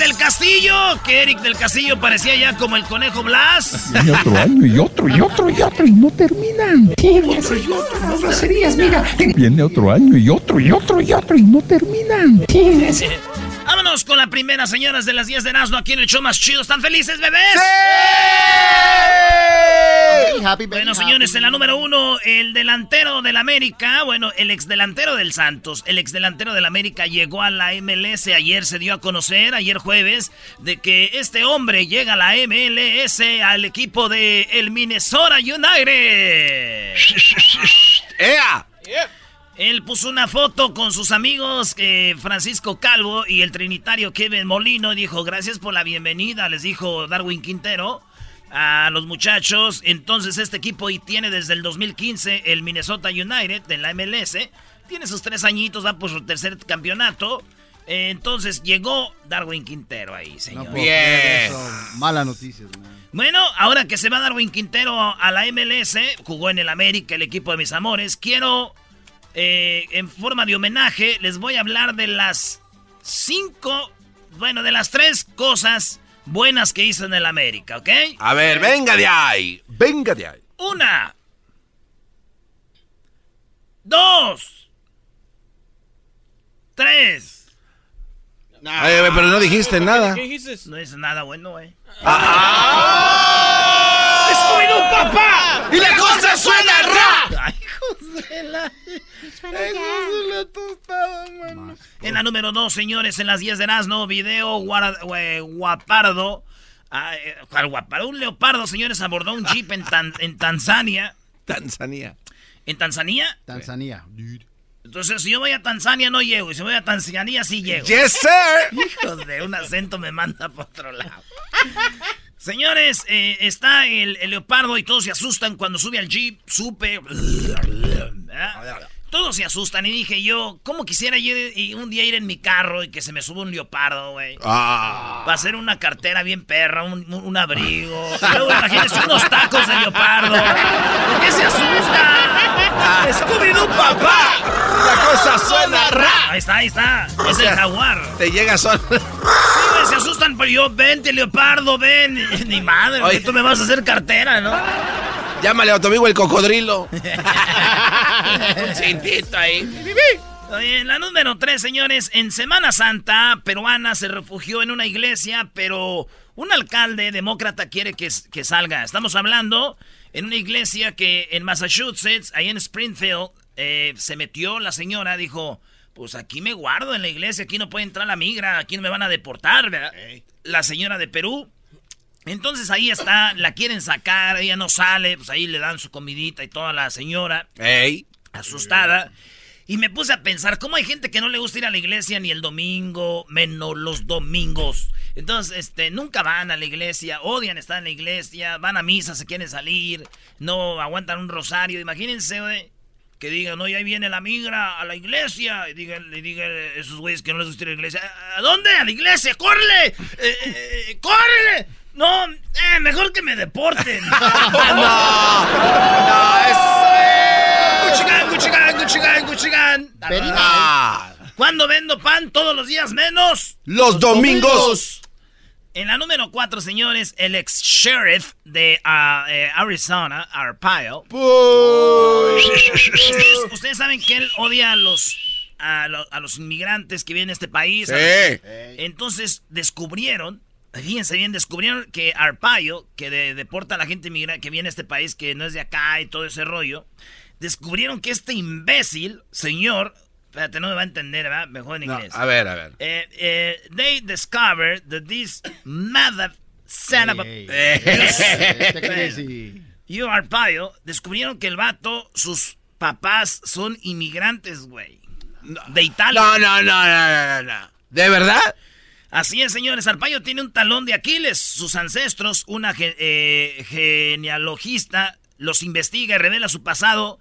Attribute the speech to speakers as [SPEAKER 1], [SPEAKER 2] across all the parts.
[SPEAKER 1] Del Castillo, que Eric del Castillo parecía ya como el conejo Blas.
[SPEAKER 2] Y otro año, y otro, y otro, y otro, y no terminan. Otro y otro, no groserías, mira. Viene otro año, y otro, y otro, y otro, y no terminan.
[SPEAKER 1] Vámonos con la primera, señoras de las 10 de Erasmo, aquí en el show más chido. ¿Están felices, bebés? bueno, señores, en la número uno, el delantero del América, bueno, el exdelantero del Santos, el exdelantero del América llegó a la MLS. Ayer se dio a conocer, ayer jueves, de que este hombre llega a la MLS al equipo de el Minnesota United.
[SPEAKER 3] ¡Ea!
[SPEAKER 1] Él puso una foto con sus amigos eh, Francisco Calvo y el trinitario Kevin Molino. Dijo, gracias por la bienvenida, les dijo Darwin Quintero a los muchachos. Entonces este equipo y tiene desde el 2015 el Minnesota United en la MLS. Tiene sus tres añitos, va por su tercer campeonato. Eh, Entonces llegó Darwin Quintero ahí, señor.
[SPEAKER 3] Bien.
[SPEAKER 4] Mala noticia.
[SPEAKER 1] Bueno, ahora que se va Darwin Quintero a la MLS, jugó en el América, el equipo de mis amores, quiero, eh, en forma de homenaje, les voy a hablar de las cinco, bueno, de las tres cosas buenas que hizo en el América, ¿ok?
[SPEAKER 3] A ver, venga de ahí. Venga de ahí.
[SPEAKER 1] Una. Dos. Tres.
[SPEAKER 3] Ay, güey, pero no dijiste nada.
[SPEAKER 1] ¿Qué dijiste? No es nada bueno, güey.
[SPEAKER 5] ¡Scooby-Doo, papá! ¡Y la cosa suena ra!
[SPEAKER 1] Ay, hijos de la... En la número dos, señores, en las 10 de Nazno, video guara- eh, guapardo. Ah, eh, ¿cuál guapardo? Un leopardo, señores, abordó un jeep en, Tan- en Tanzania.
[SPEAKER 3] Tanzania.
[SPEAKER 1] ¿En Tanzania?
[SPEAKER 4] Tanzania.
[SPEAKER 1] Entonces, si yo voy a Tanzania, no llego. Y si voy a Tanzania, sí llego.
[SPEAKER 3] Yes, sir.
[SPEAKER 1] Hijos de un acento me manda por otro lado. Señores, eh, está el, el leopardo y todos se asustan cuando sube al jeep. Supe. ¿verdad? Todos se asustan y dije yo, ¿cómo quisiera yo un día ir en mi carro y que se me suba un leopardo, güey?
[SPEAKER 3] Ah.
[SPEAKER 1] Va a ser una cartera bien perra, un, abrigo. Y luego imagínense unos tacos de leopardo. ¿Por qué se asusta? ¡Scooby-Doo, papá!
[SPEAKER 3] La cosa suena ra.
[SPEAKER 1] Ahí está, ahí está. Es el jaguar.
[SPEAKER 3] Te llega solo.
[SPEAKER 1] Sí, güey, se asustan, pero yo, vente, leopardo, ven. Ni madre,
[SPEAKER 3] Oye.
[SPEAKER 1] tú me vas a hacer cartera, ¿no?
[SPEAKER 3] Llámale a tu amigo el cocodrilo. Un cintito ahí.
[SPEAKER 1] Oye, la número tres, señores. En Semana Santa, peruana se refugió en una iglesia, pero un alcalde demócrata quiere que, que salga. Estamos hablando en una iglesia que en Massachusetts, ahí en Springfield, eh, se metió la señora, dijo, pues aquí me guardo en la iglesia, aquí no puede entrar la migra, aquí no me van a deportar, ¿verdad? La señora de Perú. Entonces ahí está, la quieren sacar, ella no sale, pues ahí le dan su comidita y toda la señora asustada. Y me puse a pensar, ¿cómo hay gente que no le gusta ir a la iglesia ni el domingo, menos los domingos? Entonces, este, nunca van a la iglesia, odian estar en la iglesia, van a misa, se quieren salir, no aguantan un rosario. Imagínense, güey, que digan, no, ahí viene la migra a la iglesia. Y digan, le digan esos güeyes que no les gusta ir a la iglesia, ¿a dónde? A la iglesia, córrele, eh, eh, córrele. No, eh, mejor que me deporten. no,
[SPEAKER 3] no, es...
[SPEAKER 1] Cuchigán, cuchigán, cuchigán, cuchigán.
[SPEAKER 3] Ah.
[SPEAKER 1] ¿Cuándo vendo pan? Todos los días menos.
[SPEAKER 3] Los, domingos.
[SPEAKER 1] En la número 4, señores, el ex sheriff de ah, eh, Arizona, Arpaio. Ustedes, ustedes saben que él odia a los, a, lo- a los inmigrantes que vienen a este país. a
[SPEAKER 3] Sí.
[SPEAKER 1] los- entonces descubrieron, fíjense bien, descubrieron que Arpaio, que de- deporta a la gente inmigra- que viene a este país, que no es de acá y todo ese rollo, descubrieron que este imbécil, señor, espérate, no me va a entender, ¿verdad? Mejor en
[SPEAKER 3] No,
[SPEAKER 1] inglés.
[SPEAKER 3] a ver, a ver.
[SPEAKER 1] Eh, eh, they discovered that this mother son of a- You Arpaio descubrieron que el vato, sus papás son inmigrantes, güey. De Italia.
[SPEAKER 3] No, no, no, no, no, no. ¿De verdad?
[SPEAKER 1] Así es, señores. Arpaio tiene un talón de Aquiles. Sus ancestros, una ge- eh, genealogista, los investiga y revela su pasado.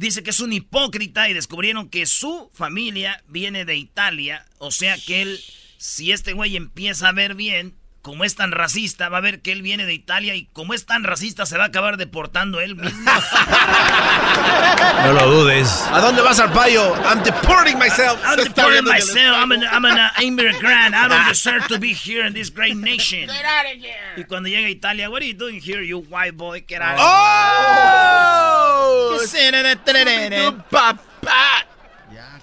[SPEAKER 1] Dice que es un hipócrita y descubrieron que su familia viene de Italia. O sea que él, si este güey empieza a ver bien, como es tan racista, va a ver que él viene de Italia y como es tan racista, se va a acabar deportando él mismo.
[SPEAKER 6] No lo dudes.
[SPEAKER 3] ¿A dónde vas, Arpaio? I'm deporting myself.
[SPEAKER 1] I'm deporting myself. I'm an, I'm an uh, immigrant. I don't deserve to be here in this great nation. Get out of here. Y cuando llega a Italia, what are you doing here, you white boy? Get out of
[SPEAKER 3] ¡Oh!
[SPEAKER 1] here.
[SPEAKER 3] Tu papá.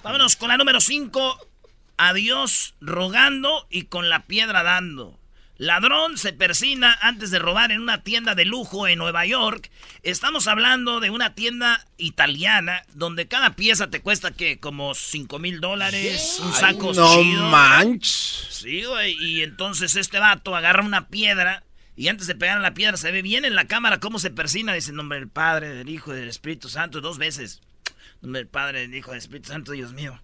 [SPEAKER 1] Vámonos con la número 5. Adiós rogando y con la piedra dando. Ladrón se persina antes de robar en una tienda de lujo en Nueva York. Estamos hablando de una tienda italiana donde cada pieza te cuesta que como 5 mil dólares, un saco
[SPEAKER 3] No
[SPEAKER 1] chido.
[SPEAKER 3] manches.
[SPEAKER 1] Sí, güey. Y entonces este vato agarra una piedra y antes de pegar a la piedra se ve bien en la cámara cómo se persina. Dice, nombre del Padre, del Hijo y del Espíritu Santo, dos veces. Nombre del Padre, del Hijo y del Espíritu Santo, Dios mío.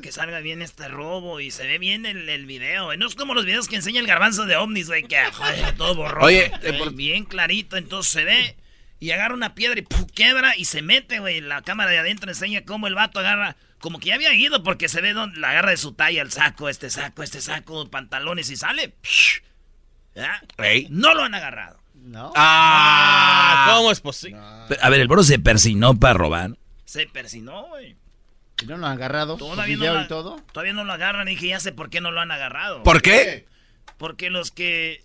[SPEAKER 1] Que, salga bien este robo y se ve bien el, el video. güey. No es como los videos que enseña el garbanzo de ovnis, güey, que joder, todo borroso.
[SPEAKER 3] Oye, eh, por-
[SPEAKER 1] bien clarito, entonces se ve y agarra una piedra y ¡puf! quebra y se mete, güey. La cámara de adentro enseña cómo el vato agarra, como que ya había ido porque se ve donde la agarra de su talla el saco, este saco, este saco, pantalones y sale. No lo han agarrado.
[SPEAKER 4] No.
[SPEAKER 3] Ah,
[SPEAKER 6] ¿Cómo es posible? A ver, el bro se persinó para robar.
[SPEAKER 1] Se persinó, güey.
[SPEAKER 4] ¿Y no lo han agarrado? ¿Con
[SPEAKER 1] Todavía no, la-
[SPEAKER 4] y todo?
[SPEAKER 1] todavía no lo agarran. Y dije, ya sé por qué no lo han agarrado.
[SPEAKER 3] ¿Por qué?
[SPEAKER 1] Porque los que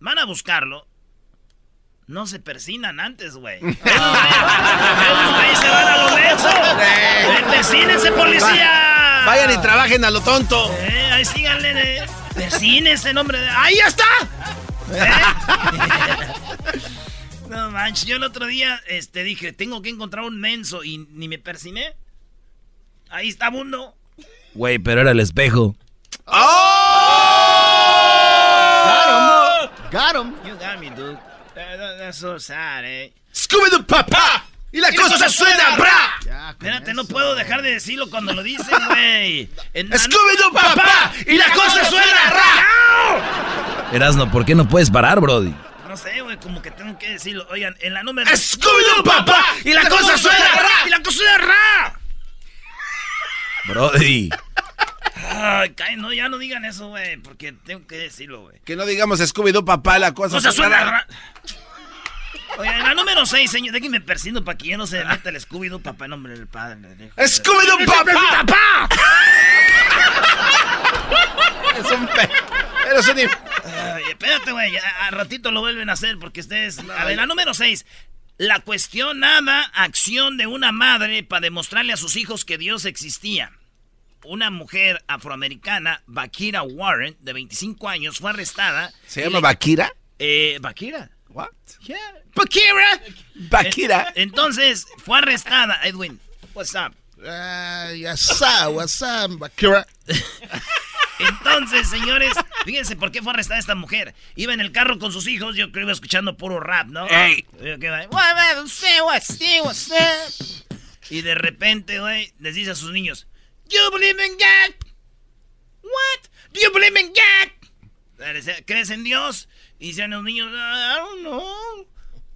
[SPEAKER 1] van a buscarlo no se persinan antes, güey. Esos güeyes se van a lo menso. Eh, Persínense, policía.
[SPEAKER 3] Vayan y trabajen a lo tonto.
[SPEAKER 1] Eh, ahí síganle. Eh. Persínense, nombre de... ¡Ahí está! ¿Eh? no manches, yo el otro día este, dije, tengo que encontrar un menso y ni me persiné. Ahí está Bundo.
[SPEAKER 6] Güey, pero era el espejo.
[SPEAKER 3] ¡Oh!
[SPEAKER 4] Got him.
[SPEAKER 1] You got me, dude. That- that- that's so sad, eh.
[SPEAKER 3] ¡Scooby-Doo, papá! Y la cosa suena, bra.
[SPEAKER 4] Ya,
[SPEAKER 1] Espérate, no puedo dejar de decirlo cuando lo dicen, güey. En-
[SPEAKER 3] ¡Scooby-Doo, papá! Y la cosa suena, ra.
[SPEAKER 6] Erasno, ¿por qué no puedes parar, Brody?
[SPEAKER 1] Sé, güey, como que tengo que decirlo. Oigan, en la número...
[SPEAKER 3] ¡Scooby-Doo, papá! Y la cosa suena,
[SPEAKER 1] ¡Y
[SPEAKER 3] ra.
[SPEAKER 1] la cosa suena ra!
[SPEAKER 6] Brody.
[SPEAKER 1] Ay, no, ya no digan eso, güey, porque tengo que decirlo, güey.
[SPEAKER 3] Que no digamos Scooby-Doo, papá, la cosa,
[SPEAKER 1] Cosa suena
[SPEAKER 3] ra.
[SPEAKER 1] en la número 6, señor, de que me persino para que ya no se meta el Scooby-Doo, papá, en nombre del padre.
[SPEAKER 3] ¡Scooby-Doo, papá! Es un pe... Eres un... im-
[SPEAKER 1] Ay, espérate, güey. Al ratito lo vuelven a hacer porque ustedes. A ver, la número 6. La cuestionada acción de una madre para demostrarle a sus hijos que Dios existía. Una mujer afroamericana, Bakira Warren, de 25 años, fue arrestada.
[SPEAKER 3] ¿Se llama
[SPEAKER 1] le-
[SPEAKER 3] Bakira?
[SPEAKER 1] Eh, Bakira.
[SPEAKER 3] What?
[SPEAKER 1] Yeah. Bakira.
[SPEAKER 3] Bakira.
[SPEAKER 1] Entonces, fue arrestada. Edwin, what's up?
[SPEAKER 4] Ya sa, what's up, Bakira?
[SPEAKER 1] Entonces, señores, fíjense por qué fue arrestada esta mujer. Iba en el carro con sus hijos, yo creo iba escuchando puro rap, ¿no? Y de repente, güey, les dice a sus niños, You believe in God? What? Do you believe in God? ¿Crees en Dios? Y dicen los niños, I don't know.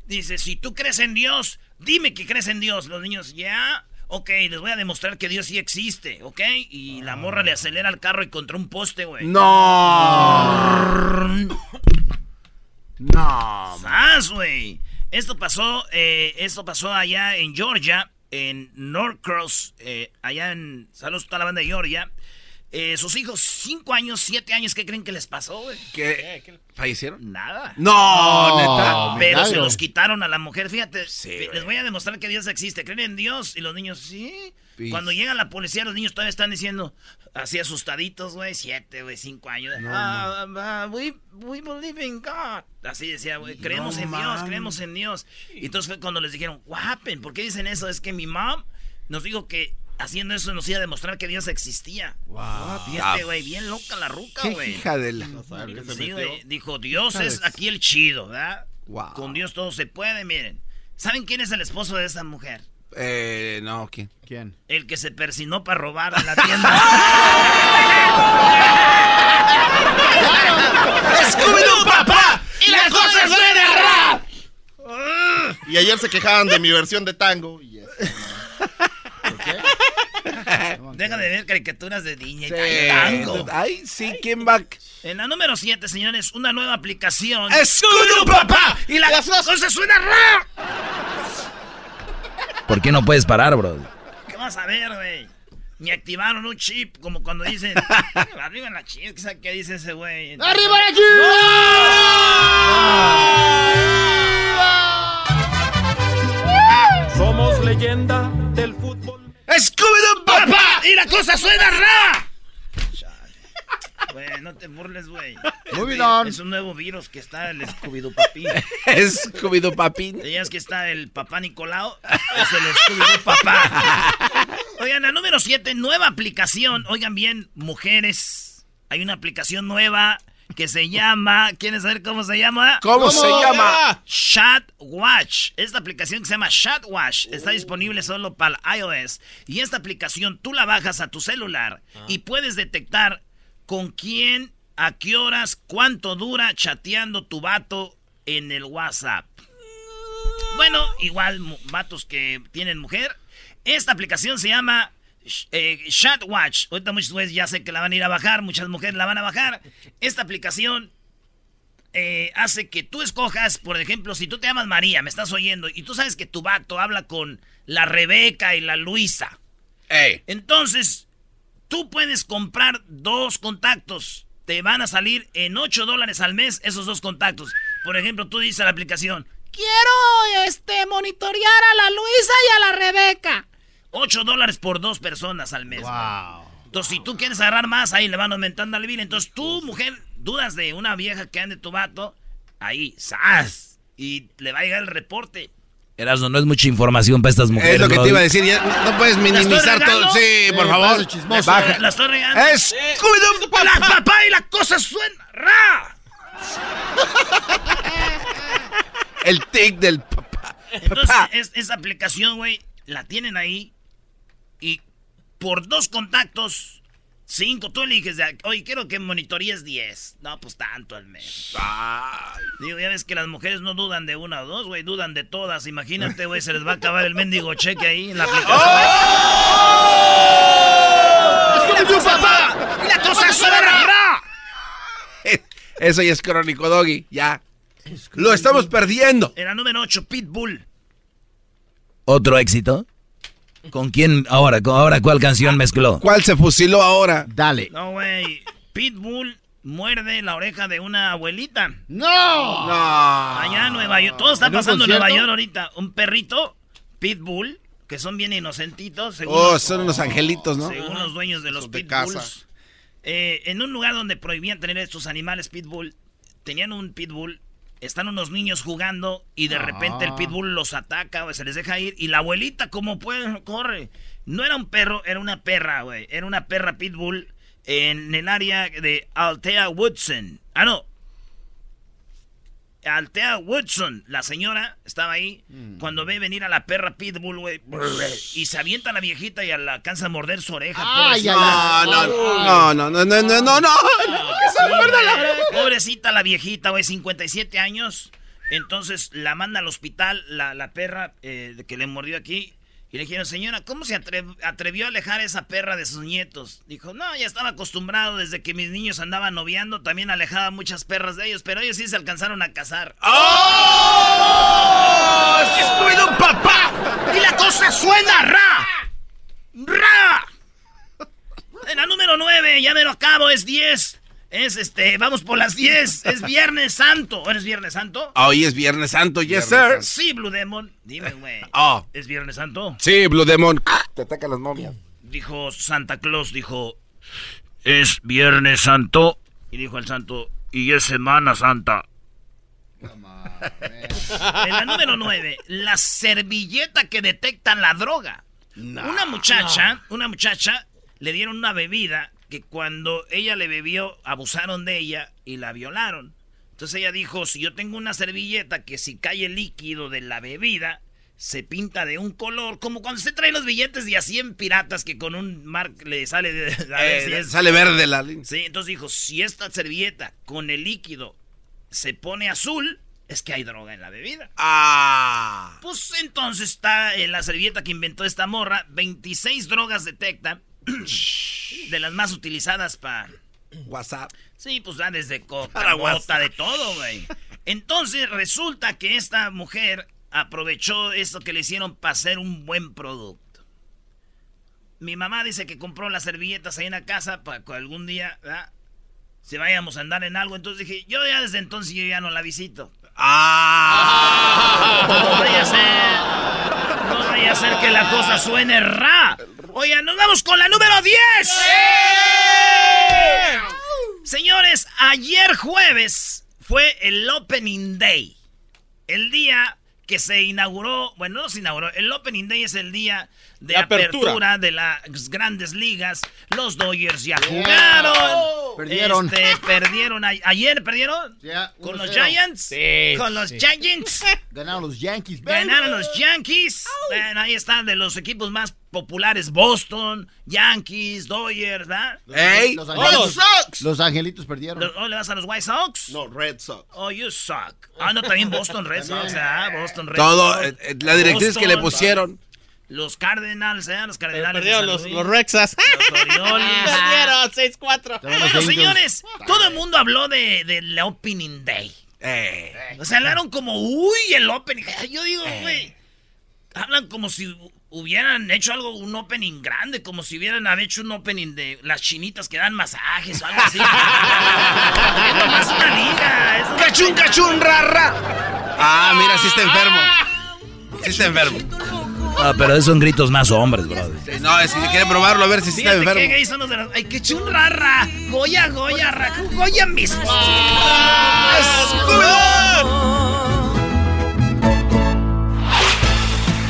[SPEAKER 1] Dice, si tú crees en Dios, dime que crees en Dios. Los niños, ya. Ok, les voy a demostrar que Dios sí existe, ¿ok? Y la morra le acelera el carro y contra un poste, güey.
[SPEAKER 3] No.
[SPEAKER 1] no. ¡Sas, güey! Esto pasó, eh, esto pasó allá en Georgia, en Norcross, eh, allá en... Saludos a toda la banda de Georgia. Eh, sus hijos, cinco años, siete años, ¿qué creen que les pasó, güey?
[SPEAKER 3] ¿Qué? ¿Fallecieron?
[SPEAKER 1] Nada.
[SPEAKER 3] No, neta.
[SPEAKER 1] Pero se los quitaron a la mujer. Fíjate, les voy a demostrar que Dios existe. ¿Creen en Dios? Y los niños, sí. Cuando llega la policía, los niños todavía están diciendo, así asustaditos, güey, siete, güey, cinco años. Ah, ah, we, believe in God. Así decía, güey, creemos en Dios, creemos en Dios. Y entonces fue cuando les dijeron, what happened? ¿Por qué dicen eso? Es que mi mom nos dijo que haciendo eso nos iba a demostrar que Dios existía. Wow. Fíjate, güey, bien loca la ruca, güey.
[SPEAKER 3] hija de la...
[SPEAKER 1] Sí, güey, dijo, Dios es aquí el chido, ¿verdad? Wow. Con Dios todo se puede, miren. ¿Saben quién es el esposo de esa mujer?
[SPEAKER 3] Eh, no, ¿quién?
[SPEAKER 7] ¿Quién?
[SPEAKER 1] El que se persinó para robar a la tienda.
[SPEAKER 4] ¡Scooby-Doo, papá! ¡Y la cosa suena rap! Y ayer se quejaban de mi versión de tango. Y
[SPEAKER 1] Deja de ver caricaturas de niña y tango.
[SPEAKER 3] Ay, sí, ¿quién va?
[SPEAKER 1] En la número 7, señores, una nueva aplicación.
[SPEAKER 4] ¡Escudo, papá! ¡Y la cosa suena raro!
[SPEAKER 6] ¿Por qué no puedes parar, bro?
[SPEAKER 1] ¿Qué vas a ver, güey? Me activaron un chip, como cuando dicen, arriba la chip, ¿qué dice ese güey?
[SPEAKER 4] ¡Arriba la chip!
[SPEAKER 7] Somos leyenda
[SPEAKER 1] ¡Y la cosa suena ra! Güey, no te burles, güey.
[SPEAKER 7] Muy bien.
[SPEAKER 1] Es un nuevo virus que está el Scooby-Doo Papín.
[SPEAKER 3] ¿Scooby-Doo Papín?
[SPEAKER 1] ¿Sabías que está el papá Nicolau? Es el Scooby-Doo Papá. Oigan, la número 7, nueva aplicación. Oigan bien, mujeres. Hay una aplicación nueva que se llama. ¿Quieres saber cómo se llama?
[SPEAKER 3] ¿Cómo, se llama?
[SPEAKER 1] Chat Watch. Esta aplicación que se llama Chat Watch está disponible solo para iOS. Y esta aplicación tú la bajas a tu celular y puedes detectar con quién, a qué horas, cuánto dura chateando tu vato en el WhatsApp. Bueno, igual vatos que tienen mujer. Esta aplicación se llama eh, Watch. Ahorita muchos güeyes ya sé que la van a ir a bajar, muchas mujeres la van a bajar. Esta aplicación eh, hace que tú escojas, por ejemplo, si tú te llamas María, me estás oyendo, y tú sabes que tu vato habla con la Rebeca y la Luisa. Entonces, tú puedes comprar dos contactos. Te van a salir en 8 dólares al mes esos dos contactos. Por ejemplo, tú dices a la aplicación, quiero este monitorear a la Luisa y a la Rebeca. 8 dólares por dos personas al mes. Wow. Entonces, si tú quieres agarrar más, ahí le van aumentando al bill. Entonces, tú, mujer, dudas de una vieja que ande tu vato, ahí, ¡zas! Y le va a llegar el reporte.
[SPEAKER 6] Erasmo, no es mucha información para estas mujeres.
[SPEAKER 3] Es lo que te iba a decir, no puedes minimizar todo. Sí, por favor.
[SPEAKER 1] Baja. La estoy regando.
[SPEAKER 3] Es
[SPEAKER 1] Cuidado, la papá y la cosa suena ra.
[SPEAKER 3] el tic del papá.
[SPEAKER 1] Entonces, Es, esa aplicación, güey, la tienen ahí y por dos contactos, cinco, tú eliges, de, oye, quiero que monitoríes 10. No, pues tanto al mes. Digo, ya ves que las mujeres no dudan de una o dos, güey, dudan de todas. Imagínate, güey, se les va a acabar el mendigo cheque ahí en la aplicación.
[SPEAKER 4] ¡Oh! ¡Es tu papá! ¡Y la cosa!
[SPEAKER 3] Eso ya es crónico, Doggy, ya. Lo estamos perdiendo.
[SPEAKER 1] Era número 8, Pitbull.
[SPEAKER 6] ¿Otro éxito? ¿Con quién ahora? ¿Ahora cuál canción mezcló?
[SPEAKER 3] ¿Cuál se fusiló ahora?
[SPEAKER 7] Dale.
[SPEAKER 1] No, güey. Pitbull muerde la oreja de una abuelita.
[SPEAKER 4] ¡No!
[SPEAKER 3] No.
[SPEAKER 1] Allá en Nueva York. Todo está pasando en Nueva York ahorita. Un perrito, Pitbull, que son bien inocentitos.
[SPEAKER 3] oh, son unos angelitos, ¿no?
[SPEAKER 1] Según los dueños de los Pitbulls. Eh, en un lugar donde prohibían tener estos animales Pitbull, tenían un Pitbull están unos niños jugando y de repente el ah. pitbull los ataca, o se les deja ir. Y la abuelita, como puede, corre. No era un perro, era una perra, güey. Era una perra pitbull en el área de Altea Woodson. Ah, no. Altea Woodson, la señora, estaba ahí.
[SPEAKER 4] Mm.
[SPEAKER 1] Cuando ve venir a la perra Pitbull, güey. Y se avienta a la viejita y la alcanza a morder su oreja.
[SPEAKER 3] Ay,
[SPEAKER 1] pobrecita.
[SPEAKER 3] ay, ay. No, no, no, no, no, no, no.
[SPEAKER 1] Sí, güey. Pobrecita la viejita, güey, 57 años. Entonces la manda al hospital, la, la perra eh, que le mordió aquí. Y le dijeron, señora, ¿cómo se atre- atrevió a alejar a esa perra de sus nietos? Dijo, no, ya estaba acostumbrado desde que mis niños andaban noviando. También alejaba muchas perras de ellos, pero ellos sí se alcanzaron a casar.
[SPEAKER 3] ¡Oh! ¡Es que estoy de un papá!
[SPEAKER 1] ¡Y la cosa suena ra! ¡Ra! En la número 9, ya me lo acabo, es 10. Es este, vamos por las 10. Es Viernes Santo. ¿Eres Viernes Santo?
[SPEAKER 3] Hoy es Viernes Santo, yes, sir.
[SPEAKER 1] Sí, Blue Demon. Dime, güey.
[SPEAKER 3] Oh.
[SPEAKER 1] ¿Es Viernes Santo?
[SPEAKER 3] Sí, Blue Demon. Te atacan las momias.
[SPEAKER 1] Dijo Santa Claus, dijo, es Viernes Santo. Y dijo el santo, y es Semana Santa. En la número 9, la servilleta que detecta la droga. una muchacha, una muchacha, le dieron una bebida que cuando ella le bebió, abusaron de ella y la violaron. Entonces ella dijo, si yo tengo una servilleta que si cae el líquido de la bebida, se pinta de un color, como cuando se trae los billetes de a 100 piratas que con un mark le sale de...
[SPEAKER 3] Eh,
[SPEAKER 1] si es-
[SPEAKER 3] Sale verde la línea.
[SPEAKER 1] Sí, entonces dijo, si esta servilleta con el líquido se pone azul, es que hay droga en la bebida.
[SPEAKER 3] Ah.
[SPEAKER 1] Pues entonces está en la servilleta que inventó esta morra, 26 drogas detecta, de las más utilizadas para...
[SPEAKER 3] WhatsApp.
[SPEAKER 1] Sí, pues da desde coca, de todo, güey. Entonces resulta que esta mujer aprovechó esto que le hicieron para hacer un buen producto. Mi mamá dice que compró las servilletas ahí en la casa para que algún día, ¿verdad? Si vayamos a andar en algo. Entonces dije, yo ya desde entonces yo ya no la visito.
[SPEAKER 3] Ah.
[SPEAKER 1] No vaya a ser. No vaya a ser que la cosa suene ra. Oigan, nos vamos con la número 10. Señores, ayer jueves fue el Opening Day. El día que se inauguró, bueno, no se inauguró, el Opening Day es el día de apertura.
[SPEAKER 7] apertura.
[SPEAKER 1] de las grandes ligas. Los Dodgers ya jugaron.
[SPEAKER 8] Perdieron.
[SPEAKER 1] Este, perdieron. a- ayer perdieron. Con los
[SPEAKER 8] 1-0.
[SPEAKER 1] Giants.
[SPEAKER 7] Sí,
[SPEAKER 1] con los
[SPEAKER 7] sí.
[SPEAKER 1] Giants.
[SPEAKER 8] Ganaron los Yankees. baby.
[SPEAKER 1] Ganaron los Yankees. Bueno, ahí están de los equipos más populares. Boston, Yankees, Dodgers, ¿verdad?
[SPEAKER 3] ¡Ey!
[SPEAKER 8] Los
[SPEAKER 4] Red
[SPEAKER 8] angelitos,
[SPEAKER 4] Sox.
[SPEAKER 8] los angelitos perdieron.
[SPEAKER 1] Los- ¿O le vas a los White Sox?
[SPEAKER 4] No, Red Sox.
[SPEAKER 1] Oh, you suck. Ah, no, también Boston Red Sox, ¿ah? Boston Red
[SPEAKER 3] Todo,
[SPEAKER 1] Sox.
[SPEAKER 3] eh, eh, la directriz que le pusieron.
[SPEAKER 1] Los Cardinals, ¿eh? Los Cardenales. de
[SPEAKER 7] Perdieron los, los Rexas.
[SPEAKER 1] Los Orioles.
[SPEAKER 7] Perdieron 6-4.
[SPEAKER 8] También los
[SPEAKER 1] Bueno, señores, todo el mundo habló de, del Opening Day.
[SPEAKER 3] Eh.
[SPEAKER 1] O sea, hablaron como, uy, el opening. Yo digo, güey, hablan como si hubieran hecho algo, un opening grande, como si hubieran hecho un opening de las chinitas que dan masajes o algo así. es una liga. es una
[SPEAKER 3] ¡Cachún,
[SPEAKER 1] liga.
[SPEAKER 3] cachún, rara! Ah, mira, sí está enfermo. Sí está enfermo.
[SPEAKER 6] Ah, pero esos son gritos más hombres, brother.
[SPEAKER 3] Sí, no, es que quiere probarlo a ver si sí está
[SPEAKER 1] qué
[SPEAKER 3] enfermo.
[SPEAKER 1] gays son los de las... ¡Ay, qué chunrarra! Goya, Goya, ra, Goya mis...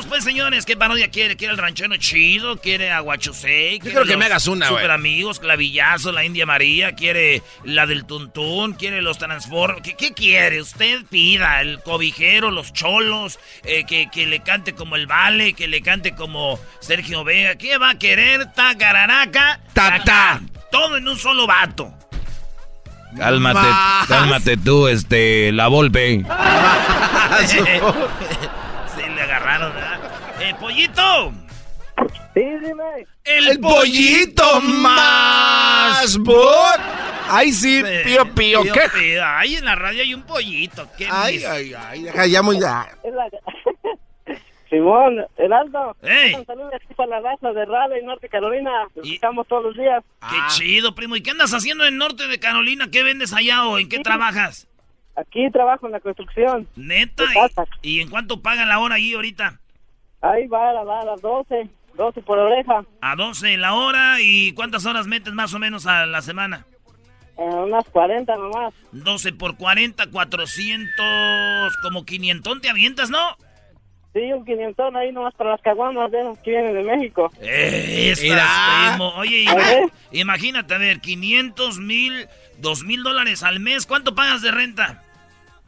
[SPEAKER 1] Vámonos pues, señores. ¿Qué parodia quiere? ¿Quiere el ranchero chido? ¿Quiere aguachusei?
[SPEAKER 3] Yo creo que me hagas una, güey.
[SPEAKER 1] Super amigos, clavillazo, la India María. ¿Quiere la del tuntún? ¿Quiere los transform? ¿Qué, qué quiere? Usted pida el cobijero, los cholos, eh, que, que le cante como el Vale, que le cante como Sergio Vega. ¿Qué va a querer? Tacararaca.
[SPEAKER 3] Ta, ta.
[SPEAKER 1] Todo en un solo vato.
[SPEAKER 6] Cálmate,
[SPEAKER 3] Más.
[SPEAKER 6] cálmate tú, este, la Volpe.
[SPEAKER 1] sí, le agarraron, ¿verdad? Eh, pollito.
[SPEAKER 9] Sí, dime.
[SPEAKER 3] El pollito más bot. Ay, sí,
[SPEAKER 1] Eh,
[SPEAKER 3] pío, pío.
[SPEAKER 1] pío,
[SPEAKER 3] ¿Qué?
[SPEAKER 1] pío. Ahí en la radio hay un pollito. ¿Qué
[SPEAKER 3] Ay, ay, ay. Deja ya muy ya.
[SPEAKER 9] Simón, Heraldo.
[SPEAKER 1] Ey.
[SPEAKER 9] Un saludo aquí para la raza de Raleigh, Norte Carolina. Los
[SPEAKER 1] Y-
[SPEAKER 9] escuchamos todos los días.
[SPEAKER 1] Qué chido, primo. ¿Y qué andas haciendo en norte de Carolina? ¿Qué vendes allá o en qué trabajas?
[SPEAKER 9] Aquí trabajo en la construcción.
[SPEAKER 1] Neta. ¿Y, y en cuánto pagan la hora ahí ahorita?
[SPEAKER 9] Ahí va, a va a las 12. 12 por oreja.
[SPEAKER 1] A 12 la hora. ¿Y cuántas horas metes más o menos a la semana?
[SPEAKER 10] unas 40 nomás.
[SPEAKER 1] 12 por 40, 400, como 500 te avientas, ¿no?
[SPEAKER 10] Sí, un 500 ahí nomás para las caguamas de esos que vienen de México.
[SPEAKER 1] Eh, estas,
[SPEAKER 10] Mira.
[SPEAKER 1] primo. Oye,
[SPEAKER 10] A ver.
[SPEAKER 1] ima- imagínate, a ver, 500 mil, 2 mil dólares al mes. ¿Cuánto pagas de renta?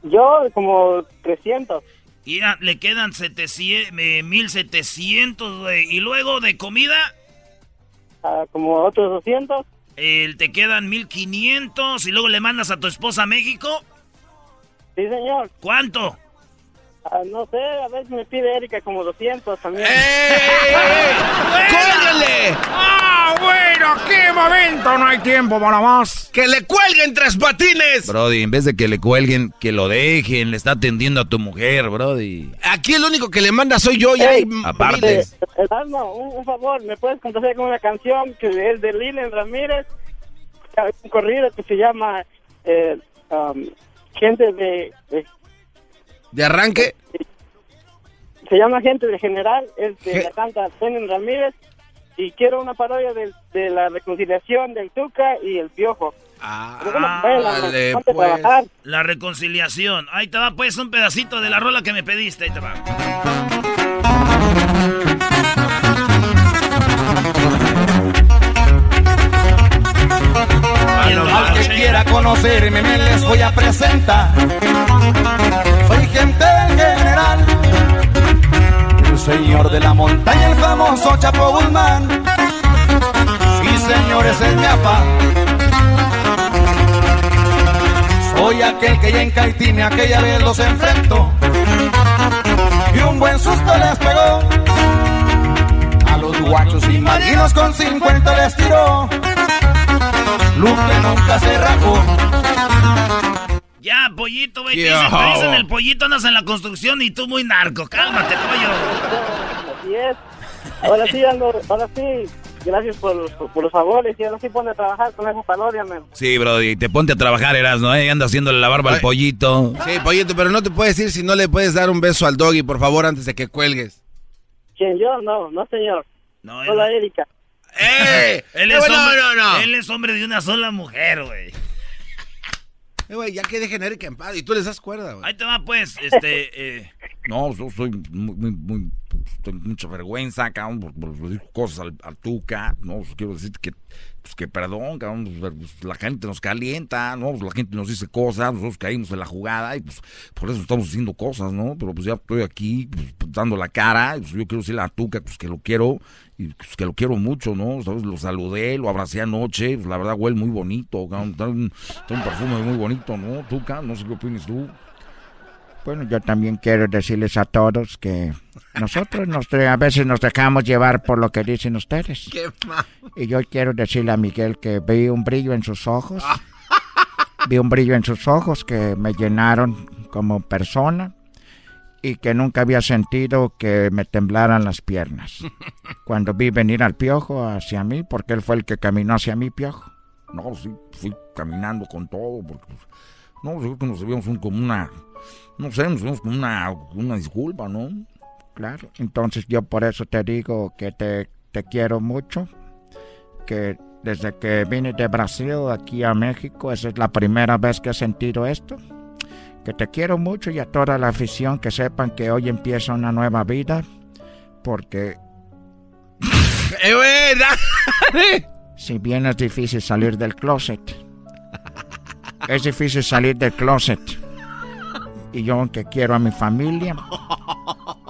[SPEAKER 10] Yo como 300.
[SPEAKER 1] Mira, le quedan 700, eh, 1700, güey. Y luego de comida,
[SPEAKER 10] Ah, como otros 200.
[SPEAKER 1] eh, te quedan 1500. Y luego le mandas a tu esposa a México.
[SPEAKER 10] Sí, señor.
[SPEAKER 1] ¿Cuánto?
[SPEAKER 10] Ah, no sé, a veces me pide Erika como 200 también.
[SPEAKER 3] ¡Cuélguenle!
[SPEAKER 11] ¡Ah, bueno! ¡Qué momento! No hay tiempo para más.
[SPEAKER 3] ¡Que le cuelguen tres patines!
[SPEAKER 12] Brody, en vez de que le cuelguen, que lo dejen, le está atendiendo a tu mujer, Brody.
[SPEAKER 3] Aquí el único que le manda soy yo y hay
[SPEAKER 12] Aparte.
[SPEAKER 3] miles.
[SPEAKER 10] Erasmo, un, un favor, ¿me puedes complacer con una canción que es de Lilian Ramírez? Un corrido que se llama eh, um, Gente de, de-
[SPEAKER 3] ¿De arranque?
[SPEAKER 10] Se llama Gente de General, es de la canta Lilian Ramírez. Y quiero una parodia de, de la reconciliación del Tuca y el Piojo.
[SPEAKER 3] Ah,
[SPEAKER 10] bueno,
[SPEAKER 1] pues.
[SPEAKER 10] trabajar.
[SPEAKER 1] La reconciliación. Ahí te va, pues, un pedacito de la rola que me pediste. Ahí te va.
[SPEAKER 13] Famoso Chapo Guzmán. Sí, señores, es mi papá. Soy aquel que ya en Caitine aquella vez los enfrentó. Y un buen susto les pegó. A los guachos y marinos con 50 les tiró. Lupe nunca se rajó.
[SPEAKER 1] Ya, pollito, güey. Te te dicen el pollito, andas en la construcción y tú muy narco. Cálmate, pollo.
[SPEAKER 10] Así es. Ahora sí, ando, ahora sí. Gracias por los, por los favores y ahora sí pone a trabajar con esa parodia, man.
[SPEAKER 12] Sí, Brody, te ponte a trabajar, Erasmo, ¿eh? Anda haciéndole la barba al pollito.
[SPEAKER 3] Sí, pollito, pero no te puedes ir si no le puedes dar un beso al doggy, por favor, antes de que cuelgues.
[SPEAKER 10] ¿Quién, yo? No, no, señor.
[SPEAKER 1] No,
[SPEAKER 10] Hola, Erika.
[SPEAKER 3] ¡Eh!
[SPEAKER 1] Él
[SPEAKER 3] Eh,
[SPEAKER 1] es,
[SPEAKER 3] bueno,
[SPEAKER 1] hombre,
[SPEAKER 3] no, no.
[SPEAKER 1] él es hombre de una sola mujer, güey.
[SPEAKER 3] Eh, güey, ya que dejen a Erika en paz y tú les das cuerda, güey.
[SPEAKER 1] Ahí te va, pues, este... eh,
[SPEAKER 12] No, yo soy muy, muy, muy- tengo mucha vergüenza, cabrón, por, por decir cosas al, Tuca, no, pues, quiero decir que, pues, que perdón, cabrón, pues, pues, la gente nos calienta, no, pues, la gente nos dice cosas, nosotros caímos en la jugada y pues por eso estamos haciendo cosas, ¿no? Pero pues ya estoy aquí, pues, dando la cara, y, pues, yo quiero decirle a Tuca, pues que lo quiero, y pues, que lo quiero mucho, ¿no? ¿Sabes? Lo saludé, lo abracé anoche, pues la verdad huele muy bonito, cabrón, un, un perfume muy bonito, ¿no? Tuca, no sé qué opinas tú.
[SPEAKER 11] Bueno, yo también quiero decirles a todos que nosotros nos, a veces nos dejamos llevar por lo que dicen ustedes.
[SPEAKER 3] Qué
[SPEAKER 11] Y yo quiero decirle a Miguel que vi un brillo en sus ojos. Vi un brillo en sus ojos que me llenaron como persona y que nunca había sentido que me temblaran las piernas. Cuando vi venir al piojo hacia mí, porque él fue el que caminó hacia mí, piojo.
[SPEAKER 12] No, sí, fui caminando con todo, porque, pues, no, que nos debíamos un, como una, no sé, una, una disculpa, ¿no?
[SPEAKER 11] Claro, entonces yo por eso te digo que te, te quiero mucho, que desde que vine de Brasil aquí a México, esa es la primera vez que he sentido esto, que te quiero mucho y a toda la afición que sepan que hoy empieza una nueva vida, porque
[SPEAKER 3] ¡Eh,
[SPEAKER 11] si bien es difícil salir del closet, es difícil salir del closet. Y yo aunque quiero a mi familia,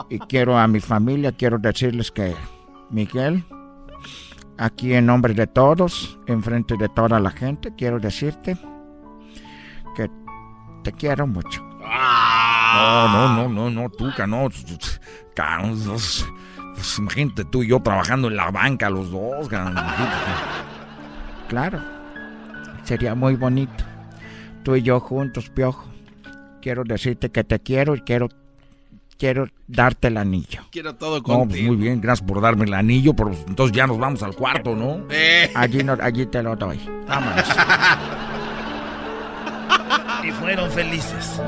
[SPEAKER 11] y quiero a mi familia, quiero decirles que, Miguel, aquí en nombre de todos, en frente de toda la gente, quiero decirte que te quiero mucho.
[SPEAKER 12] No, no, no, no, no, Tuca, no. Pues, imagínate tú y yo trabajando en la banca los dos.
[SPEAKER 11] Claro, sería muy bonito. Tú y yo juntos, Piojo. Quiero decirte que te quiero y quiero, quiero darte el anillo.
[SPEAKER 3] Quiero todo
[SPEAKER 12] No, pues
[SPEAKER 3] contigo.
[SPEAKER 12] muy bien, gracias por darme el anillo, pero entonces ya nos vamos al cuarto, ¿no?
[SPEAKER 3] Eh.
[SPEAKER 11] Allí, no, allí te lo doy. Vámonos.
[SPEAKER 1] Y fueron felices.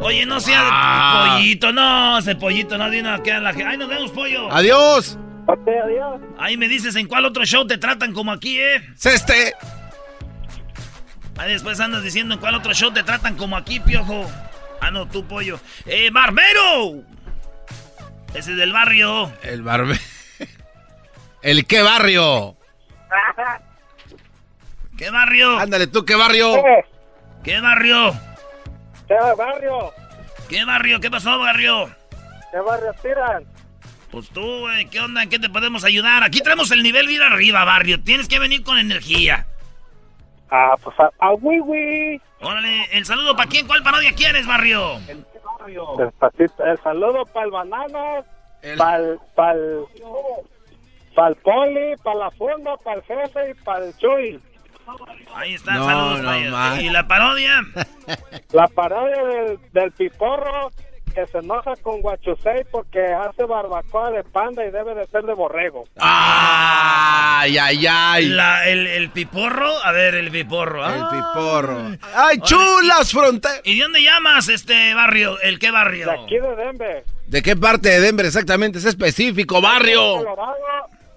[SPEAKER 1] Oye, no sea
[SPEAKER 3] Ah.
[SPEAKER 1] pollito, no, ese pollito no viene a quedar la gente. Ay, nos vemos, pollo.
[SPEAKER 3] ¡Adiós!
[SPEAKER 10] Ok, adiós.
[SPEAKER 1] Ahí me dices en cuál otro show te tratan como aquí, ¿eh?
[SPEAKER 3] ¡Ceste!
[SPEAKER 1] Ahí después andas diciendo en cuál otro show te tratan como aquí, piojo. Ah, no, tú, pollo. ¡Eh, barbero! Ese es del barrio.
[SPEAKER 3] El barbero. ¿El qué barrio?
[SPEAKER 1] ¿Qué barrio?
[SPEAKER 3] Ándale tú, ¿qué barrio?
[SPEAKER 1] ¿Qué barrio?
[SPEAKER 10] ¿Qué barrio?
[SPEAKER 1] ¿Qué barrio? ¿Qué pasó, barrio?
[SPEAKER 10] ¿Qué barrio tiran?
[SPEAKER 1] Pues tú, güey, ¿qué onda? ¿En qué te podemos ayudar? Aquí traemos el nivel bien arriba, barrio. Tienes que venir con energía.
[SPEAKER 10] Ah, pues a, a Wiwi.
[SPEAKER 1] Órale, el saludo para quién, ¿cuál parodia quieres, barrio?
[SPEAKER 10] Despacito. El saludo para el bananas, para el, para el, para el poli, para la funda, para el jefe y para el chuy.
[SPEAKER 1] Ahí está,
[SPEAKER 3] No,
[SPEAKER 1] saludos
[SPEAKER 3] no.
[SPEAKER 1] ¿Y la parodia?
[SPEAKER 10] La parodia del, del piporro que se enoja con Guachusei porque hace barbacoa de panda y debe de ser de borrego.
[SPEAKER 3] ¡Ay, ay, ay!
[SPEAKER 1] La- el, el piporro, a ver, el piporro.
[SPEAKER 3] El
[SPEAKER 1] ah.
[SPEAKER 3] piporro. ¡Ay, chulas fronteras!
[SPEAKER 1] ¿Y de dónde llamas este barrio? ¿El qué barrio?
[SPEAKER 10] De aquí de Denver.
[SPEAKER 3] ¿De qué parte de Denver exactamente? Es específico, barrio.
[SPEAKER 10] Colorado,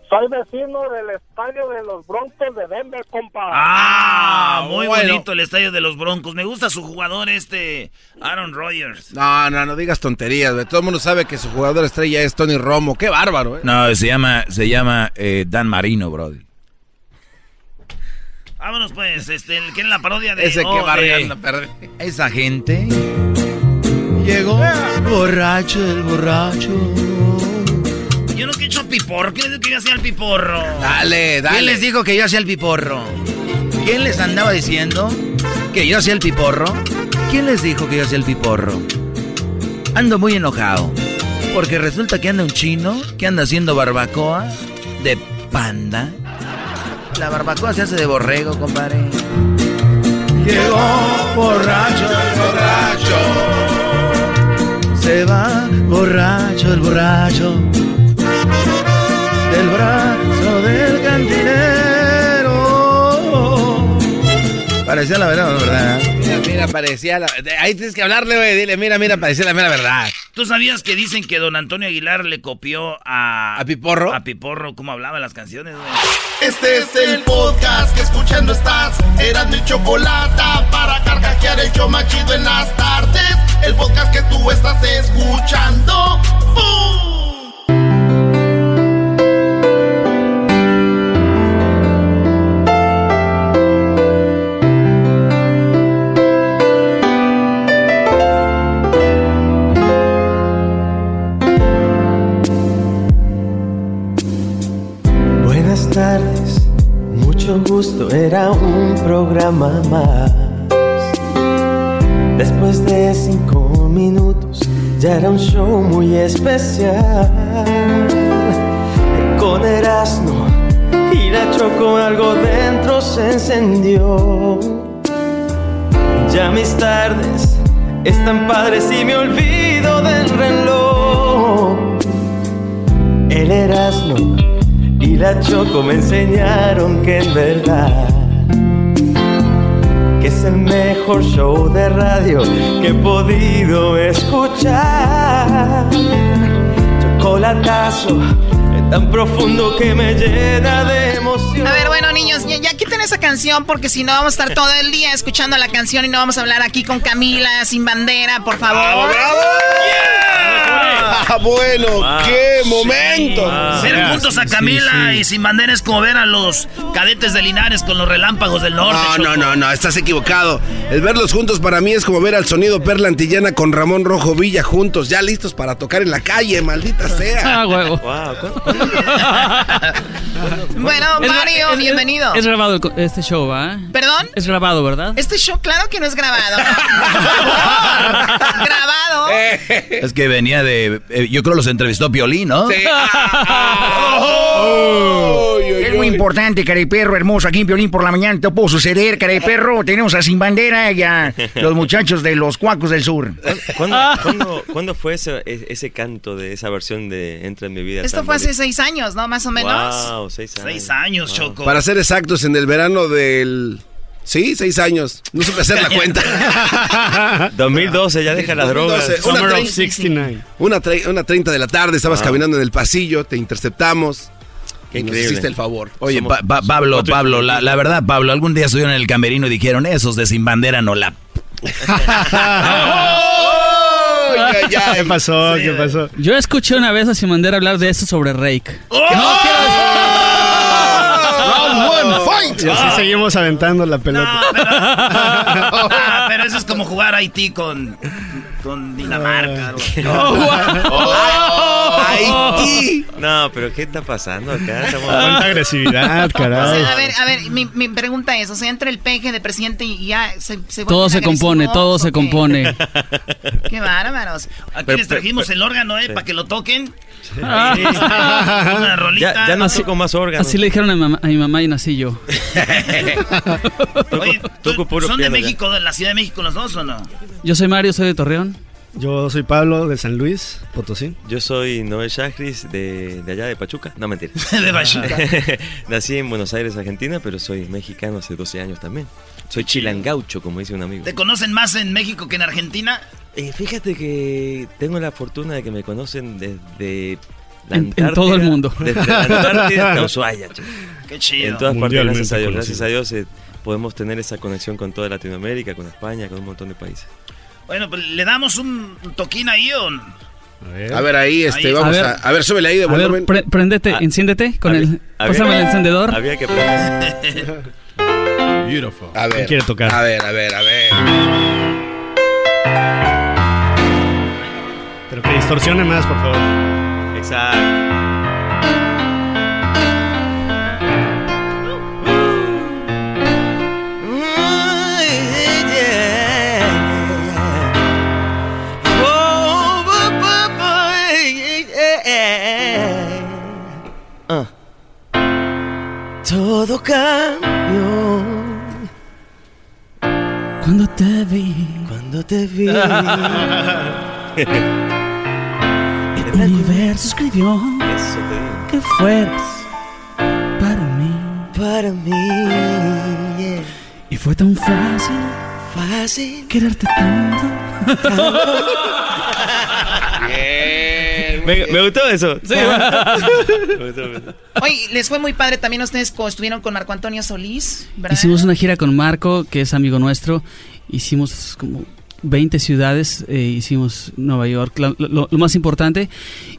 [SPEAKER 10] soy vecino del estadio de los Broncos de Denver, compa.
[SPEAKER 1] Ah, muy
[SPEAKER 3] bueno.
[SPEAKER 1] bonito el estadio de los Broncos. Me gusta su jugador este, Aaron Rodgers.
[SPEAKER 3] No, no, no digas tonterías, güey. Todo el mundo sabe que su jugador estrella es Tony Romo. ¡Qué bárbaro, eh!
[SPEAKER 14] No, se llama, se llama eh, Dan Marino, brody.
[SPEAKER 1] Vámonos pues, este, ¿quieren la parodia de...
[SPEAKER 3] Ese
[SPEAKER 1] oh,
[SPEAKER 3] que
[SPEAKER 1] de-
[SPEAKER 3] perdido.
[SPEAKER 14] Esa gente
[SPEAKER 3] Llegó borracho el borracho.
[SPEAKER 1] Yo no que he hecho piporro. ¿Quién les dijo que yo hacía el piporro?
[SPEAKER 3] Dale, dale.
[SPEAKER 12] ¿Quién les dijo que yo hacía el piporro? ¿Quién les andaba diciendo que yo hacía el piporro? ¿Quién les dijo que yo hacía el piporro? Ando muy enojado. Porque resulta que anda un chino que anda haciendo barbacoa de panda. La barbacoa se hace de borrego, compadre. Llegó borracho el borracho. Se va borracho el borracho. Del brazo del cantinero. Parecía la verdad, ¿no? ¿verdad?
[SPEAKER 3] Mira, mira, parecía la... Ahí tienes que hablarle, güey. Dile, mira, mira, parecía la mera verdad.
[SPEAKER 1] ¿Tú sabías que dicen que don Antonio Aguilar le copió a...
[SPEAKER 3] ¿A Piporro?
[SPEAKER 1] A Piporro, cómo hablaba en las canciones, güey.
[SPEAKER 15] Este es el podcast que escuchando estás. Eran mi chocolate para carcajear el show machido en las tardes. El podcast que tú estás escuchando. ¡Bum!
[SPEAKER 16] Mucho gusto, era un programa más. Después de cinco minutos, ya era un show muy especial. Con Erasmo y la Choco, algo dentro se encendió. Ya mis tardes están padres y me olvido del reloj. El Erasmo la Choco me enseñaron que en verdad que es el mejor show de radio que he podido escuchar. Chocolatazo tan profundo que me llena de emoción.
[SPEAKER 17] A ver, bueno, niños, ya, ya esa canción porque si no vamos a estar todo el día escuchando la canción y no vamos a hablar aquí con Camila sin bandera, por favor.
[SPEAKER 3] Ah, bueno, qué momento.
[SPEAKER 1] Ver juntos a Camila y sin bandera es como ver a los cadetes de Linares con los relámpagos del norte.
[SPEAKER 3] No, no,
[SPEAKER 1] Choco.
[SPEAKER 3] no, no, estás equivocado. El verlos juntos para mí es como ver al sonido Perla Antillana con Ramón Rojo Villa juntos, ya listos para tocar en la calle, maldita sea.
[SPEAKER 18] Ah, huevo.
[SPEAKER 17] Bueno, Mario,
[SPEAKER 18] es-
[SPEAKER 17] bienvenido.
[SPEAKER 18] Es grabado el este show, ¿va?
[SPEAKER 17] ¿Perdón?
[SPEAKER 18] Es grabado, ¿verdad?
[SPEAKER 17] Este show, claro que no es grabado. grabado.
[SPEAKER 14] Es que venía de. eh, yo creo los entrevistó Piolín, ¿no?
[SPEAKER 19] Es muy importante, cara de perro hermoso, aquí en Piolín por la mañana. Te puedo suceder, perro. Tenemos a Sin Bandera y a los muchachos de los Cuacos del Sur.
[SPEAKER 20] ¿Cuándo, cuándo- cuándo fue ese, ese canto de esa versión de Entra en mi vida?
[SPEAKER 17] Esto fue hace seis años, ¿no? Más o menos.
[SPEAKER 20] Wow, seis años.
[SPEAKER 1] Seis años, Choco.
[SPEAKER 3] Para ser exactos, en el verano del... Sí, seis años. No supe hacer la cuenta.
[SPEAKER 20] 2012, ya deja las drogas.
[SPEAKER 3] 2012, una trein- Una, tre- una 30 de la tarde, estabas
[SPEAKER 20] Ah.
[SPEAKER 3] caminando en el pasillo, te interceptamos. Que nos hiciste el favor.
[SPEAKER 21] Oye,
[SPEAKER 20] Somos-
[SPEAKER 21] Pa- Pa- Pablo, Pablo, la, la verdad, Pablo, algún día estuvieron en el camerino y dijeron, esos de sin bandera no la...
[SPEAKER 8] ¿Qué pasó? ¿Qué pasó?
[SPEAKER 18] Yo escuché una vez a Simandera hablar de eso sobre Rake.
[SPEAKER 8] Round one, fight. Y así seguimos aventando la pelota.
[SPEAKER 1] Ah, pero eso es como jugar Haití con, con Dinamarca.
[SPEAKER 20] Haití. No, pero ¿qué está pasando acá? Estamos...
[SPEAKER 8] Cuánta agresividad,
[SPEAKER 17] O
[SPEAKER 8] caray.
[SPEAKER 17] sea, a ver, a ver, mi, mi pregunta es, o sea, entra el peje de presidente y ya se, se
[SPEAKER 18] Todo se compone, todo
[SPEAKER 17] ¿o
[SPEAKER 18] se
[SPEAKER 17] qué?
[SPEAKER 18] compone.
[SPEAKER 17] Qué bárbaros.
[SPEAKER 1] Aquí
[SPEAKER 20] Pero-
[SPEAKER 1] les trajimos
[SPEAKER 20] pero-
[SPEAKER 1] el órgano, ¿eh?
[SPEAKER 20] sí.
[SPEAKER 1] Para que lo toquen.
[SPEAKER 18] Ah.
[SPEAKER 1] Sí, Una rolita.
[SPEAKER 20] Ya, ya nací con más órganos.
[SPEAKER 18] Así le dijeron a mi mamá, a mi mamá y nací yo.
[SPEAKER 1] Oye, ¿tú-
[SPEAKER 20] toco puro
[SPEAKER 1] ¿son de. México, de la Ciudad de México los dos o no?
[SPEAKER 18] Yo soy Mario, soy de Torreón.
[SPEAKER 8] Yo soy Pablo de San Luis, Potosí.
[SPEAKER 20] Yo soy Noel Chagris de, de allá de Pachuca. No, mentira.
[SPEAKER 1] De Pachuca.
[SPEAKER 20] Nací en Buenos Aires, Argentina, pero soy mexicano hace 12 años también. Soy chilangaucho, como dice un amigo.
[SPEAKER 1] ¿Te conocen más en México que en Argentina?
[SPEAKER 20] Eh, fíjate que tengo la fortuna de que me conocen desde la
[SPEAKER 18] En- todo el mundo.
[SPEAKER 20] Desde la Antártida hasta Ushuaia. chico.
[SPEAKER 1] Qué chido.
[SPEAKER 20] En todas partes, gracias a Dios.
[SPEAKER 8] conocido.
[SPEAKER 20] Gracias a Dios eh, podemos tener esa conexión con toda Latinoamérica, con España, con un montón de países.
[SPEAKER 1] Bueno, pues le damos un toquín ahí o...
[SPEAKER 3] A ver, ahí, este,
[SPEAKER 1] Ahí.
[SPEAKER 3] vamos
[SPEAKER 18] A
[SPEAKER 3] a
[SPEAKER 18] ver.
[SPEAKER 3] a, ver, súbele ahí de
[SPEAKER 18] A ver,
[SPEAKER 3] volumen.
[SPEAKER 18] pre- prendete,
[SPEAKER 20] Ah,
[SPEAKER 18] enciéndete con
[SPEAKER 20] había-
[SPEAKER 18] el...
[SPEAKER 20] había-
[SPEAKER 18] Pásame el encendedor.
[SPEAKER 20] Había que aprender.
[SPEAKER 8] Beautiful.
[SPEAKER 3] A ver,
[SPEAKER 8] quiere tocar?
[SPEAKER 3] A ver, a ver, a ver.
[SPEAKER 8] Pero que distorsione más, por favor.
[SPEAKER 20] Exacto. Todo cambió
[SPEAKER 18] Cuando te vi,
[SPEAKER 20] cuando te vi.
[SPEAKER 18] el universo escribió que fueras para mí.
[SPEAKER 20] Para mí,
[SPEAKER 18] Y fue tan fácil
[SPEAKER 20] fácil.
[SPEAKER 18] quererte tanto.
[SPEAKER 20] Me, me gustó eso.
[SPEAKER 18] Sí.
[SPEAKER 17] Oye, les fue muy padre, también ustedes estuvieron con Marco Antonio Solís, ¿verdad?
[SPEAKER 18] Hicimos una gira con Marco, que es amigo nuestro. Hicimos como 20 ciudades, eh, hicimos Nueva York, lo, lo más importante.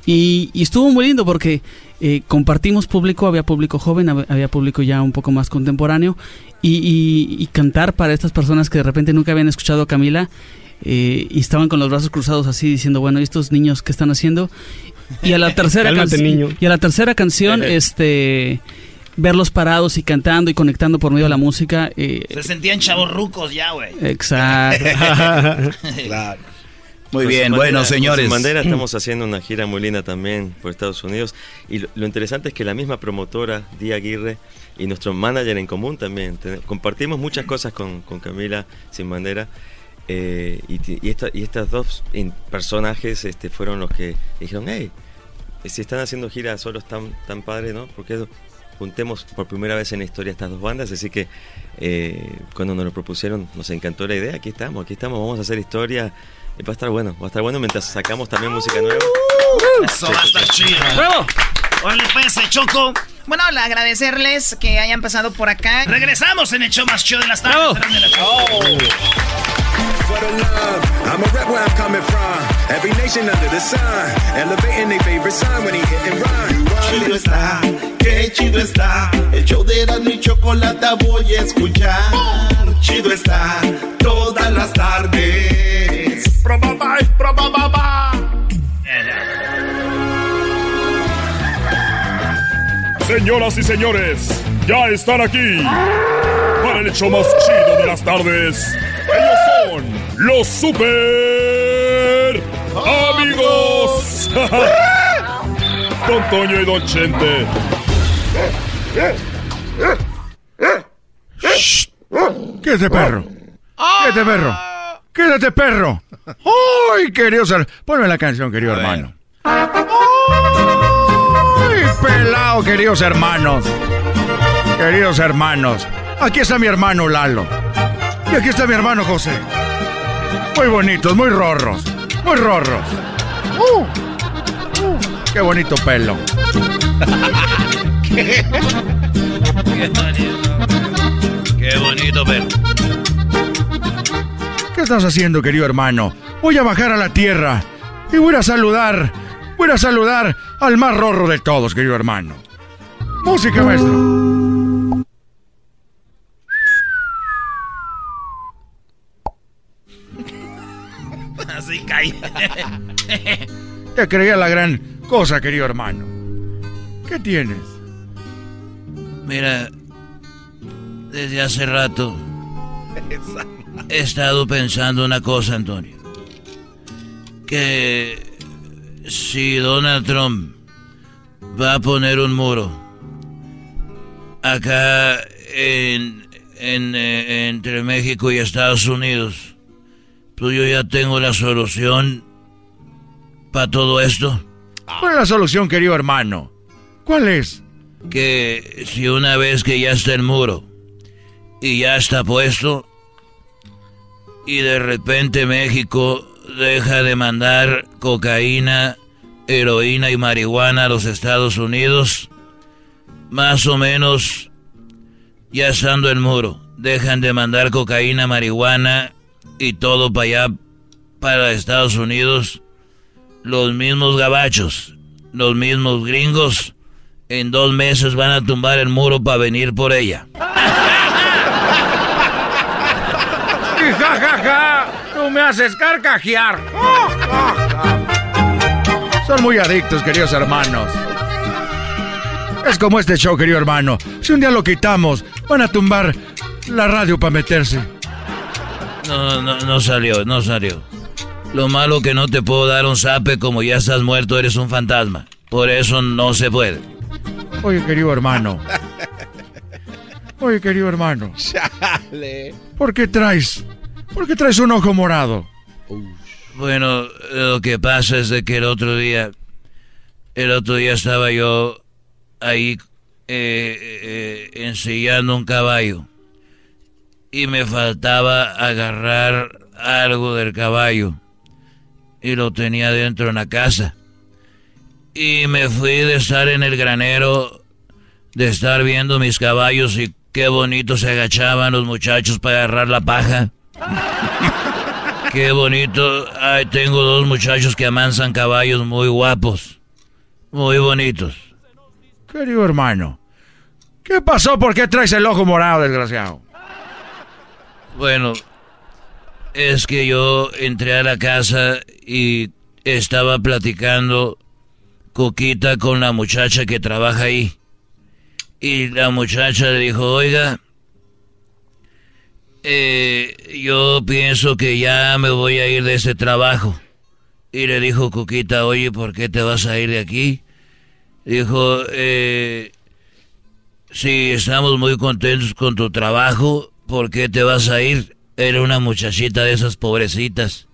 [SPEAKER 18] Y, y estuvo muy lindo porque eh, compartimos público, había público joven, hab- había público ya un poco más contemporáneo. Y, y- y cantar para estas personas que de repente nunca habían escuchado a Camila. eh, y estaban con los brazos cruzados así diciendo, bueno, ¿y estos niños qué están haciendo? Y a la tercera
[SPEAKER 8] Cálmate,
[SPEAKER 18] canción,
[SPEAKER 8] niño.
[SPEAKER 18] y a la tercera canción, este verlos parados y cantando y conectando por medio de la música. eh,
[SPEAKER 1] Se sentían chavos rucos ya, güey.
[SPEAKER 18] exacto.
[SPEAKER 3] Claro.
[SPEAKER 21] Muy
[SPEAKER 20] Con
[SPEAKER 21] bien, bueno,
[SPEAKER 20] Bandera-
[SPEAKER 21] señores.
[SPEAKER 20] Sin Bandera estamos haciendo una gira muy linda también por Estados Unidos. Y lo, lo interesante es que la misma promotora, Día Aguirre, y nuestro manager en común también, te- compartimos muchas cosas con, con Camila Sin Bandera. eh, y, y, esta- y estas dos in- personajes este, fueron los que dijeron, hey, si están haciendo giras solos tan, tan padre, ¿no? Porque juntemos por primera vez en la historia estas dos bandas, así que eh, cuando nos lo propusieron nos encantó la idea, aquí estamos, aquí estamos, vamos a hacer historia, y va a estar bueno, va a estar bueno mientras sacamos también música nueva.
[SPEAKER 1] Eso va a estar chido.
[SPEAKER 18] ¡Bravo!
[SPEAKER 1] Órale, pues, eh, Choco.
[SPEAKER 17] Bueno, agradecerles que hayan pasado por acá.
[SPEAKER 1] Regresamos en el show más chido de las tardes. La-
[SPEAKER 22] For the love, I'm a rep where I'm coming from. Every nation under the sun, elevating their favorite sign when he hit and run.
[SPEAKER 15] Chido está, qué chido está. El show de Erasmo y Chocolata voy a escuchar. Chido está, todas las tardes. Probaba, probaba.
[SPEAKER 23] Señoras y señores, ya están aquí para el hecho más chido de las tardes. Ellos son los super amigos. Don Toño y Don Chente.
[SPEAKER 6] Quédate, perro. Quédate, perro. Quédate, perro. ¡Ay, querido ser... Ponme la canción, querido hermano. ¡Ay, pelado, queridos hermanos! Queridos hermanos. Aquí está mi hermano Lalo. Y aquí está mi hermano José. Muy bonitos, muy rorros. Muy rorros. ¡Uh! ¡Uh! ¡Qué bonito pelo!
[SPEAKER 24] cheque.
[SPEAKER 12] Qué bonito, pero.
[SPEAKER 25] ¿Qué estás haciendo, querido hermano? Voy a bajar a la tierra y voy a saludar, voy a saludar al más rorro de todos, querido hermano. Música, maestro. Te creía la gran cosa, querido hermano. ¿Qué tienes?
[SPEAKER 12] Mira, desde hace rato he estado pensando una cosa, Antonio. Que si Donald Trump va a poner un muro acá en, en, eh, entre México y Estados Unidos, pues yo ya tengo la solución para todo esto.
[SPEAKER 25] ¿Cuál es la solución, querido hermano? ¿Cuál es?
[SPEAKER 12] Que si una vez que ya está el muro y ya está puesto y de repente México deja de mandar cocaína, heroína y marihuana a los Estados Unidos, más o menos ya estando el muro, dejan de mandar cocaína, marihuana y todo para allá, para Estados Unidos, los mismos gabachos, los mismos gringos, en dos meses van a tumbar el muro para venir por ella.
[SPEAKER 25] Y ja, ja, ja, tú me haces carcajear. Son muy adictos, queridos hermanos. Es como este show, querido hermano. Si un día lo quitamos, van a tumbar la radio para meterse.
[SPEAKER 12] No, no, no salió, no salió. Lo malo que no te puedo dar un zape como ya estás muerto, eres un fantasma. Por eso no se puede.
[SPEAKER 25] Oye, querido hermano. Oye, querido hermano.
[SPEAKER 3] Chale.
[SPEAKER 25] ¿Por qué traes? ¿Por qué traes un ojo morado?
[SPEAKER 12] Bueno, lo que pasa es de que el otro día, el otro día estaba yo ahí eh, eh, ensillando un caballo y me faltaba agarrar algo del caballo y lo tenía dentro en la casa. Y me fui de estar en el granero, de estar viendo mis caballos y qué bonito se agachaban los muchachos para agarrar la paja. Qué bonito. Ay, tengo dos muchachos que amansan caballos muy guapos. Muy bonitos.
[SPEAKER 25] Querido hermano. ¿Qué pasó? ¿Por qué traes el ojo morado, desgraciado?
[SPEAKER 12] Bueno, es que yo entré a la casa y estaba platicando Coquita con la muchacha que trabaja ahí. Y la muchacha le dijo, oiga, eh, yo pienso que ya me voy a ir de ese trabajo. Y le dijo Coquita, oye, ¿por qué te vas a ir de aquí? Dijo, eh, si estamos muy contentos con tu trabajo, ¿por qué te vas a ir? Era una muchachita de esas pobrecitas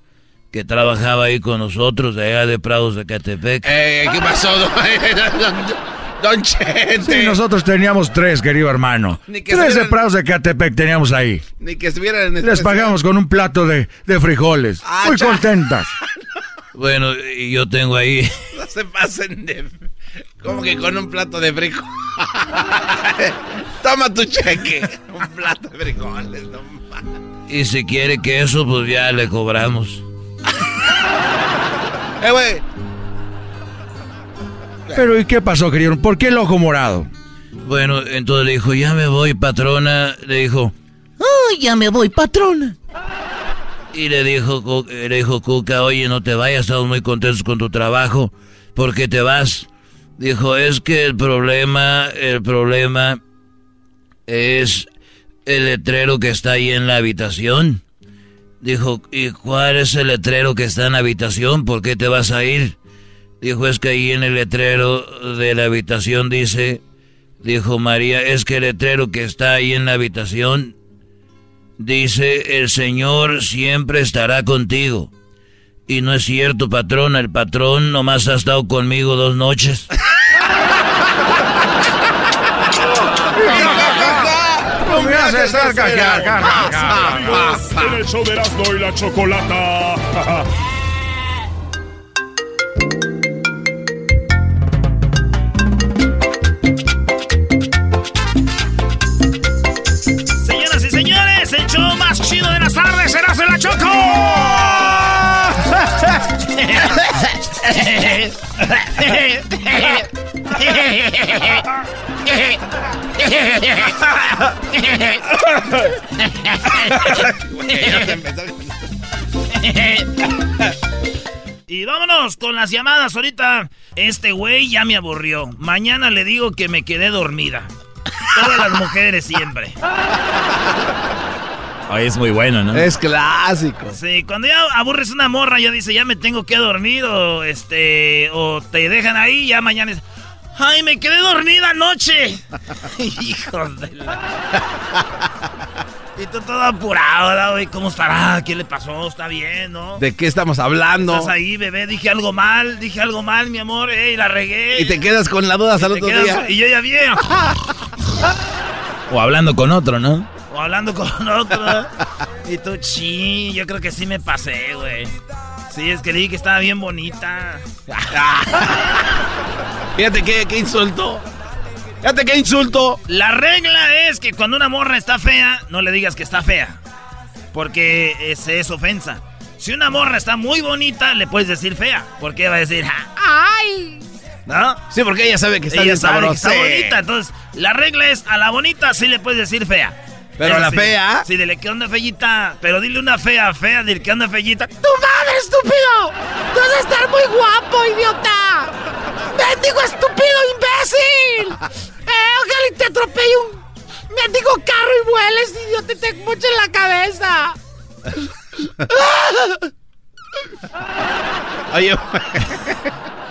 [SPEAKER 12] que trabajaba ahí con nosotros, de allá de Prados de Catepec.
[SPEAKER 3] Eh, ¿Qué pasó, don, don Chente?
[SPEAKER 25] Sí, nosotros teníamos tres, querido hermano.
[SPEAKER 3] Ni que
[SPEAKER 25] Tres de Prados de Catepec teníamos ahí.
[SPEAKER 3] Ni que estuvieran en
[SPEAKER 25] Les pagamos con un plato de, de frijoles.
[SPEAKER 3] Ah,
[SPEAKER 25] Muy
[SPEAKER 3] cha-
[SPEAKER 25] contentas.
[SPEAKER 12] Bueno, y yo tengo ahí...
[SPEAKER 3] No se pasen de... Como que con un plato de frijol. Toma tu cheque. Un plato de frijoles. no.
[SPEAKER 12] Y si quiere queso, pues ya le cobramos.
[SPEAKER 3] Eh, güey.
[SPEAKER 25] Pero ¿y qué pasó, querido? ¿Por qué el ojo morado?
[SPEAKER 12] Bueno, entonces le dijo, ya me voy, patrona. Le dijo,
[SPEAKER 26] ¡Ay, ya me voy, patrona!
[SPEAKER 12] y le dijo, le dijo Cuca, oye, no te vayas, estamos muy contentos con tu trabajo. ¿Por qué te vas? Dijo, es que el problema, el problema es el letrero que está ahí en la habitación. Dijo, ¿y cuál es el letrero que está en la habitación? ¿Por qué te vas a ir? Dijo, es que ahí en el letrero de la habitación dice, dijo María, es que el letrero que está ahí en la habitación dice, el Señor siempre estará contigo. Y no es cierto, patrón. El patrón nomás ha estado conmigo dos noches.
[SPEAKER 25] no me haces de Erasmo
[SPEAKER 23] y la Chocolata. Señoras y señores, el show más chido de las tardes, Erasmo y la Choco.
[SPEAKER 1] Y vámonos con las llamadas ahorita. Este güey ya me aburrió. Mañana le digo que me quedé dormida. Todas las mujeres siempre.
[SPEAKER 6] Ay, es muy bueno, ¿no?
[SPEAKER 3] Es clásico.
[SPEAKER 1] Sí, cuando ya aburres una morra, ya dice, ya me tengo que dormir, o este, o te dejan ahí, ya mañana es, ay, me quedé dormida anoche. Hijos de la... Y tú todo apurado, ¿verdad, güey? ¿Cómo estará? ¿Qué le pasó? ¿Está bien, no?
[SPEAKER 3] ¿De qué estamos hablando?
[SPEAKER 1] Estás ahí, bebé, dije algo mal, dije algo mal, mi amor, ey, la regué.
[SPEAKER 3] Y te quedas con la duda hasta el otro
[SPEAKER 1] quedas-
[SPEAKER 3] día.
[SPEAKER 1] Y yo ya bien.
[SPEAKER 6] O hablando con otro, ¿no?
[SPEAKER 1] O hablando con otro. y tú, chi, yo creo que sí me pasé, güey. Sí, es que dije que estaba bien bonita.
[SPEAKER 3] Fíjate qué, qué insulto. Fíjate qué insulto.
[SPEAKER 1] La regla es que cuando una morra está fea, no le digas que está fea. Porque ese es ofensa. Si una morra está muy bonita, le puedes decir fea. Porque va a decir,
[SPEAKER 17] ¡Ay!
[SPEAKER 1] ¿no?
[SPEAKER 3] Sí, porque ella sabe que está
[SPEAKER 1] Ella
[SPEAKER 3] bien
[SPEAKER 1] sabe que está bonita. Entonces, la regla es a la bonita sí le puedes decir fea.
[SPEAKER 3] Pero a la
[SPEAKER 1] sí,
[SPEAKER 3] fea-
[SPEAKER 1] Sí, dile que onda fellita. Pero dile una fea, fea, dile que onda fellita.
[SPEAKER 7] ¡Tu madre, estúpido! ¡Tú has de estar muy guapo, idiota! ¡Mendigo estúpido, imbécil! ¡Eh, ojalá y te atropelle un mendigo carro y vueles, idiota, y te moche en la cabeza!
[SPEAKER 3] Oye,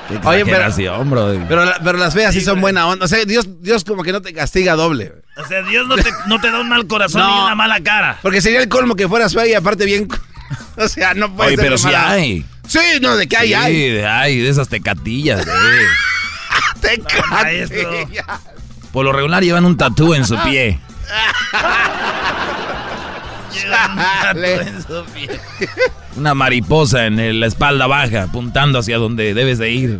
[SPEAKER 6] Qué
[SPEAKER 3] Oye, pero- pero las feas sí, son buena onda. O sea, Dios, Dios como que no te castiga doble.
[SPEAKER 1] O sea, Dios no te, no te da un mal corazón
[SPEAKER 3] No.
[SPEAKER 1] ni una mala cara.
[SPEAKER 3] Porque sería el colmo que fueras fea y aparte bien. O sea, no puede
[SPEAKER 6] Oye,
[SPEAKER 3] ser
[SPEAKER 6] pero sí
[SPEAKER 3] mala-
[SPEAKER 6] hay.
[SPEAKER 3] Sí, no, de que hay,
[SPEAKER 6] Sí,
[SPEAKER 3] hay.
[SPEAKER 6] de, ay, de esas tecatillas. eh.
[SPEAKER 3] Te
[SPEAKER 1] maestro.
[SPEAKER 6] Por lo regular llevan un tatú en su pie.
[SPEAKER 1] Lleva un gato en su pie.
[SPEAKER 6] Una mariposa en la espalda baja, apuntando hacia donde debes de ir.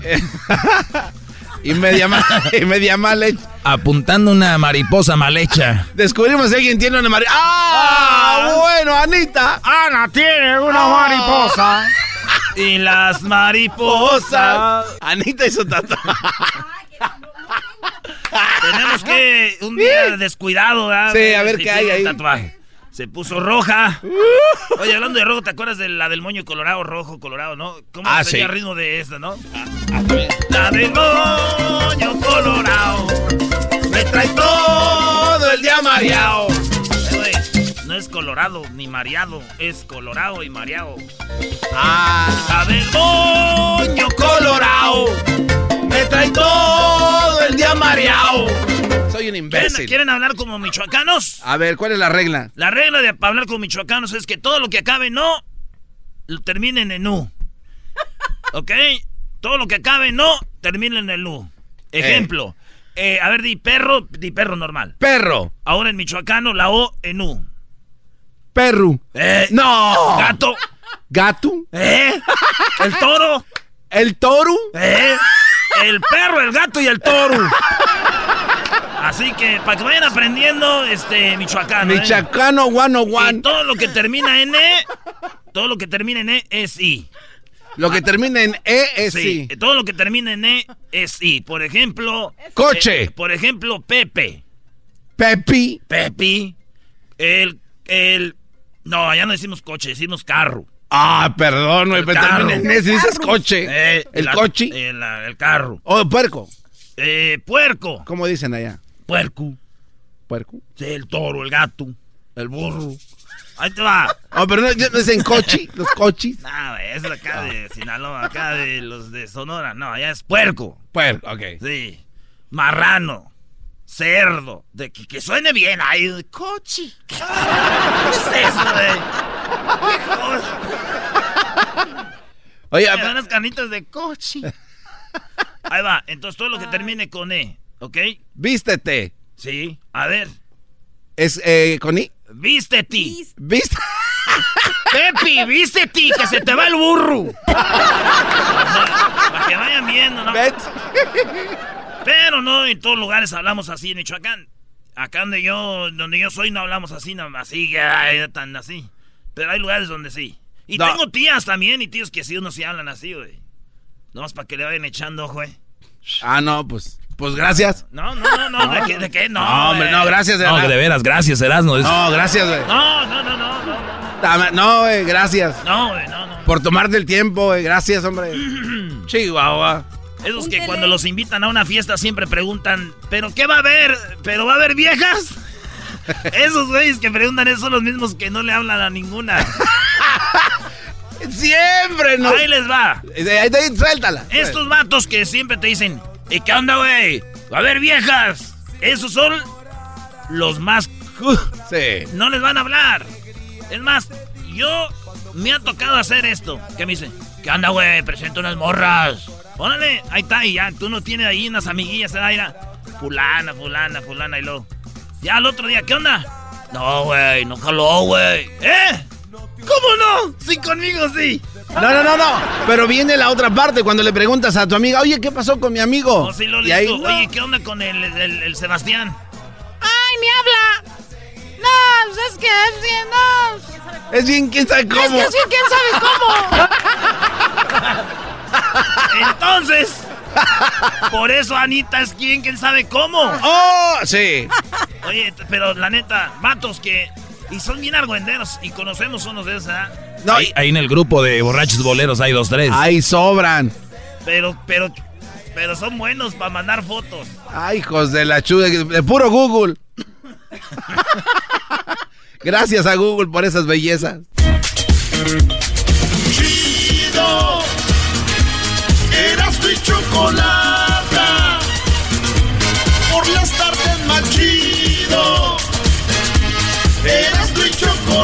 [SPEAKER 3] Y media mal, y media mal hecha.
[SPEAKER 6] Apuntando una mariposa mal hecha.
[SPEAKER 3] Descubrimos si alguien tiene una mariposa. ¡Ah! Bueno, Anita.
[SPEAKER 1] Ana tiene una mariposa. Y las mariposas.
[SPEAKER 3] Anita hizo tatuaje.
[SPEAKER 1] Tenemos que un día descuidado, ¿verdad?
[SPEAKER 3] Sí, a ver qué hay ahí.
[SPEAKER 1] Tatuaje. Se puso roja. Oye, hablando de rojo, ¿te acuerdas de la del moño colorado, rojo, colorado, no? ¿Cómo
[SPEAKER 3] Ah,
[SPEAKER 1] sería
[SPEAKER 3] sí.
[SPEAKER 1] el ritmo de esta, no? La del moño colorado. Me trae todo el día mareado. Eh, no es colorado ni mareado, es colorado y mareado.
[SPEAKER 3] Ah.
[SPEAKER 1] La del moño colorado. Me trae todo el día mareado.
[SPEAKER 3] Soy un
[SPEAKER 1] ¿Quieren,
[SPEAKER 3] imbécil.
[SPEAKER 1] quieren hablar como michoacanos?
[SPEAKER 3] A ver, ¿cuál es la regla?
[SPEAKER 1] La regla de hablar como michoacanos es que todo lo que acabe en no, lo terminen en u. ¿Ok? Todo lo que acabe en no, termine en el u. Ejemplo. eh, a ver, di perro, di perro normal.
[SPEAKER 3] Perro.
[SPEAKER 1] Ahora en michoacano, la o en u.
[SPEAKER 3] Perro.
[SPEAKER 1] Eh,
[SPEAKER 3] No.
[SPEAKER 1] Gato.
[SPEAKER 3] Gato.
[SPEAKER 1] ¿Eh? El toro.
[SPEAKER 3] El toro.
[SPEAKER 1] ¿Eh? El perro, el gato y el toro. Así que para que vayan aprendiendo, este, michoacano. ¿eh?
[SPEAKER 3] Michoacano one oh
[SPEAKER 1] Y
[SPEAKER 3] one.
[SPEAKER 1] todo lo que termina en E, todo lo que termina en E es I.
[SPEAKER 3] Lo que termina en E es
[SPEAKER 1] Sí,
[SPEAKER 3] sí.
[SPEAKER 1] todo lo que termina en E es I. Por ejemplo...
[SPEAKER 3] Coche.
[SPEAKER 1] eh, por ejemplo, Pepe.
[SPEAKER 3] Pepi.
[SPEAKER 1] Pepi. El... el no, ya no decimos coche, decimos carro.
[SPEAKER 3] Ah, perdón,
[SPEAKER 1] El
[SPEAKER 3] pero
[SPEAKER 1] carro.
[SPEAKER 3] termina en ese, dices coche.
[SPEAKER 1] Eh,
[SPEAKER 3] el
[SPEAKER 1] la-
[SPEAKER 3] coche.
[SPEAKER 1] El, el carro.
[SPEAKER 3] Oh, puerco.
[SPEAKER 1] Eh, puerco.
[SPEAKER 3] ¿Cómo dicen allá?
[SPEAKER 1] Puerco.
[SPEAKER 3] Puerco.
[SPEAKER 1] Sí, el toro, el gato, el burro. Ahí te va.
[SPEAKER 3] Oh, pero no, no dicen coche, los coches.
[SPEAKER 1] No, güey, es de acá de Sinaloa, acá de los de Sonora. No, allá es puerco.
[SPEAKER 3] Puerco, ok.
[SPEAKER 1] Sí. Marrano. Cerdo. De que, que suene bien. Ay, de coche. ¿Qué es eso, güey? ¿Qué cosa?
[SPEAKER 3] Oye,
[SPEAKER 1] Me dan unas carnitas de coche. Ahí va. Entonces todo lo que termine con E, ¿ok?
[SPEAKER 3] vístete.
[SPEAKER 1] Sí. A ver.
[SPEAKER 3] Es eh, con I.
[SPEAKER 1] Vístete.
[SPEAKER 3] Viste.
[SPEAKER 1] Pepi, vístete, que se te va el burro. Para que vayan viendo, ¿no? Pero no en todos lugares hablamos así en Michoacán. Acá donde yo, donde yo soy no hablamos así, no, así, que, ay, tan así. Pero hay lugares donde sí. Y
[SPEAKER 3] No.
[SPEAKER 1] tengo tías también y tíos que sí unos sí hablan así, güey. Nomás para que le vayan echando, güey.
[SPEAKER 3] Ah, no, pues. Pues gracias.
[SPEAKER 1] No, no, no, no, ¿de qué? ¿De qué? No,
[SPEAKER 3] No, hombre, no, gracias.
[SPEAKER 6] No, que de veras, gracias, Erasmo.
[SPEAKER 3] No, gracias, güey.
[SPEAKER 1] No, no, no, no, no.
[SPEAKER 3] No, güey, gracias.
[SPEAKER 1] No, güey, no, no.
[SPEAKER 3] Por tomarte el tiempo, güey. Gracias, hombre. Chihuahua.
[SPEAKER 1] Esos que cuando los invitan a una fiesta siempre preguntan, ¿pero qué va a haber? ¿Pero va a haber viejas? Esos güeyes que preguntan eso son los mismos que no le hablan a ninguna.
[SPEAKER 3] Siempre, ¿no?
[SPEAKER 1] Ahí les va.
[SPEAKER 3] Ahí, ahí, suéltala.
[SPEAKER 1] Estos vatos que siempre te dicen, ¿y qué onda, güey? A haber viejas. Esos son los más...
[SPEAKER 3] Sí.
[SPEAKER 1] No les van a hablar. Es más, yo me ha tocado hacer esto. ¿Qué me dicen? ¿Qué onda, güey? Presento unas morras. Órale, ahí está, y ya, tú no tienes ahí unas amiguillas, ¿verdad? Mira, fulana, fulana, fulana, y luego. Ya al otro día, ¿qué onda? No, güey, no jaló, güey. ¿Eh? ¿Cómo no? Sí, conmigo sí.
[SPEAKER 3] No, no, no, no. Pero viene la otra parte cuando le preguntas a tu amiga, oye, ¿qué pasó con mi amigo?
[SPEAKER 1] No, sí, lo
[SPEAKER 3] y ahí,
[SPEAKER 1] listo. Oye, ¿qué onda con el, el- el Sebastián?
[SPEAKER 7] ¡Ay, me habla! No, pues es que es bien, no.
[SPEAKER 3] es bien, quién sabe cómo.
[SPEAKER 7] Es que sí, quién sabe cómo.
[SPEAKER 1] Entonces, por eso Anita es quien, quién sabe cómo.
[SPEAKER 3] ¡Oh! Sí.
[SPEAKER 1] Oye, pero la neta, vatos que. Y son bien argüenderos y conocemos unos de esos, ¿verdad?
[SPEAKER 3] No,
[SPEAKER 6] Ahí, ahí en el grupo de borrachos boleros hay dos, tres.
[SPEAKER 3] Ahí sobran.
[SPEAKER 1] Pero, pero, pero son buenos para mandar fotos.
[SPEAKER 3] Ay, hijos de la chuda, de puro Google. Gracias a Google por esas bellezas.
[SPEAKER 15] Chido. Erasmo y chocolata. Por las tardes más chido. Erasmo y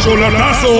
[SPEAKER 23] Chocolatazo.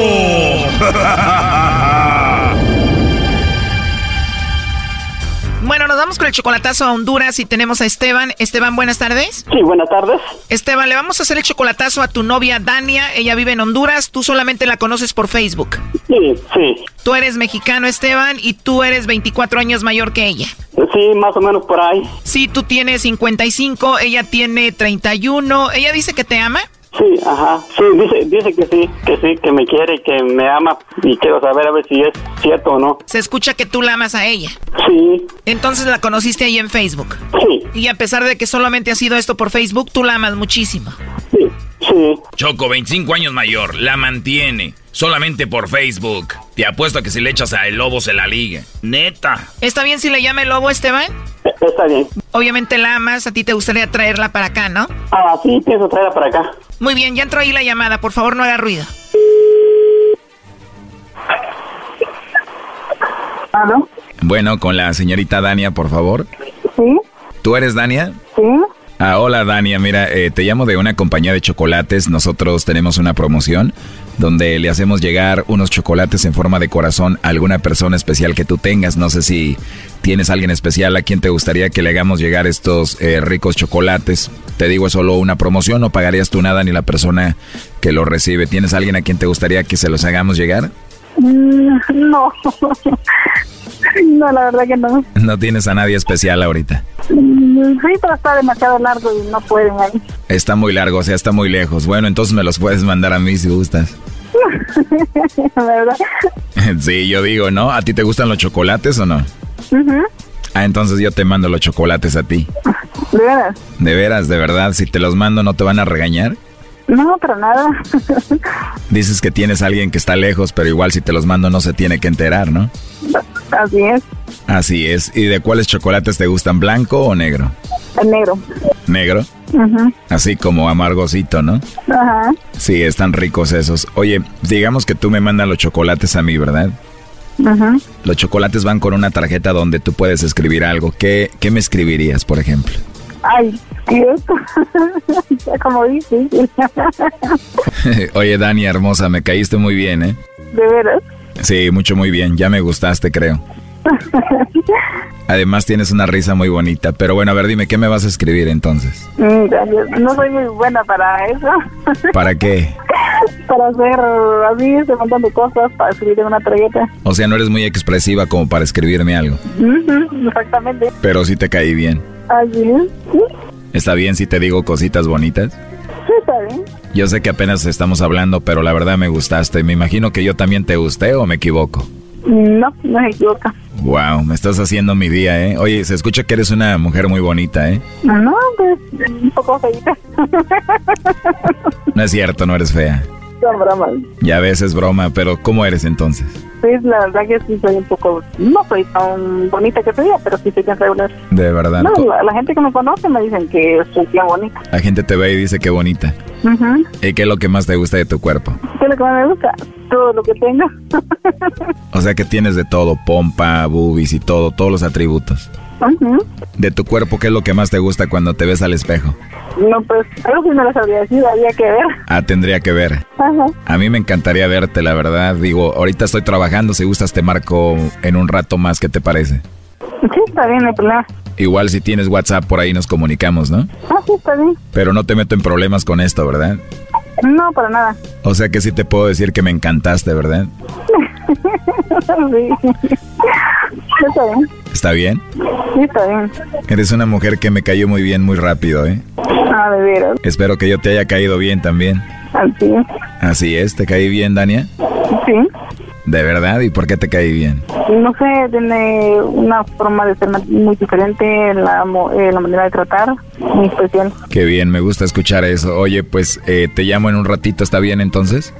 [SPEAKER 17] Bueno, nos vamos con el chocolatazo a Honduras y tenemos a Esteban. Esteban, buenas tardes.
[SPEAKER 9] Sí, buenas tardes.
[SPEAKER 17] Esteban, le vamos a hacer el chocolatazo a tu novia Dania. Ella vive en Honduras. Tú solamente la conoces por Facebook.
[SPEAKER 9] Sí, sí.
[SPEAKER 17] Tú eres mexicano, Esteban, y tú eres 24 años mayor que ella.
[SPEAKER 9] Sí, más o menos por ahí.
[SPEAKER 17] Sí, tú tienes 55, ella tiene 31. ¿Ella dice que te ama?
[SPEAKER 9] Sí, ajá. Sí, dice, dice que sí, que sí, que me quiere y que me ama. Y quiero saber a ver si es cierto o no.
[SPEAKER 17] Se escucha que tú la amas a ella.
[SPEAKER 9] Sí.
[SPEAKER 17] Entonces la conociste ahí en Facebook.
[SPEAKER 9] Sí.
[SPEAKER 17] Y a pesar de que solamente ha sido esto por Facebook, tú la amas muchísimo.
[SPEAKER 9] Sí, sí.
[SPEAKER 6] Choco, 25 años mayor, la mantiene. Solamente por Facebook. Te apuesto a que si le echas a el lobo se la liga. Neta.
[SPEAKER 17] ¿Está bien si le llama el lobo, Esteban?
[SPEAKER 9] Está bien.
[SPEAKER 17] Obviamente la amas, a ti te gustaría traerla para acá, ¿no?
[SPEAKER 9] Ah, sí, pienso traerla para acá.
[SPEAKER 17] Muy bien, ya entró ahí la llamada, por favor no haga ruido.
[SPEAKER 9] ¿Aló?
[SPEAKER 6] Bueno, con la señorita Dania, por favor.
[SPEAKER 9] Sí,
[SPEAKER 6] ¿Tú eres Dania?
[SPEAKER 9] sí.
[SPEAKER 6] Ah, hola Dania, mira, eh, te llamo de una compañía de chocolates. Nosotros tenemos una promoción donde le hacemos llegar unos chocolates en forma de corazón a alguna persona especial que tú tengas. No sé si tienes alguien especial a quien te gustaría que le hagamos llegar estos eh, ricos chocolates. Te digo, es solo una promoción, no pagarías tú nada ni la persona que lo recibe. ¿Tienes alguien a quien te gustaría que se los hagamos llegar?
[SPEAKER 9] Mm, No. No, la verdad que no.
[SPEAKER 6] No tienes a nadie especial ahorita.
[SPEAKER 9] Mm, Sí, pero está demasiado largo y no pueden ahí.
[SPEAKER 6] Está muy largo, o sea, está muy lejos. Bueno, entonces me los puedes mandar a mí si gustas.
[SPEAKER 9] ¿Verdad?
[SPEAKER 6] Sí, yo digo, ¿no? ¿A ti te gustan los chocolates o no?
[SPEAKER 9] Ujú.
[SPEAKER 6] Ah, entonces yo te mando los chocolates a ti.
[SPEAKER 9] ¿De veras?
[SPEAKER 6] De veras, de verdad, si te los mando no te van a regañar.
[SPEAKER 9] No, pero nada.
[SPEAKER 6] Dices que tienes a alguien que está lejos, pero igual si te los mando no se tiene que enterar, ¿no?
[SPEAKER 9] Así es.
[SPEAKER 6] Así es. ¿Y de cuáles chocolates te gustan, blanco o negro?
[SPEAKER 9] El negro.
[SPEAKER 6] Negro.
[SPEAKER 9] Ujú.
[SPEAKER 6] Así como amargosito, ¿no?
[SPEAKER 9] Ajá.
[SPEAKER 6] Sí, están ricos esos. Oye, digamos que tú me mandas los chocolates a mí, ¿verdad?
[SPEAKER 9] Ujú.
[SPEAKER 6] Los chocolates van con una tarjeta donde tú puedes escribir algo. ¿Qué, qué me escribirías, por ejemplo?
[SPEAKER 9] Ay, Dios. Ya como difícil.
[SPEAKER 6] Oye, Dani, hermosa, me caíste muy bien, ¿eh?
[SPEAKER 9] De veras.
[SPEAKER 6] Sí, mucho muy bien. Ya me gustaste, creo. Además tienes una risa muy bonita. Pero bueno, a ver, dime, ¿qué me vas a escribir entonces?
[SPEAKER 27] Mm, gracias. No soy muy buena para eso.
[SPEAKER 6] ¿Para qué?
[SPEAKER 27] para hacer así, este montón de cosas, para escribir en una tarjeta.
[SPEAKER 6] O sea, no eres muy expresiva como para escribirme algo.
[SPEAKER 27] Ujú, exactamente.
[SPEAKER 6] Pero sí te caí bien.
[SPEAKER 27] Así es. Sí,
[SPEAKER 6] ¿Está bien si te digo cositas bonitas?
[SPEAKER 27] sí, está bien.
[SPEAKER 6] Yo sé que apenas estamos hablando, pero la verdad me gustaste. Me imagino que yo también te gusté o me equivoco.
[SPEAKER 27] No, no se equivoca.
[SPEAKER 6] Wow, me estás haciendo mi día, ¿eh? Oye, se escucha que eres una mujer muy bonita, ¿eh?
[SPEAKER 27] No, pues un poco feita.
[SPEAKER 6] No es cierto, no eres fea.
[SPEAKER 27] Son bromas.
[SPEAKER 6] Ya ves, es broma, pero ¿cómo eres entonces?
[SPEAKER 27] Pues la verdad que sí soy un poco, no soy tan bonita que soy, pero sí soy bien regular.
[SPEAKER 6] De verdad.
[SPEAKER 27] No, la, la gente que me conoce me dicen que soy bien bonita.
[SPEAKER 6] La gente te ve y dice que bonita.
[SPEAKER 27] Ujú.
[SPEAKER 6] ¿Y qué es lo que más te gusta de tu cuerpo?
[SPEAKER 27] ¿Qué es lo que más me gusta? Todo lo que tenga.
[SPEAKER 6] O sea que tienes de todo, pompa, boobies y todo, todos los atributos. De tu cuerpo, ¿qué es lo que más te gusta cuando te ves al espejo?
[SPEAKER 27] No, pues, algo sí no lo sabría decir, había que ver.
[SPEAKER 6] Ah, tendría que ver.
[SPEAKER 27] Ajá.
[SPEAKER 6] A mí me encantaría verte, la verdad. Digo, ahorita estoy trabajando, si gustas te marco en un rato más, ¿qué te parece?
[SPEAKER 27] Sí, está bien, no hay problema.
[SPEAKER 6] Igual si tienes WhatsApp por ahí nos comunicamos, ¿no?
[SPEAKER 27] Ah, sí, está bien.
[SPEAKER 6] Pero no te meto en problemas con esto, ¿verdad?
[SPEAKER 27] No, para nada.
[SPEAKER 6] O sea que sí te puedo decir que me encantaste, ¿verdad?
[SPEAKER 27] sí. Está bien.
[SPEAKER 6] ¿Está bien?
[SPEAKER 27] Sí, está bien.
[SPEAKER 6] Eres una mujer que me cayó muy bien muy rápido, ¿eh?
[SPEAKER 27] Ah, de veras.
[SPEAKER 6] Espero que yo te haya caído bien también.
[SPEAKER 27] Así es.
[SPEAKER 6] Así es, ¿te caí bien, Dania?
[SPEAKER 27] Sí.
[SPEAKER 6] ¿De verdad? ¿Y por qué te caí bien?
[SPEAKER 27] No sé, tiene una forma de ser muy diferente, la, eh, la manera de tratar, muy especial.
[SPEAKER 6] Qué bien, me gusta escuchar eso. Oye, pues eh, te llamo en un ratito, ¿está bien entonces?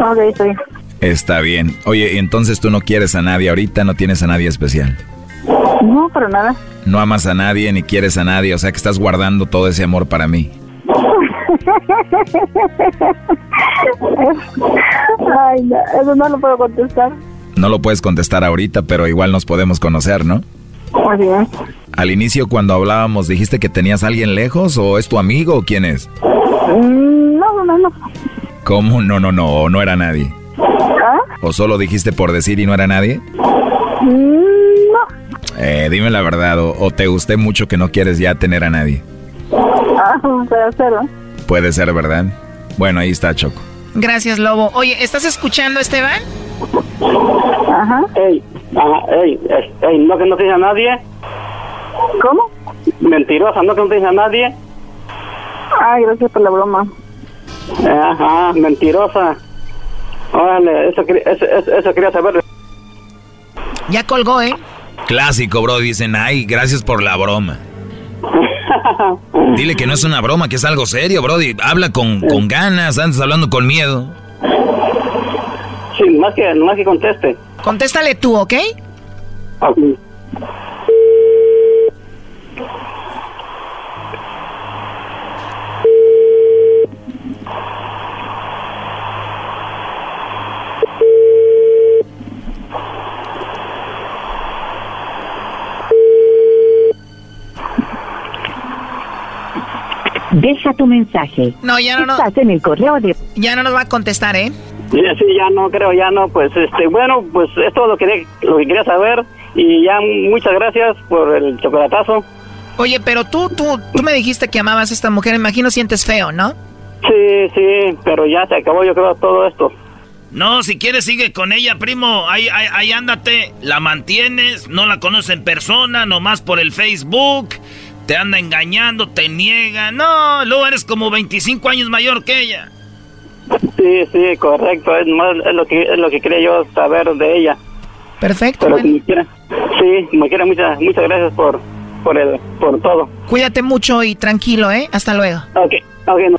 [SPEAKER 27] Ok, bien.
[SPEAKER 6] Está bien. Oye, ¿y entonces tú no quieres a nadie ahorita, no tienes a nadie especial.
[SPEAKER 27] No, para nada.
[SPEAKER 6] No amas a nadie ni quieres a nadie, o sea que estás guardando todo ese amor para mí.
[SPEAKER 27] Ay, no, eso no lo puedo contestar.
[SPEAKER 6] No lo puedes contestar ahorita, pero igual nos podemos conocer, ¿no?
[SPEAKER 27] Bien.
[SPEAKER 6] Al inicio cuando hablábamos, ¿dijiste que tenías a alguien lejos o es tu amigo o quién es?
[SPEAKER 27] No, no, no.
[SPEAKER 6] ¿Cómo? No, no, no, no era nadie.
[SPEAKER 27] ¿Ah?
[SPEAKER 6] ¿O solo dijiste por decir y no era nadie?
[SPEAKER 27] Mm, No.
[SPEAKER 6] Eh, dime la verdad, o, o te gusté mucho que no quieres ya tener a nadie.
[SPEAKER 27] Ah, puede ser, ¿no?
[SPEAKER 6] Puede ser, ¿verdad? Bueno, ahí está Choco.
[SPEAKER 17] Gracias, Lobo. Oye, ¿estás escuchando, Esteban?
[SPEAKER 27] Ajá.
[SPEAKER 28] Ey, ajá, ey, ey, ey, no que no te dice a nadie.
[SPEAKER 27] ¿Cómo?
[SPEAKER 28] Mentirosa, no que no te dice a nadie.
[SPEAKER 27] Ay, gracias por la broma.
[SPEAKER 28] Ajá, mentirosa. Órale, eso, quería- eso, eso, eso quería saber.
[SPEAKER 17] Ya colgó, ¿eh?
[SPEAKER 6] Clásico, bro. Dicen, ay, gracias por la broma. Dile que no es una broma, que es algo serio, Brody. Habla con, con ganas, antes hablando con miedo.
[SPEAKER 28] Sí, más que, más que conteste.
[SPEAKER 17] Contéstale tú, ¿ok?
[SPEAKER 28] Ok.
[SPEAKER 29] Deja tu mensaje.
[SPEAKER 17] No, ya no, no.
[SPEAKER 29] Estás en el correo de...
[SPEAKER 17] Ya no nos va a contestar, ¿eh?
[SPEAKER 28] Sí, sí, ya no creo, ya no, pues, este, bueno, pues es todo lo que, quería- lo que quería saber y ya muchas gracias por el chocolatazo.
[SPEAKER 17] Oye, pero tú, tú, tú me dijiste que amabas a esta mujer. Imagino sientes feo, ¿no?
[SPEAKER 28] Sí, sí, pero ya se acabó yo creo todo esto.
[SPEAKER 1] No, si quieres sigue con ella, primo. Ahí, ahí, ahí ándate, la mantienes, no la conoces en persona, nomás por el Facebook. Te anda engañando, te niega. No, luego eres como 25 años mayor que ella.
[SPEAKER 28] Sí, sí, correcto, es, más, es lo que es lo que quería yo saber de ella.
[SPEAKER 17] Perfecto.
[SPEAKER 28] Pero como quiera, sí, como quiera, muchas muchas gracias por por el por todo.
[SPEAKER 17] Cuídate mucho y tranquilo, ¿eh? Hasta luego.
[SPEAKER 28] Ok, ok. no.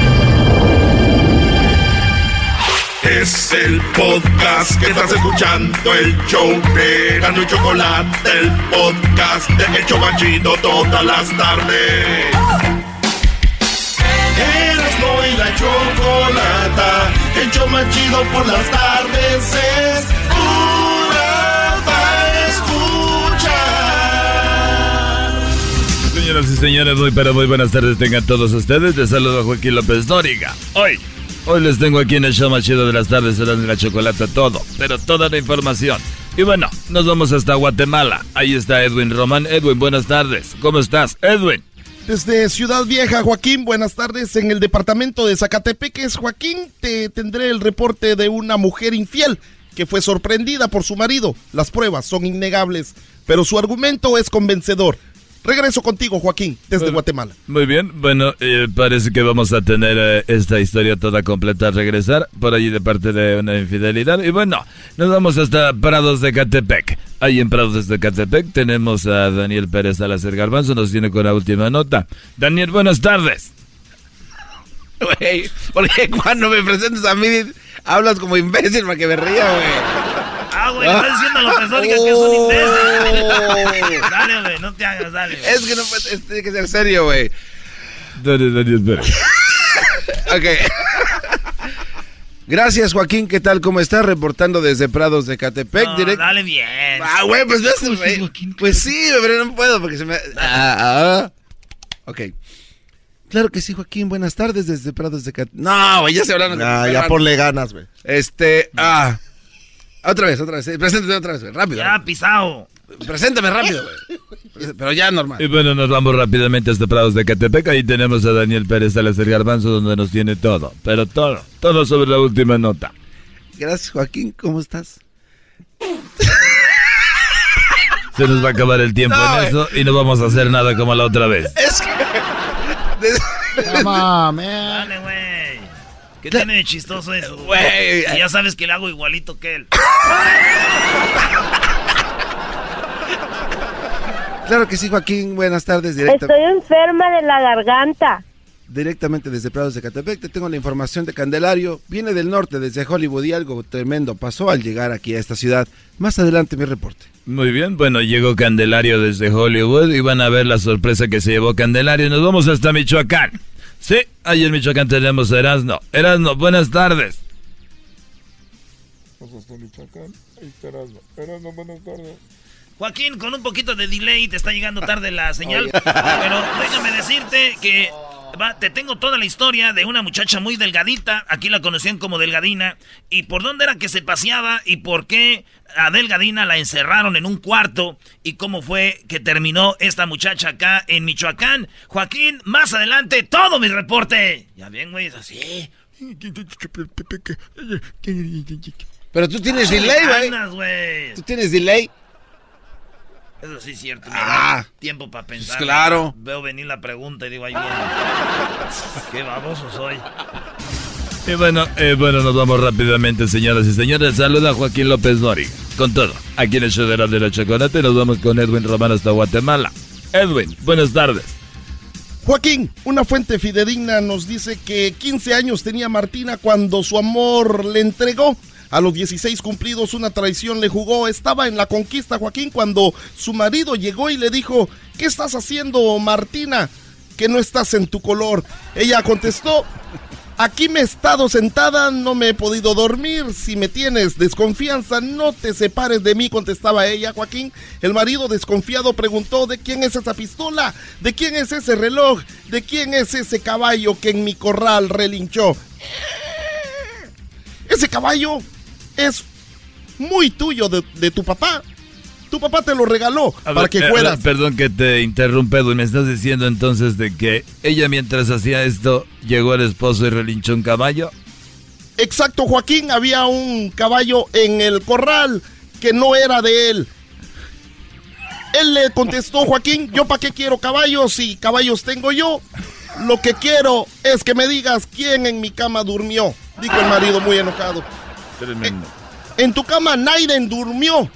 [SPEAKER 15] Es el podcast que estás escuchando, el show de Gano y Chocolate, el podcast de El Chobachito todas las tardes. Erasmo y la
[SPEAKER 30] la chocolata. El show más chido por las tardes es pura para escuchar.
[SPEAKER 12] Señoras y señores, muy pero muy buenas tardes tengan todos ustedes. Les saludo a Joaquín López Dóriga. Hoy, hoy les tengo aquí en el show más chido de las tardes, será de la chocolata todo, pero toda la información. Y bueno, nos vamos hasta Guatemala. Ahí está Edwin Román. Edwin, buenas tardes. ¿Cómo estás, Edwin?
[SPEAKER 15] Desde Ciudad Vieja, Joaquín, buenas tardes. En el departamento de Zacatepeques, Joaquín, te tendré el reporte de una mujer infiel que fue sorprendida por su marido. Las pruebas son innegables, pero su argumento es convencedor. Regreso contigo, Joaquín, desde
[SPEAKER 12] Bueno.
[SPEAKER 15] Guatemala.
[SPEAKER 12] Muy bien, bueno, eh, parece que vamos a tener eh, esta historia toda completa al regresar, por allí de parte de una infidelidad. Y bueno, nos vamos hasta Prados de Catepec. Ahí en Prados de Catepec tenemos a Daniel Pérez Salazar Garbanzo, nos tiene con la última nota. Daniel, buenas tardes.
[SPEAKER 3] Güey, porque cuando me presentes a mí hablas como imbécil para que me ría, güey.
[SPEAKER 1] Ah, güey, le estás diciendo a López Dóriga que es un imbécil. dale, güey, no te hagas, dale. güey.
[SPEAKER 3] Es que no puede, es- tiene que ser serio, güey.
[SPEAKER 12] Daniel, Daniel Pérez.
[SPEAKER 3] Ok. Gracias, Joaquín. ¿Qué tal? ¿Cómo estás? Reportando desde Prados de Catepec.
[SPEAKER 1] No,
[SPEAKER 3] direct-
[SPEAKER 1] dale bien.
[SPEAKER 3] Ah, güey, pues ves, güey. Pues sí, pero no puedo porque se me. Ah, ah. Ok. Claro que sí, Joaquín. Buenas tardes desde Prados de Catepec. No, güey, ya se hablaron.
[SPEAKER 15] Ah, ya ponle ganas, güey.
[SPEAKER 3] Este. Ah. Otra vez, otra vez. eh, Preséntate otra vez, güey. Rápido.
[SPEAKER 1] Ya, pisado.
[SPEAKER 3] Preséntame rápido, güey. Pero ya normal.
[SPEAKER 12] Y bueno, nos vamos rápidamente hasta Prados de Catepec. Ahí tenemos a Daniel Pérez Salazar Garbanzo, donde nos tiene todo, pero todo, todo sobre la última nota.
[SPEAKER 3] Gracias, Joaquín. ¿Cómo estás?
[SPEAKER 12] Se nos va a acabar el tiempo
[SPEAKER 3] No,
[SPEAKER 12] en eso y no vamos a hacer nada como la otra vez.
[SPEAKER 3] Es que.
[SPEAKER 1] Dale, güey. ¿Qué tiene de chistoso eso?
[SPEAKER 3] Güey.
[SPEAKER 1] Ya sabes que le hago igualito que él.
[SPEAKER 3] Claro que sí, Joaquín. Buenas tardes.
[SPEAKER 31] Estoy enferma de la garganta.
[SPEAKER 3] Directamente desde Prados de Catepec. Te tengo la información de Candelario. Viene del norte, desde Hollywood, y algo tremendo pasó al llegar aquí a esta ciudad. Más adelante mi reporte.
[SPEAKER 12] Muy bien, bueno, llegó Candelario desde Hollywood y van a ver la sorpresa que se llevó Candelario. Nos vamos hasta Michoacán. Sí, ahí en Michoacán tenemos a Erasno. Erasno, buenas tardes.
[SPEAKER 1] Joaquín, con un poquito de delay te está llegando tarde la señal. Pero déjame decirte que va, te tengo toda la historia de una muchacha muy delgadita. Aquí la conocían como Delgadina. Y por dónde era que se paseaba y por qué a Delgadina la encerraron en un cuarto. Y cómo fue que terminó esta muchacha acá en Michoacán. Joaquín, más adelante, todo mi reporte. Ya bien, güey, es así.
[SPEAKER 3] Pero tú tienes delay,
[SPEAKER 1] güey.
[SPEAKER 3] Tú tienes delay.
[SPEAKER 1] Eso sí es cierto. me
[SPEAKER 3] Ah.
[SPEAKER 1] da tiempo para pensar.
[SPEAKER 3] Pues claro.
[SPEAKER 1] Veo venir la pregunta y digo, ahí viene. Qué baboso soy.
[SPEAKER 12] Y bueno, eh, bueno, nos vamos rápidamente, señoras y señores. Saluda a Joaquín López Nori. Con todo, aquí en el show de la, de la chocolate nos vamos con Edwin Román hasta Guatemala. Edwin, buenas tardes.
[SPEAKER 15] Joaquín, una fuente fidedigna nos dice que 15 años tenía Martina cuando su amor le entregó. A los 16 cumplidos una traición le jugó. Estaba en la conquista, Joaquín, cuando su marido llegó y le dijo, ¿qué estás haciendo, Martina? Que no estás en tu color. Ella contestó, aquí me he estado sentada, no me he podido dormir. Si me tienes desconfianza, no te separes de mí, contestaba ella, Joaquín. El marido desconfiado preguntó, ¿de quién es esa pistola? ¿De quién es ese reloj? ¿De quién es ese caballo que en mi corral relinchó? Ese caballo es muy tuyo de, de tu papá. Tu papá te lo regaló
[SPEAKER 12] A
[SPEAKER 15] para
[SPEAKER 12] ver,
[SPEAKER 15] que
[SPEAKER 12] eh,
[SPEAKER 15] fueras.
[SPEAKER 12] perdón que te interrumpa, Edwin. Me estás diciendo entonces de que ella mientras hacía esto llegó el esposo y relinchó un caballo.
[SPEAKER 15] Exacto, Joaquín, había un caballo en el corral que no era de él. Él le contestó, Joaquín, ¿yo para qué quiero caballos si caballos tengo yo? Lo que quiero es que me digas quién en mi cama durmió. Dijo el marido muy enojado.
[SPEAKER 12] Tremendo.
[SPEAKER 15] En tu cama Naiden durmió.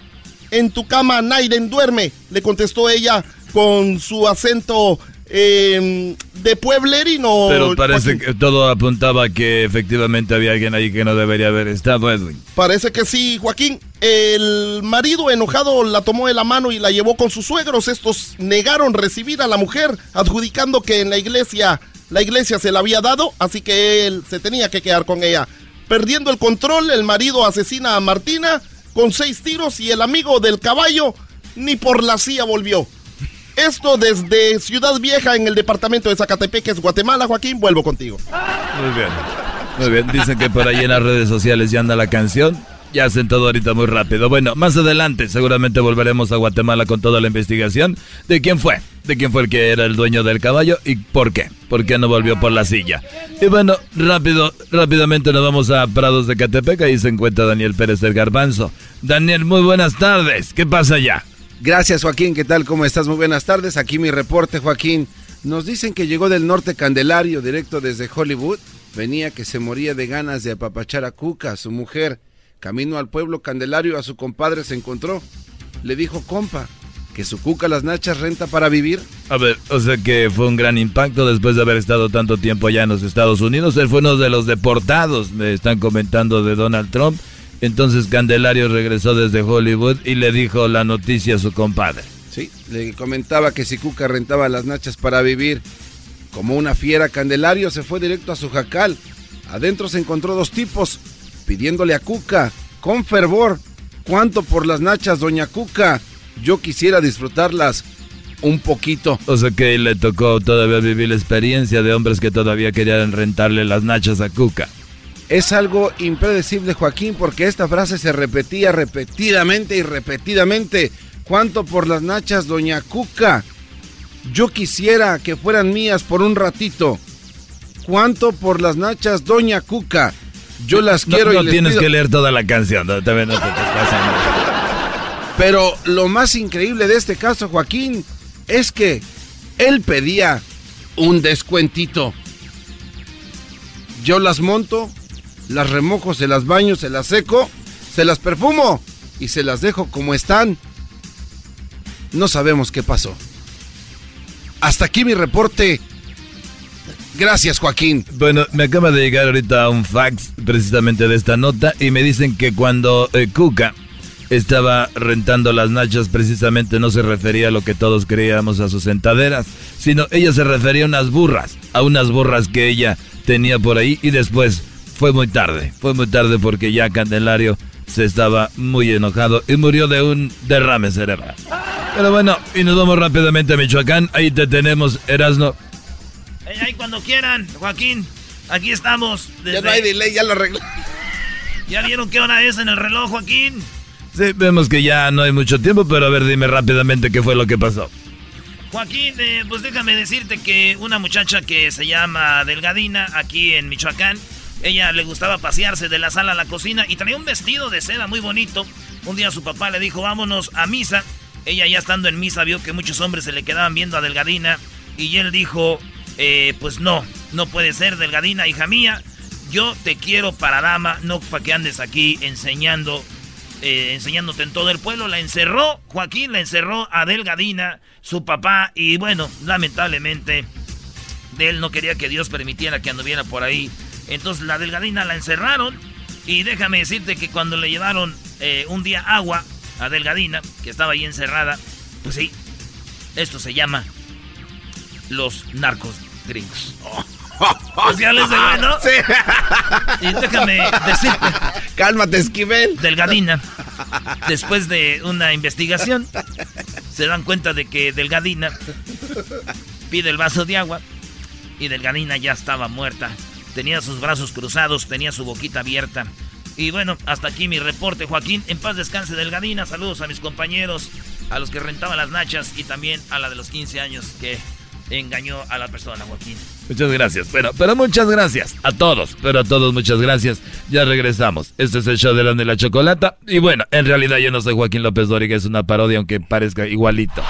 [SPEAKER 15] En tu cama Naiden duerme, le contestó ella con su acento eh, de pueblerino.
[SPEAKER 12] Pero parece
[SPEAKER 15] Joaquín.
[SPEAKER 12] que todo apuntaba que efectivamente había alguien ahí que no debería haber estado, Edwin.
[SPEAKER 15] Parece que sí, Joaquín. El marido enojado la tomó de la mano y la llevó con sus suegros. Estos negaron recibir a la mujer, adjudicando que en la iglesia La iglesia se la había dado, así que él se tenía que quedar con ella. Perdiendo el control, el marido asesina a Martina con seis tiros y el amigo del caballo ni por la silla volvió. Esto desde Ciudad Vieja en el departamento de Zacatepeques, Guatemala. Joaquín, vuelvo contigo.
[SPEAKER 12] Muy bien. Muy bien. Dicen que por ahí en las redes sociales ya anda la canción. Ya hacen todo ahorita muy rápido. Bueno, más adelante seguramente volveremos a Guatemala con toda la investigación de quién fue, de quién fue el que era el dueño del caballo y por qué, por qué no volvió por la silla. Y bueno, rápido, rápidamente nos vamos a Prados de Catepec, ahí se encuentra Daniel Pérez del Garbanzo. Daniel, muy buenas tardes, ¿qué pasa allá?
[SPEAKER 3] Gracias Joaquín, ¿qué tal? ¿Cómo estás? Muy buenas tardes. Aquí mi reporte, Joaquín. Nos dicen que llegó del norte Candelario, directo desde Hollywood. Venía que se moría de ganas de apapachar a Cuca, su mujer. Camino al pueblo Candelario a su compadre se encontró. Le dijo, compa, que su Cuca las nachas renta para vivir.
[SPEAKER 12] A ver, o sea que fue un gran impacto después de haber estado tanto tiempo allá en los Estados Unidos. Él fue uno de los deportados, me están comentando de Donald Trump. Entonces Candelario regresó desde Hollywood y le dijo la noticia a su compadre.
[SPEAKER 3] Sí, le comentaba que si Cuca rentaba las nachas para vivir. Como una fiera, Candelario se fue directo a su jacal. Adentro se encontró dos tipos, pidiéndole a Cuca, con fervor, ¿cuánto por las nachas, doña Cuca? Yo quisiera disfrutarlas un poquito.
[SPEAKER 12] O sea que le tocó todavía vivir la experiencia de hombres que todavía querían rentarle las nachas a Cuca.
[SPEAKER 3] Es algo impredecible, Joaquín, porque esta frase se repetía repetidamente y repetidamente. ¿Cuánto por las nachas, doña Cuca? Yo quisiera que fueran mías por un ratito. ¿Cuánto por las nachas, doña Cuca? Yo las
[SPEAKER 12] No,
[SPEAKER 3] quiero
[SPEAKER 12] no
[SPEAKER 3] y les
[SPEAKER 12] tienes
[SPEAKER 3] pido-
[SPEAKER 12] que leer toda la canción, no, también no te estás pasando.
[SPEAKER 3] Pero lo más increíble de este caso, Joaquín, es que él pedía un descuentito. Yo las monto, las remojo, se las baño, se las seco, se las perfumo y se las dejo como están. No sabemos qué pasó. Hasta aquí mi reporte. Gracias, Joaquín.
[SPEAKER 12] Bueno, me acaba de llegar ahorita un fax precisamente de esta nota y me dicen que cuando eh, Cuca estaba rentando las nachas precisamente no se refería a lo que todos creíamos a sus sentaderas, sino ella se refería a unas burras, a unas burras que ella tenía por ahí y después fue muy tarde, fue muy tarde porque ya Candelario se estaba muy enojado y murió de un derrame cerebral. Pero bueno, y nos vamos rápidamente a Michoacán, ahí te tenemos, Erasno.
[SPEAKER 1] Ahí cuando quieran, Joaquín. Aquí estamos.
[SPEAKER 3] Ya no hay delay, ya lo arreglé.
[SPEAKER 1] ¿Ya vieron qué hora es en el reloj, Joaquín?
[SPEAKER 12] Sí, vemos que ya no hay mucho tiempo, pero a ver, dime rápidamente qué fue lo que pasó.
[SPEAKER 1] Joaquín, eh, pues déjame decirte que una muchacha que se llama Delgadina, aquí en Michoacán, ella le gustaba pasearse de la sala a la cocina y traía un vestido de seda muy bonito. Un día su papá le dijo, vámonos a misa. Ella ya estando en misa vio que muchos hombres se le quedaban viendo a Delgadina y él dijo, eh, pues no, no puede ser Delgadina, hija mía. Yo te quiero para dama, no para que andes aquí enseñando eh, enseñándote en todo el pueblo. La encerró, Joaquín la encerró a Delgadina, su papá, y bueno, lamentablemente, él no quería que Dios permitiera que anduviera por ahí. Entonces la Delgadina la encerraron, y déjame decirte que cuando le llevaron eh, un día agua a Delgadina, que estaba ahí encerrada, pues sí, esto se llama los narcos gringos. Pues ya les de bueno. Y déjame decirte.
[SPEAKER 3] Cálmate, Esquivel.
[SPEAKER 1] Delgadina. Después de una investigación, se dan cuenta de que Delgadina pide el vaso de agua y Delgadina ya estaba muerta. Tenía sus brazos cruzados, tenía su boquita abierta. Y bueno, hasta aquí mi reporte, Joaquín. En paz descanse, Delgadina. Saludos a mis compañeros, a los que rentaban las nachas y también a la de los 15 años que engañó a la persona, Joaquín.
[SPEAKER 12] Muchas gracias. Pero, pero muchas gracias a todos. Pero a todos muchas gracias. Ya regresamos. Este es el show de la de la chocolata. Y bueno, en realidad yo no soy Joaquín López Dóriga. Es una parodia, aunque parezca igualito.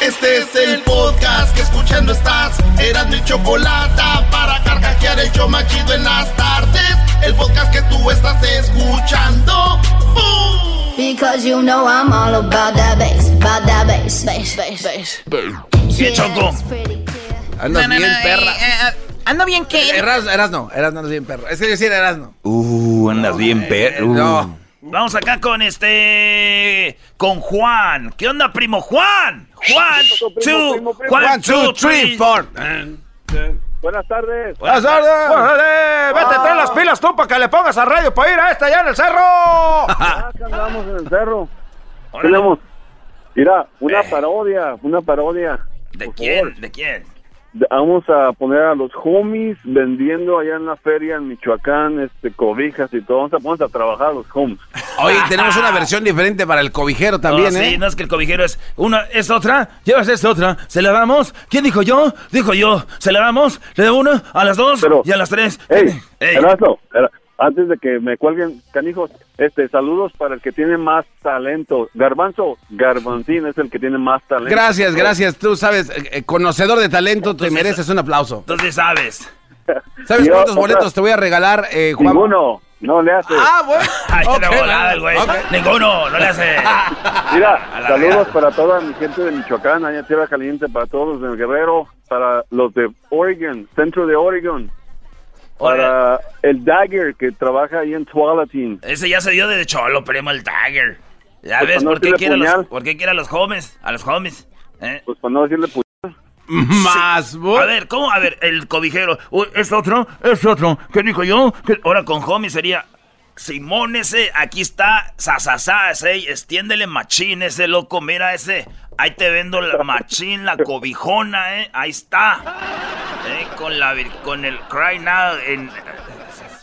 [SPEAKER 32] Este es el podcast que escuchando estás. Eran mi chocolate para carcajear el show machido en las tardes. El podcast que tú estás escuchando. ¡Bum!
[SPEAKER 33] Because you know I'm all about that bass, about that bass, bass, bass, bass.
[SPEAKER 1] ¿Qué choco?
[SPEAKER 3] Andas
[SPEAKER 17] No, no,
[SPEAKER 3] bien,
[SPEAKER 17] no,
[SPEAKER 3] perra.
[SPEAKER 17] eh, eh, ando bien que...
[SPEAKER 3] Erasno, Erasno, Erasno andas bien, perro. Es que decir Erasno.
[SPEAKER 12] Uh, andas bien, perro.
[SPEAKER 3] No.
[SPEAKER 1] Vamos acá con este. Con Juan. ¿Qué onda, primo Juan? Juan, two, Juan,
[SPEAKER 3] One, two, three, four.
[SPEAKER 34] Buenas tardes.
[SPEAKER 6] Buenas tardes. ¡Órale! Vete,
[SPEAKER 34] Ah.
[SPEAKER 6] trae las pilas tú para que le pongas a radio para ir a esta allá en el cerro.
[SPEAKER 34] Ah, que andamos en el cerro. Tenemos, mira, una parodia, una parodia.
[SPEAKER 1] ¿De quién?
[SPEAKER 34] favor.
[SPEAKER 1] ¿De quién?
[SPEAKER 34] Vamos a poner a los homies vendiendo allá en la feria en Michoacán, este, cobijas y todo. Vamos a poner a trabajar a los homies.
[SPEAKER 3] Oye, tenemos una versión diferente para el cobijero también,
[SPEAKER 1] Oh,
[SPEAKER 3] ¿eh?
[SPEAKER 1] Sí, no es que el cobijero es una, es otra, llevas esta otra, se la damos. ¿Quién dijo yo? Dijo yo, se la damos, le doy una, a las dos y a las tres.
[SPEAKER 34] Ey,
[SPEAKER 1] Ey.
[SPEAKER 34] Era- antes de que me cuelguen, canijos, este, saludos para el que tiene más talento. Garbanzo, Garbanzín es el que tiene más talento.
[SPEAKER 3] Gracias, gracias. Tú sabes, eh, eh, conocedor de talento, te mereces un aplauso.
[SPEAKER 1] Entonces sabes.
[SPEAKER 3] ¿Sabes
[SPEAKER 34] Yo,
[SPEAKER 3] cuántos
[SPEAKER 34] otra-
[SPEAKER 3] boletos te voy a regalar, eh, Juan?
[SPEAKER 34] Ninguno, no le hace.
[SPEAKER 3] Ah, bueno.
[SPEAKER 1] Ay,
[SPEAKER 3] Ok,
[SPEAKER 1] de volada el güey. Ninguno, no le hace.
[SPEAKER 34] Mira, saludos para toda mi gente de Michoacán, allá Tierra Caliente, para todos los del Guerrero, para los de Oregon, centro de Oregon, para el Dagger que trabaja ahí en Tualatin.
[SPEAKER 1] Ese ya se dio de cholo, primo, el Tiger. Ya
[SPEAKER 34] Pues
[SPEAKER 1] ves,
[SPEAKER 34] no
[SPEAKER 1] ¿por qué, quiere a los,
[SPEAKER 34] puñal.
[SPEAKER 1] ¿por qué quiere a los homies? A los homies. ¿eh?
[SPEAKER 34] Pues para no decirle pu-
[SPEAKER 3] Más,
[SPEAKER 1] A ver, ¿cómo? A ver, el cobijero. Uy, ¿Es otro? ¿Es otro? ¿Qué dijo yo? ¿Qué- Ahora con homie sería... Simón ese, aquí está, sasasá, ese, extiéndele machín ese loco, mira ese, ahí te vendo la machín, la cobijona, eh, ahí está, eh, con la, vir- con el Cry Now, en,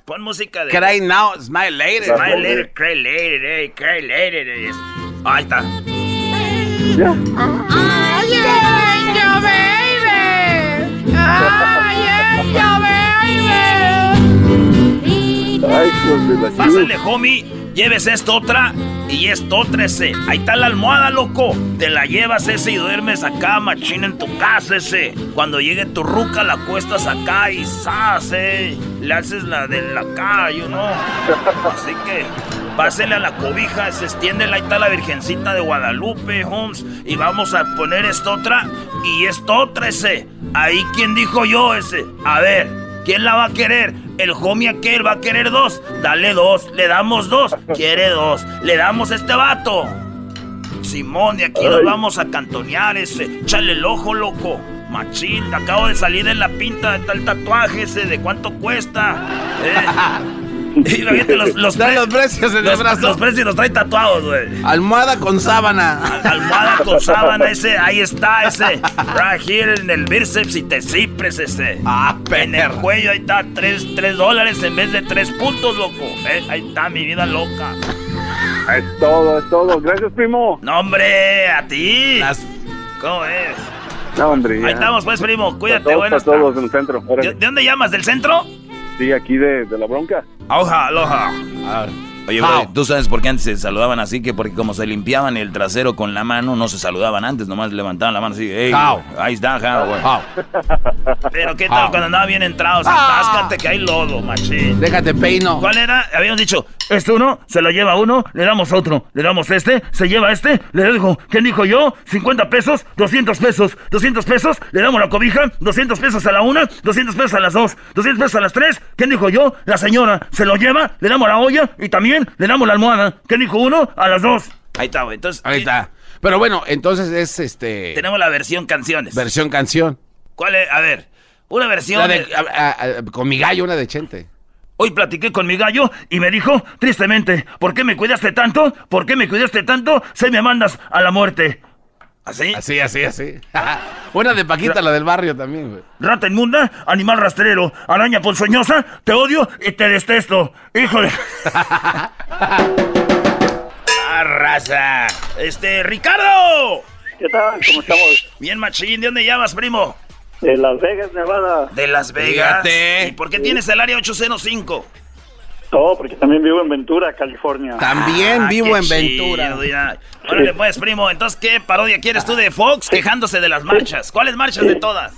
[SPEAKER 1] pon música de...
[SPEAKER 3] Cry now, smile later.
[SPEAKER 1] Smile later, cry later, eh, cry later, eh, ahí está.
[SPEAKER 7] ¡Ay, yo, baby! ¡Ay, baby!
[SPEAKER 1] Pásale, homie, lleves esta otra y esta otra ese. Ahí está la almohada, loco. Te la llevas ese y duermes acá, machín, en tu casa ese. Cuando llegue tu ruca, la acuestas acá y ¡zas! eh. Le haces la de la cara, you know. Así que pásele a la cobija, se extiende, ahí está la Virgencita de Guadalupe, Holmes. Y vamos a poner esta otra y esta otra ese. Ahí, ¿quién dijo yo ese? A ver, ¿quién la va a querer? El homie aquel va a querer dos. Dale dos, le damos dos. Quiere dos. Le damos a este vato. Simón, de aquí nos vamos a cantonear ese. Chale el ojo, loco. Machín, acabo de salir de la pinta de tal tatuaje ese. ¿De cuánto cuesta? Eh. Los, los, pre-
[SPEAKER 3] los precios en el
[SPEAKER 1] los-
[SPEAKER 3] brazo.
[SPEAKER 1] Los precios los trae tatuados, güey.
[SPEAKER 3] Almohada con sábana.
[SPEAKER 1] Almohada con sábana ese, ahí está ese. Right here en el bíceps y te cipres ese.
[SPEAKER 3] Ah,
[SPEAKER 1] En el cuello ahí está, tres, tres dólares en vez de tres puntos, loco. Eh, ahí está mi vida loca.
[SPEAKER 34] Es todo, es todo. Gracias, primo.
[SPEAKER 1] No, hombre, a ti. ¿Cómo es?
[SPEAKER 34] No, hombre. ya.
[SPEAKER 1] Ahí estamos, pues, primo. Cuídate,
[SPEAKER 34] Para todos, en el centro. Órale.
[SPEAKER 1] ¿De, de dónde llamas? ¿Del centro?
[SPEAKER 34] Sí, aquí de, de la bronca.
[SPEAKER 1] Aloha, aloha.
[SPEAKER 6] Oye, güey, ¿tú sabes por qué antes se saludaban así? Que porque como se limpiaban el trasero con la mano, no se saludaban antes, nomás levantaban la mano así. Hey,
[SPEAKER 3] How?
[SPEAKER 6] ahí está, how, güey.
[SPEAKER 1] Pero qué tal
[SPEAKER 6] Ah.
[SPEAKER 1] cuando andaba bien entrados. Atáscate que hay lodo, machín.
[SPEAKER 3] Déjate peino.
[SPEAKER 1] ¿Cuál era? Habíamos dicho, este uno, se lo lleva uno, le damos otro, le damos este, se lleva este, le dijo, ¿quién dijo yo? 50 pesos, 200 pesos, 200 pesos, le damos la cobija, 200 pesos a la una, 200 pesos a las dos, 200 pesos a las tres, ¿quién dijo yo? La señora, se lo lleva, le damos la olla y también le damos la almohada. ¿Quién dijo uno? A las dos. Ahí está, güey. Entonces,
[SPEAKER 3] Ahí está. Pero bueno, entonces es este.
[SPEAKER 1] tenemos la versión canciones.
[SPEAKER 3] Versión canción.
[SPEAKER 1] ¿Cuál es? A ver, una versión...
[SPEAKER 3] La de-
[SPEAKER 1] de-
[SPEAKER 3] a- a- a- con mi gallo, una de Chente.
[SPEAKER 1] Hoy platiqué con mi gallo y me dijo, tristemente, ¿por qué me cuidaste tanto? ¿Por qué me cuidaste tanto? Se me mandas a la muerte. ¿Así?
[SPEAKER 3] Así, así, así. una de Paquita, la del barrio también, güey.
[SPEAKER 1] Rata inmunda, animal rastrero, araña ponzoñosa, te odio y te detesto. Híjole. ah, raza. Este, Ricardo.
[SPEAKER 28] ¿Qué tal? ¿Cómo estamos?
[SPEAKER 1] Bien, machín. ¿De dónde llamas, primo?
[SPEAKER 28] De Las Vegas, Nevada.
[SPEAKER 1] De Las Vegas.
[SPEAKER 28] Fíjate.
[SPEAKER 1] ¿Y por qué tienes el área 805?
[SPEAKER 28] No, porque también vivo en Ventura, California.
[SPEAKER 3] También
[SPEAKER 1] Ah,
[SPEAKER 3] vivo en Ventura.
[SPEAKER 1] Órale, pues, primo. Entonces, ¿qué parodia quieres tú de Fox quejándose de las marchas? ¿Cuáles marchas de todas?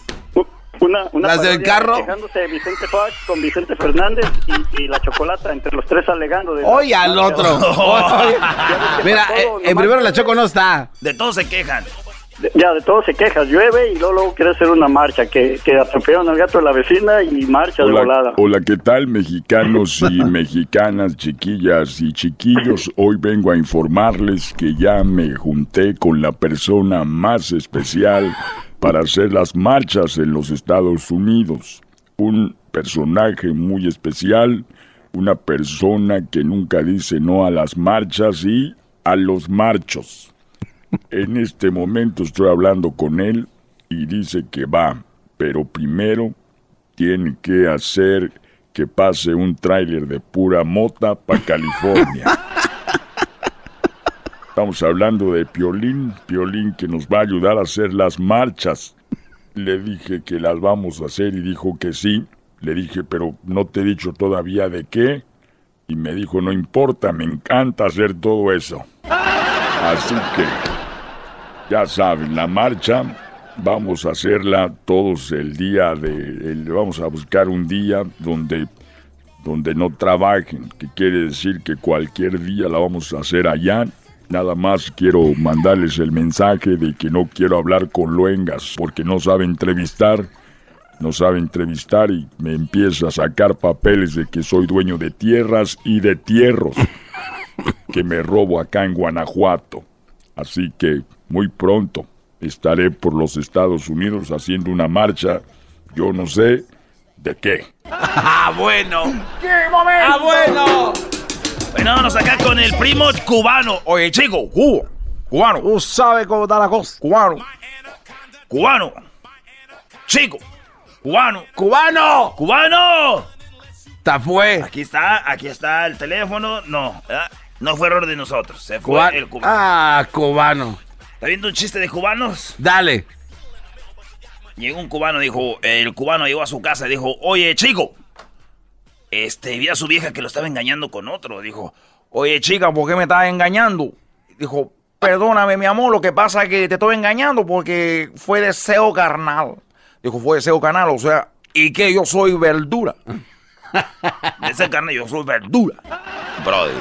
[SPEAKER 28] Una, una
[SPEAKER 3] Las del carro.
[SPEAKER 28] Quejándose de Vicente Fox con Vicente Fernández y, y la chocolata, entre los tres alegando. De
[SPEAKER 3] Hoy al otro. Mira, eh, en primero la Choco no está.
[SPEAKER 1] De todos se quejan.
[SPEAKER 28] Ya, de todo se queja, llueve y luego, luego quiere hacer una marcha, que, que atropellaron al gato de la vecina y marcha de volada.
[SPEAKER 35] Hola, ¿qué tal mexicanos y mexicanas, chiquillas y chiquillos? Hoy vengo a informarles que ya me junté con la persona más especial para hacer las marchas en los Estados Unidos. un personaje muy especial, una persona que nunca dice no a las marchas y a los marchos. En este momento estoy hablando con él y dice que va, pero primero tiene que hacer que pase un tráiler de pura mota para California. Estamos hablando de Piolín, Piolín que nos va a ayudar a hacer las marchas. Le dije que las vamos a hacer y dijo que sí. Le dije, pero no te he dicho todavía de qué. Y me dijo, no importa, me encanta hacer todo eso. Así que, ya saben, la marcha vamos a hacerla todos el día de... el- vamos a buscar un día donde, donde no trabajen, que quiere decir que cualquier día la vamos a hacer allá. Nada más quiero mandarles el mensaje de que no quiero hablar con luengas porque no sabe entrevistar no sabe entrevistar y me empieza a sacar papeles de que soy dueño de tierras y de tierros que me robo acá en Guanajuato. Así que muy pronto estaré por los Estados Unidos haciendo una marcha, yo no sé de qué.
[SPEAKER 6] ¡Ah, bueno!
[SPEAKER 7] ¡Qué momento!
[SPEAKER 6] ¡Ah, bueno!
[SPEAKER 1] Bueno, vámonos acá con el primo cubano.
[SPEAKER 6] Oye, chico, cubo, cubano.
[SPEAKER 7] Tú sabes cómo está la cosa.
[SPEAKER 6] Cubano.
[SPEAKER 1] Cubano. Chico. Cubano.
[SPEAKER 7] ¡Cubano!
[SPEAKER 1] ¡Cubano!
[SPEAKER 7] ¡Ta fue!
[SPEAKER 1] Aquí está, aquí está el teléfono. No, ¿verdad? no fue error de nosotros. Se fue
[SPEAKER 7] Cuba-
[SPEAKER 1] el cubano.
[SPEAKER 7] Ah, cubano.
[SPEAKER 1] ¿Está viendo un chiste de cubanos?
[SPEAKER 7] Dale.
[SPEAKER 1] Llegó un cubano, dijo, el cubano llegó a su casa y dijo, oye, chico. Este, vi a su vieja que lo estaba engañando con otro. Dijo,
[SPEAKER 6] Oye, chica, ¿por qué me estás engañando? Dijo, perdóname, mi amor, lo que pasa es que te estoy engañando porque fue deseo carnal. Dijo, fue deseo carnal, o sea, ¿y que Yo soy verdura.
[SPEAKER 1] de esa carne yo soy verdura. Brody.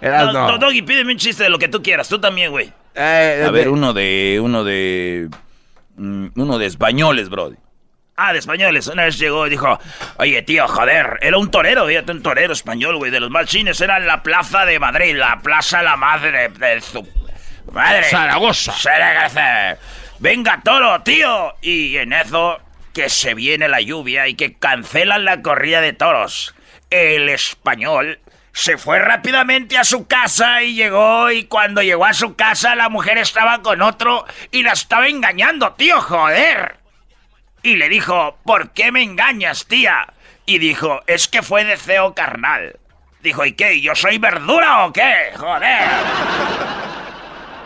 [SPEAKER 1] No.
[SPEAKER 7] no,
[SPEAKER 1] Doggy, pídeme un chiste de lo que tú quieras. Tú también, güey.
[SPEAKER 7] Eh,
[SPEAKER 1] A
[SPEAKER 7] de-
[SPEAKER 1] ver, uno de, uno de, mm, uno de españoles, Brody. Ah, de españoles. Una vez llegó y dijo, oye, tío, joder, era un torero, fíjate, un torero español, güey, de los más chines. Era en la plaza de Madrid, la plaza la madre de su... Madre.
[SPEAKER 7] Zaragoza.
[SPEAKER 1] Zaragoza. Venga, toro, tío. Y en eso, que se viene la lluvia y que cancelan la corrida de toros. El español se fue rápidamente a su casa y llegó y cuando llegó a su casa la mujer estaba con otro y la estaba engañando, tío, joder. Y le dijo, ¿por qué me engañas, tía? Y dijo, es que fue deseo carnal. Dijo, ¿y qué? ¿Yo soy verdura o qué? Joder.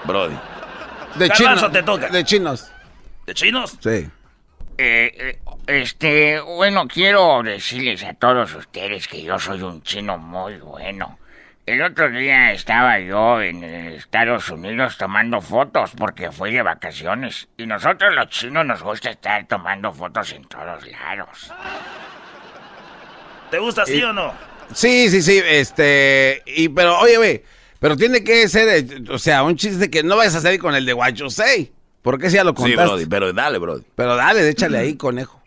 [SPEAKER 1] Brody.
[SPEAKER 7] De chinos.
[SPEAKER 1] te toca.
[SPEAKER 7] De chinos.
[SPEAKER 1] ¿De chinos?
[SPEAKER 7] Sí.
[SPEAKER 36] Eh, este, bueno, quiero decirles a todos ustedes que yo soy un chino muy bueno. El otro día estaba yo en Estados Unidos tomando fotos porque fui de vacaciones. Y nosotros los chinos nos gusta estar tomando fotos en todos lados.
[SPEAKER 1] ¿Te gusta sí o no?
[SPEAKER 7] Sí, sí, sí, este... Y pero, oye, güey, pero tiene que ser, eh, o sea, un chiste que no vayas a salir con el de Guacho 6. ¿Por qué ya lo contaste?
[SPEAKER 1] Sí, brody, pero dale, Brody.
[SPEAKER 7] Pero dale, échale ahí, conejo.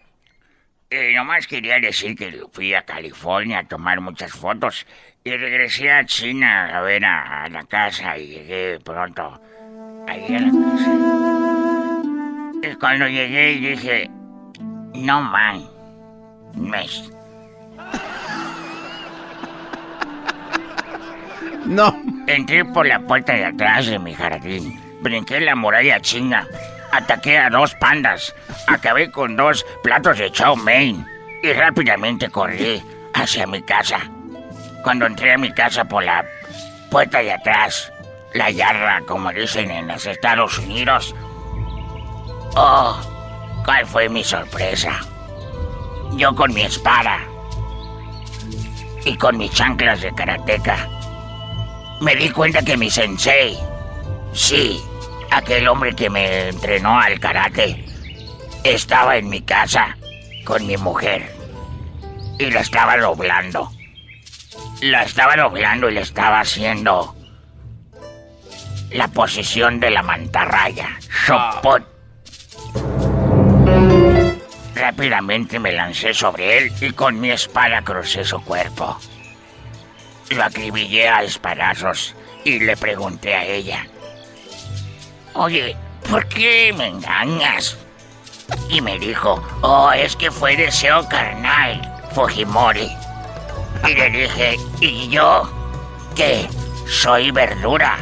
[SPEAKER 36] Eh, nomás quería decir que fui a California a tomar muchas fotos y regresé a China a ver a, a la casa y llegué pronto ahí a la casa. Y cuando llegué dije, no man, mes.
[SPEAKER 7] No.
[SPEAKER 36] Entré por la puerta de atrás de mi jardín brinqué la muralla china, ataqué a dos pandas, acabé con dos platos de chow mein y rápidamente corrí hacia mi casa. Cuando entré a mi casa por la puerta de atrás, la yarda, como dicen en los Estados Unidos, oh, ¿cuál fue mi sorpresa? Yo con mi espada y con mis chanclas de karateca me di cuenta que mi sensei, sí, aquel hombre que me entrenó al karate, estaba en mi casa con mi mujer y la estaba doblando. La estaba doblando y le estaba haciendo la posición de la mantarraya. Chopot. Rápidamente me lancé sobre él y con mi espada crucé su cuerpo. Lo acribillé a espadazos y le pregunté a ella. Oye, ¿por qué me engañas? y me dijo, oh, es que fue deseo carnal, Fujimori. Y le dije, ¿y yo qué? Soy verdura.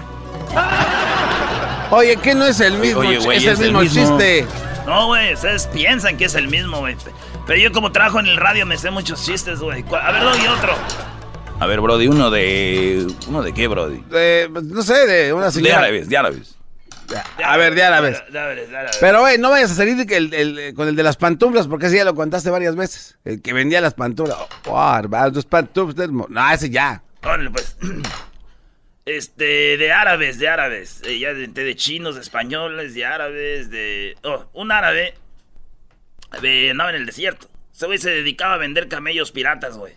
[SPEAKER 3] Oye, ¿qué no es el mismo?
[SPEAKER 1] Oye, güey,
[SPEAKER 3] es, el mismo chiste.
[SPEAKER 1] No, güey, ustedes piensan que es el mismo, güey. Pero yo como trabajo en el radio me sé muchos chistes, güey. ¿Cuál- A ver, doy otro.
[SPEAKER 6] A ver, Brody, uno de. ¿Uno de qué, Brody?
[SPEAKER 3] De, no sé, de una
[SPEAKER 6] De
[SPEAKER 3] señora.
[SPEAKER 6] árabes, de árabes.
[SPEAKER 3] A ver, árabes,
[SPEAKER 1] de árabes.
[SPEAKER 3] Pero, güey, no vayas a salir que el- el- con el de las pantuflas, porque ese ya lo contaste varias veces. El que vendía las pantuflas. Oh, los pantuflas. No, ese ya.
[SPEAKER 1] Órale, pues. Este, de árabes, de árabes. Eh, ya de, de chinos, de españoles, de árabes, de. Oh, un árabe. De, andaba en el desierto. Ese güey se dedicaba a vender camellos piratas, güey.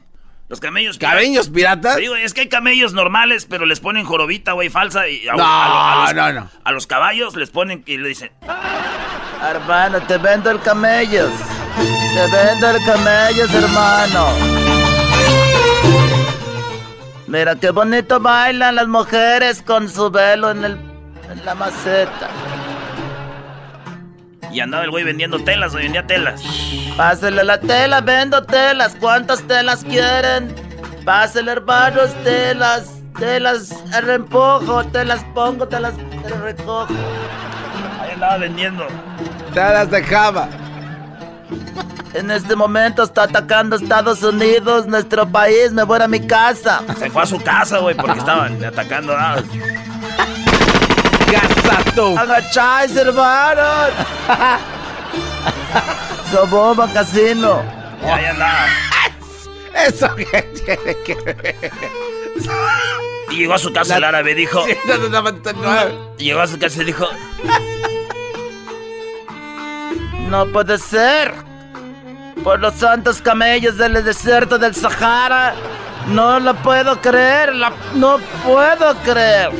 [SPEAKER 1] Los camellos
[SPEAKER 3] ¿Camellos piratas?
[SPEAKER 1] Sí, güey, es que hay camellos normales, pero les ponen jorobita, güey, falsa. Y a,
[SPEAKER 3] No,
[SPEAKER 1] a- a los,
[SPEAKER 3] no, no.
[SPEAKER 1] A los caballos les ponen y le dicen. Hermano, te vendo el camellos. Te vendo el camellos, hermano. Mira qué bonito bailan las mujeres con su velo en, el, en la maceta. Y andaba el güey vendiendo telas, güey, vendía telas. Pásele la tela, vendo telas. ¿Cuántas telas quieren? Pásele, hermanos, telas. Telas, reempujo, te las pongo, te las te recojo. Ahí andaba vendiendo.
[SPEAKER 3] Te las dejaba.
[SPEAKER 1] En este momento está atacando Estados Unidos, nuestro país. Me voy a mi casa. Se fue a su casa, güey, porque estaban atacando. Ah.
[SPEAKER 3] ¡Gasato!
[SPEAKER 1] ¡Agacháis, hermanos! Soboba Casino. Y ahí andaba.
[SPEAKER 3] ¿Eso qué tiene que ver?
[SPEAKER 1] Y llegó a su casa el árabe, dijo. Y llegó a su casa y dijo. No puede ser. Por los santos camellos del desierto del Sahara. No lo puedo creer. la- no puedo creer.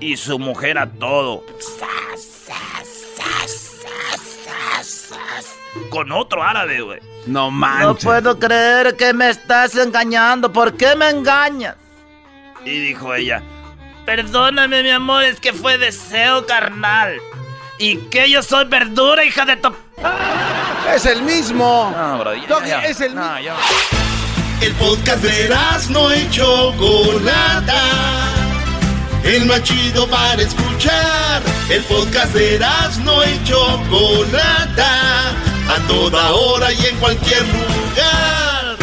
[SPEAKER 1] Y su mujer a todo. Con otro árabe, güey.
[SPEAKER 3] No
[SPEAKER 1] No
[SPEAKER 3] manches.
[SPEAKER 1] puedo creer que me estás engañando. ¿Por qué me engañas? Y dijo ella, perdóname mi amor, es que fue deseo carnal. ¿Y que yo soy verdura, hija de tu...
[SPEAKER 3] Es el mismo.
[SPEAKER 6] No, ya, ya.
[SPEAKER 3] es el
[SPEAKER 6] No, ya.
[SPEAKER 15] El podcast de no y Chocolata. El más chido para escuchar. El podcast de no y Chocolata. A toda hora y en cualquier lugar.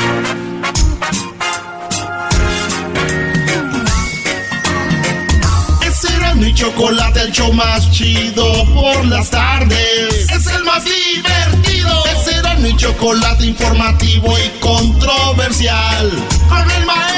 [SPEAKER 15] Es Erasmo y Chocolate el show más chido por las tardes. Es el más divertido. Es Erasmo y Chocolate informativo y controversial. Con el maestro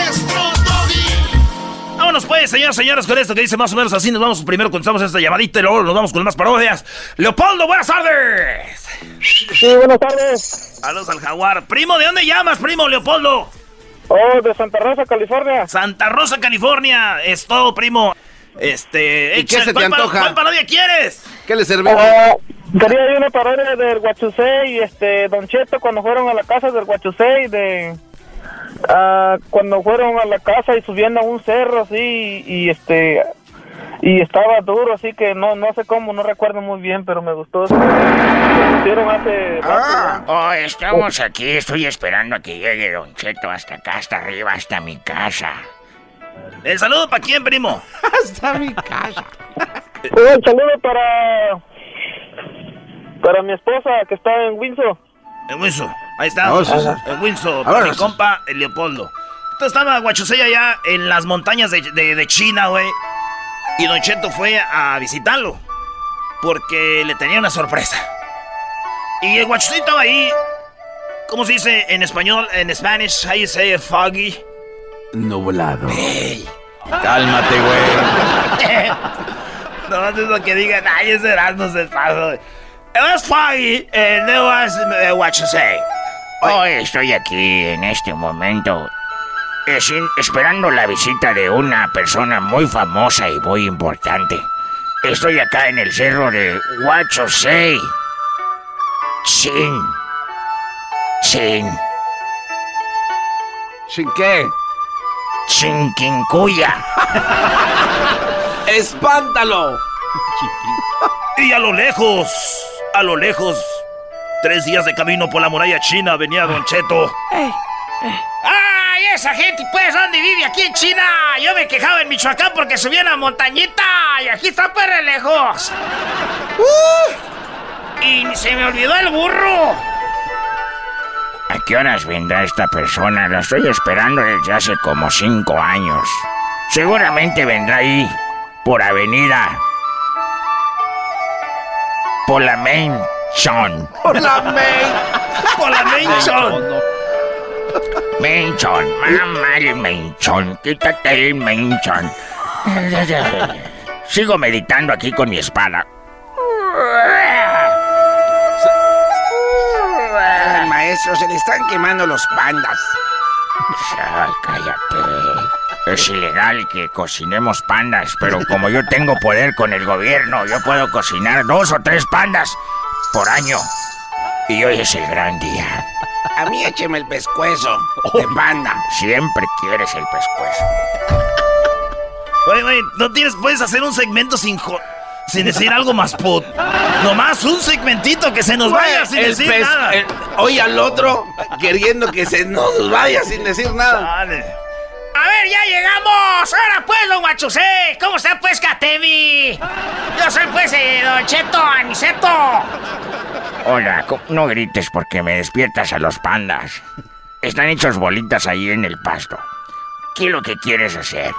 [SPEAKER 1] pues, señoras y señores, con esto que dice más o menos así. Nos vamos primero, contestamos esta llamadita y luego nos vamos con más parodias. Leopoldo, buenas tardes.
[SPEAKER 9] Sí, buenas tardes.
[SPEAKER 1] Saludos al jaguar. Primo, ¿de dónde llamas, primo Leopoldo?
[SPEAKER 9] Oh, de Santa Rosa, California.
[SPEAKER 1] Santa Rosa, California. Es todo, primo. Este,
[SPEAKER 3] ¿Y qué se te
[SPEAKER 1] ¿cuál pa-
[SPEAKER 3] antoja?
[SPEAKER 1] ¿Cuál parodia quieres?
[SPEAKER 3] ¿Qué le servimos?
[SPEAKER 9] Ah, quería ir una parodia del Guachusei y este, Don Cheto cuando fueron a la casa del Guachusei de... ah, cuando fueron a la casa y subiendo a un cerro así y, y, este... Y estaba duro, así que no no sé cómo, no recuerdo muy bien, pero me gustó. Lo hicieron hace... rato,
[SPEAKER 36] Oh, estamos aquí, estoy esperando a que llegue Don Cheto hasta acá, hasta arriba, hasta mi casa.
[SPEAKER 1] ¿El saludo para quién, primo?
[SPEAKER 3] Hasta mi casa.
[SPEAKER 9] Un saludo para... Para mi esposa que está en Windsor.
[SPEAKER 1] En Windsor. Ahí está. Windsor,
[SPEAKER 3] Ah,
[SPEAKER 1] para
[SPEAKER 9] pues.
[SPEAKER 1] mi compa, el Leopoldo. Entonces estaba Guachusei allá en las montañas de, de- de China, güey. Y Don Cheto fue a visitarlo. Porque le tenía una sorpresa. Y el Guachusei estaba ahí. ¿Cómo se dice en español? En Spanish, how you say it, foggy.
[SPEAKER 3] Nublado.
[SPEAKER 6] Cálmate, güey.
[SPEAKER 1] no es lo que digan. Ay, ese Erasmo se. It was foggy, it was uh, Guachusei.
[SPEAKER 36] Hoy estoy aquí en este momento sin- esperando la visita de una persona muy famosa y muy importante. Estoy acá en el cerro de Huachosei. Chin. Chin.
[SPEAKER 3] ¿Sin qué?
[SPEAKER 36] Chinquincuya.
[SPEAKER 3] ¡Espántalo!
[SPEAKER 1] Y a lo lejos, A lo lejos, tres días de camino por la muralla china, venía Don Cheto.
[SPEAKER 37] ¡Ay, esa gente, pues, dónde vive aquí en China? Yo me quejaba en Michoacán porque subía una montañita y aquí está pues re lejos. ¡Uh! Y se me olvidó el burro.
[SPEAKER 36] ¿A qué horas vendrá esta persona? La estoy esperando desde hace como cinco años. Seguramente vendrá ahí, por avenida. Por la main Chon.
[SPEAKER 1] Por la main. Por la main Chon.
[SPEAKER 36] Menchon, mamá el menchon, quítate el menchon. Sigo meditando aquí con mi espada.
[SPEAKER 3] Ay, maestro, se le están quemando los pandas.
[SPEAKER 36] Ay, cállate. Es ilegal que cocinemos pandas, pero como yo tengo poder con el gobierno, yo puedo cocinar dos o tres pandas por año. Y hoy es el gran día.
[SPEAKER 3] A mí écheme el pescuezo de panda.
[SPEAKER 36] Siempre quieres el pescuezo.
[SPEAKER 1] Oye, oye, no tienes, puedes hacer un segmento sin jo- sin decir algo más put. Nomás un segmentito que se nos vaya sin decir nada.
[SPEAKER 3] el- oye al otro queriendo que se nos vaya sin decir nada.
[SPEAKER 37] A ver, ya llegamos. Ahora pues, don Guachusé. ¿Cómo está pues, Katemi? Yo soy pues eh, don Cheto Aniceto.
[SPEAKER 36] Hola, no grites porque me despiertas a los pandas. Están hechos bolitas ahí en el pasto. ¿Qué es lo que quieres hacer?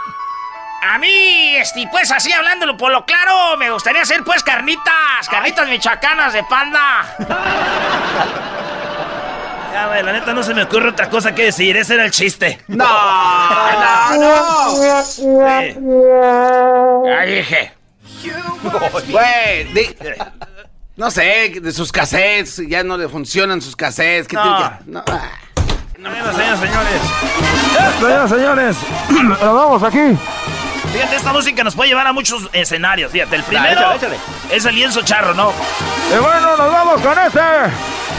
[SPEAKER 37] A mí, este, pues así hablándolo por lo claro, me gustaría hacer pues carnitas, carnitas michoacanas de panda.
[SPEAKER 1] Ya, güey, la neta no se me ocurre otra cosa que decir. Ese era el chiste.
[SPEAKER 3] No, no,
[SPEAKER 1] no.
[SPEAKER 36] Ya dije.
[SPEAKER 3] Güey, di- no sé, de sus cassettes, ya no le funcionan sus cassettes. ¿qué
[SPEAKER 1] No.
[SPEAKER 3] tiene que- no, ah.
[SPEAKER 1] Bueno, señores.
[SPEAKER 25] Señoras, señores, nos vamos aquí.
[SPEAKER 1] Fíjate, esta música nos puede llevar a muchos escenarios. Fíjate, el primero
[SPEAKER 25] échale, échale.
[SPEAKER 1] es el lienzo charro, ¿no?
[SPEAKER 25] Y bueno, nos vamos con este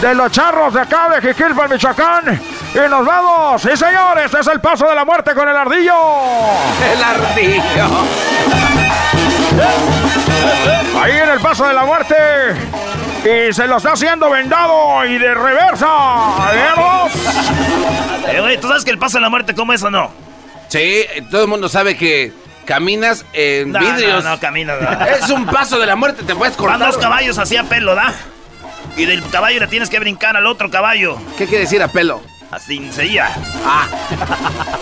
[SPEAKER 25] de los charros de acá de Jiquilpan, Michoacán. Y nos vamos, sí señores, este es el paso de la muerte con el ardillo.
[SPEAKER 3] El ardillo.
[SPEAKER 25] Ahí en el paso de la muerte. Y se lo está haciendo vendado y de reversa. ¿Vemos?
[SPEAKER 1] Eh, güey, ¿tú sabes que el paso de la muerte cómo es o no?
[SPEAKER 3] Sí, todo el mundo sabe que caminas en
[SPEAKER 1] No,
[SPEAKER 3] vidrios.
[SPEAKER 1] no, no, camina, no.
[SPEAKER 3] Es un paso de la muerte, te puedes cortar.
[SPEAKER 1] Van dos caballos así a pelo, ¿da? Y del caballo le tienes que brincar al otro caballo.
[SPEAKER 3] ¿Qué quiere decir a pelo?
[SPEAKER 1] Así sería.
[SPEAKER 3] Ah.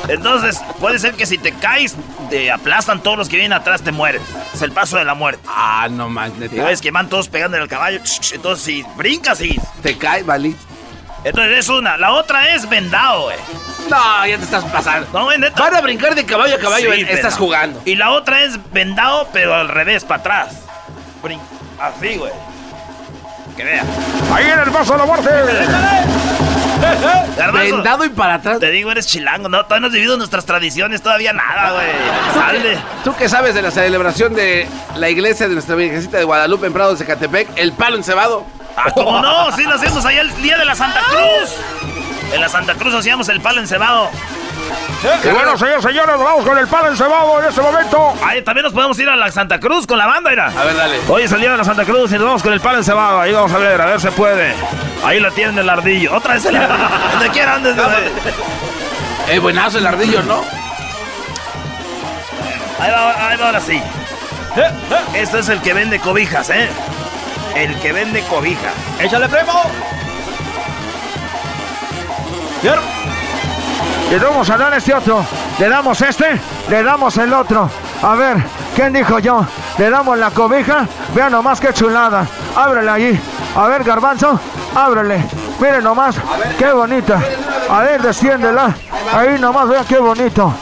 [SPEAKER 1] Entonces, puede ser que si te caes, te aplastan todos los que vienen atrás, te mueres. Es el paso de la muerte.
[SPEAKER 3] Ah, no
[SPEAKER 1] Y ves que van todos pegando en el caballo. Entonces, si brincas y.
[SPEAKER 3] Te cae, valí.
[SPEAKER 1] Entonces, es una. La otra es vendado, güey.
[SPEAKER 3] No, ya te estás pasando.
[SPEAKER 1] No, güey, neta.
[SPEAKER 3] Van a brincar de caballo a caballo,
[SPEAKER 1] Sí,
[SPEAKER 3] estás
[SPEAKER 1] vendado.
[SPEAKER 3] jugando.
[SPEAKER 1] Y la otra es vendado, pero al revés, para atrás. Brin- Así, güey. Que vea.
[SPEAKER 25] Ahí en el paso de la muerte.
[SPEAKER 1] Garbanzo,
[SPEAKER 3] Vendado y para atrás.
[SPEAKER 1] Te digo, eres chilango, ¿no? Todavía no has vivido nuestras tradiciones, todavía nada, güey. Sale.
[SPEAKER 3] ¿Tú qué sabes de la celebración de la iglesia de nuestra Virgencita de Guadalupe en Prado de Zacatepec? El palo encebado.
[SPEAKER 1] Ah, ¿cómo no? Sí, lo hacemos allá el día de la Santa Cruz. En la Santa Cruz hacíamos el palo encebado.
[SPEAKER 25] Y bueno, señores, señores, nos vamos con el palo encebado en este momento.
[SPEAKER 1] Ahí también nos podemos ir a la Santa Cruz con la banda, mira.
[SPEAKER 3] A ver, dale.
[SPEAKER 1] Hoy es el día de la Santa Cruz y nos vamos con el palo encebado. Ahí vamos a ver, a ver si puede. Ahí la tienen el ardillo. Otra vez el ardillo. Donde quiera, andes.
[SPEAKER 3] Es buenazo el ardillo, ¿no?
[SPEAKER 1] Ahí va, ahí va ahora sí. Este es el que vende cobijas, ¿eh? El que vende cobijas.
[SPEAKER 25] Échale, primo. Le vamos a dar este otro. Le damos este, le damos el otro. A ver, ¿quién dijo yo? Le damos la cobija. Vean nomás qué chulada. Ábrele allí. A ver, garbanzo, ábrele. Miren nomás, qué bonita. A ver, desciéndela. Ahí nomás, vean qué bonito.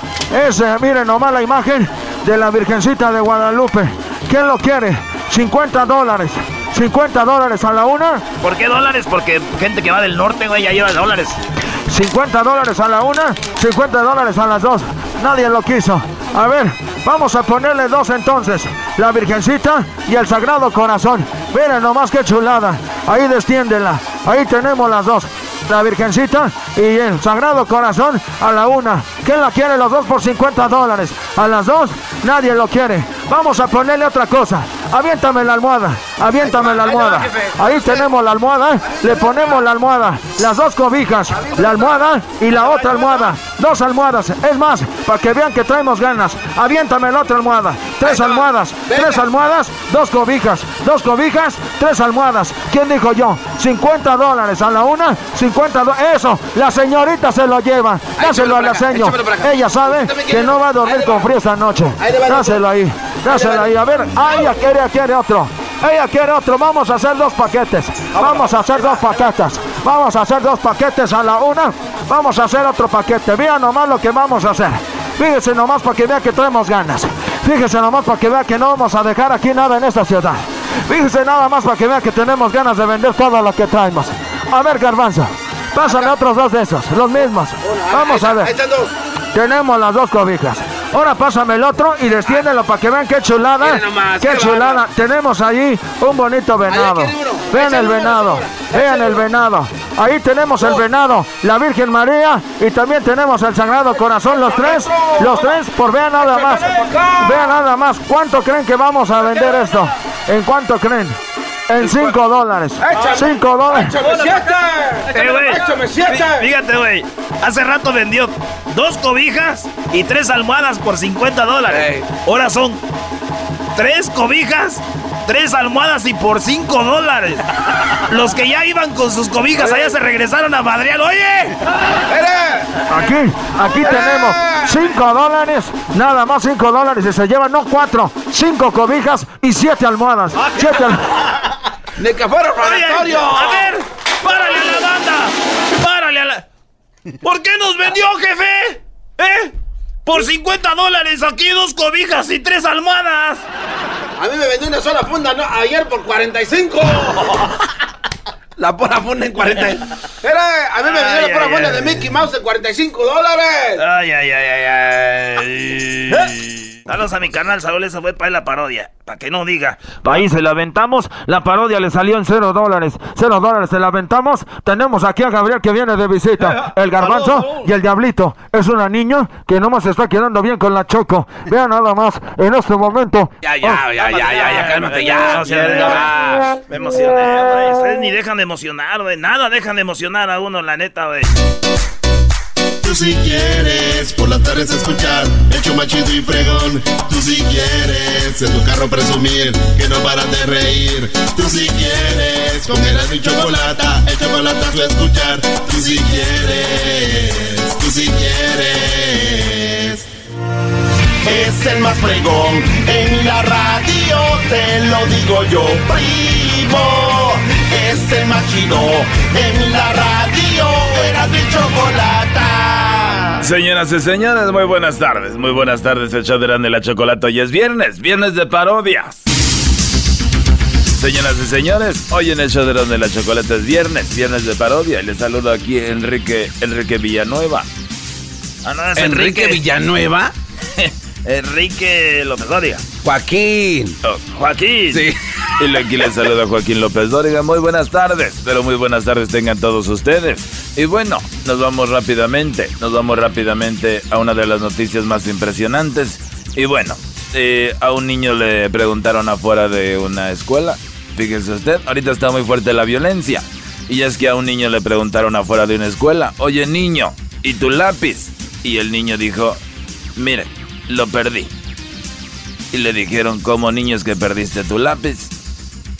[SPEAKER 25] Ese, miren nomás la imagen de la Virgencita de Guadalupe. ¿Quién lo quiere? 50 dólares. 50 dólares a la una.
[SPEAKER 1] ¿Por qué dólares? Porque gente que va del norte, güey, ya lleva dólares.
[SPEAKER 25] 50 dólares a la una, 50 dólares a las dos. Nadie lo quiso. A ver, vamos a ponerle dos entonces. La Virgencita y el Sagrado Corazón. Miren nomás qué chulada. Ahí desciéndela. Ahí tenemos las dos. La Virgencita y el Sagrado Corazón a la una. ¿Quién la quiere los dos por 50 dólares? A las dos, nadie lo quiere. Vamos a ponerle otra cosa. Aviéntame la almohada. Aviéntame la almohada. Ahí tenemos la almohada. Le ponemos la almohada. Las dos cobijas. La almohada y la otra almohada. Dos almohadas. Es más, para que vean que traemos ganas. Aviéntame la otra almohada. Tres almohadas. Tres almohadas. Dos cobijas. Dos cobijas. Tres almohadas. ¿Quién dijo yo? 50 dólares a la una. 50 dólares. Eso. La señorita se lo lleva. Dáselo a la señora. Ella sabe que no va a dormir con frío esta noche. Dáselo ahí. Dáselo ahí. A ver. Ah, ella quiere, quiere otro. Ella quiere otro. Vamos a hacer dos paquetes. Vamos a hacer dos paquetes. Vamos a hacer dos paquetes a la una. Vamos a hacer otro paquete. Vean nomás lo que vamos a hacer. Fíjese nomás para que vea que traemos ganas. Fíjese nomás para que vea que no vamos a dejar aquí nada en esta ciudad. Fíjese nada más para que vea que tenemos ganas de vender todo lo que traemos. A ver, Garbanzo. Pásame otros dos de esos, los mismos. Vamos a ver. Tenemos las dos cobijas. Ahora pásame el otro y desciéndelo para que vean qué chulada. qué chulada. Tenemos allí un bonito venado. Vean el venado. Vean el venado. Ahí tenemos el venado, la Virgen María y también tenemos el Sagrado Corazón. Los tres, los tres, por vean nada más. Vean nada más. ¿Cuánto creen que vamos a vender esto? ¿En cuánto creen? En 5 dólares. 5 dólares.
[SPEAKER 1] Eh, güey. Fí- Fíjate, güey. Hace rato vendió dos cobijas y tres almohadas por 50 dólares. Ahora son tres cobijas, tres almohadas y por 5 dólares. Los que ya iban con sus cobijas allá se regresaron a madrear. ¡Oye!
[SPEAKER 25] Aquí, aquí tenemos 5 dólares, nada más 5 dólares y se llevan no 4, 5 cobijas y 7 almohadas. Siete al-
[SPEAKER 3] ¡De que fuera
[SPEAKER 1] Oye, a ver, párale a la banda. Párale a la. ¿Por qué nos vendió, jefe? ¿Eh? Por 50 dólares aquí dos cobijas y tres almohadas.
[SPEAKER 3] A mí me vendió una sola funda ¿no? ayer por 45. La pura funda en 40. Era, a mí me vendió
[SPEAKER 1] Ay,
[SPEAKER 3] la pura funda de Mickey Mouse en 45 dólares.
[SPEAKER 1] Ay, ay, ay, ay, ay. Saludos a mi canal, Saúl, esa fue para la parodia. Para que no diga.
[SPEAKER 25] Ahí se la aventamos, la parodia le salió en 0 dólares. 0 dólares se la aventamos. Tenemos aquí a Gabriel que viene de visita. El garbanzo y el diablito. Es una niña que no más está quedando bien con la choco. Vean nada más en este momento.
[SPEAKER 3] Ya, ya, ya, ya, ya, ya, cálmate, ya. Ya.
[SPEAKER 1] Me emocioné, güey. Ustedes ni dejan de emocionar, güey. Nada dejan de emocionar a uno, la neta, güey.
[SPEAKER 15] Tú si quieres por las tardes escuchar más chido y fregón. Tú si quieres en tu carro presumir que no paras de reír. Tú si quieres con el y chocolate, el chocolatazo escuchar. Tú si quieres, tú si quieres. Es el más fregón en la radio, te lo digo yo, primo. Es el más chido en la radio, era mi chocolata.
[SPEAKER 12] Señoras y señores, muy buenas tardes. Muy buenas tardes, el show de la Chocolata. Hoy es viernes, viernes de parodias. Señoras y señores, hoy en el show de la Chocolata es viernes, viernes de parodia. Y les saludo aquí Enrique, Enrique Villanueva.
[SPEAKER 1] Ah, no, es
[SPEAKER 3] Enrique Villanueva.
[SPEAKER 1] Enrique López.
[SPEAKER 3] Joaquín.
[SPEAKER 12] Oh,
[SPEAKER 1] Joaquín.
[SPEAKER 12] Sí. Y aquí les saluda Joaquín López Dóriga. Muy buenas tardes, pero muy buenas tardes tengan todos ustedes. Y bueno, nos vamos rápidamente, nos vamos rápidamente a una de las noticias más impresionantes. Y bueno, eh, a un niño le preguntaron afuera de una escuela. Fíjese usted, ahorita está muy fuerte la violencia. Y es que a un niño le preguntaron afuera de una escuela, oye niño, ¿y tu lápiz? Y el niño dijo, mire, lo perdí. Y le dijeron, ¿cómo niños que perdiste tu lápiz?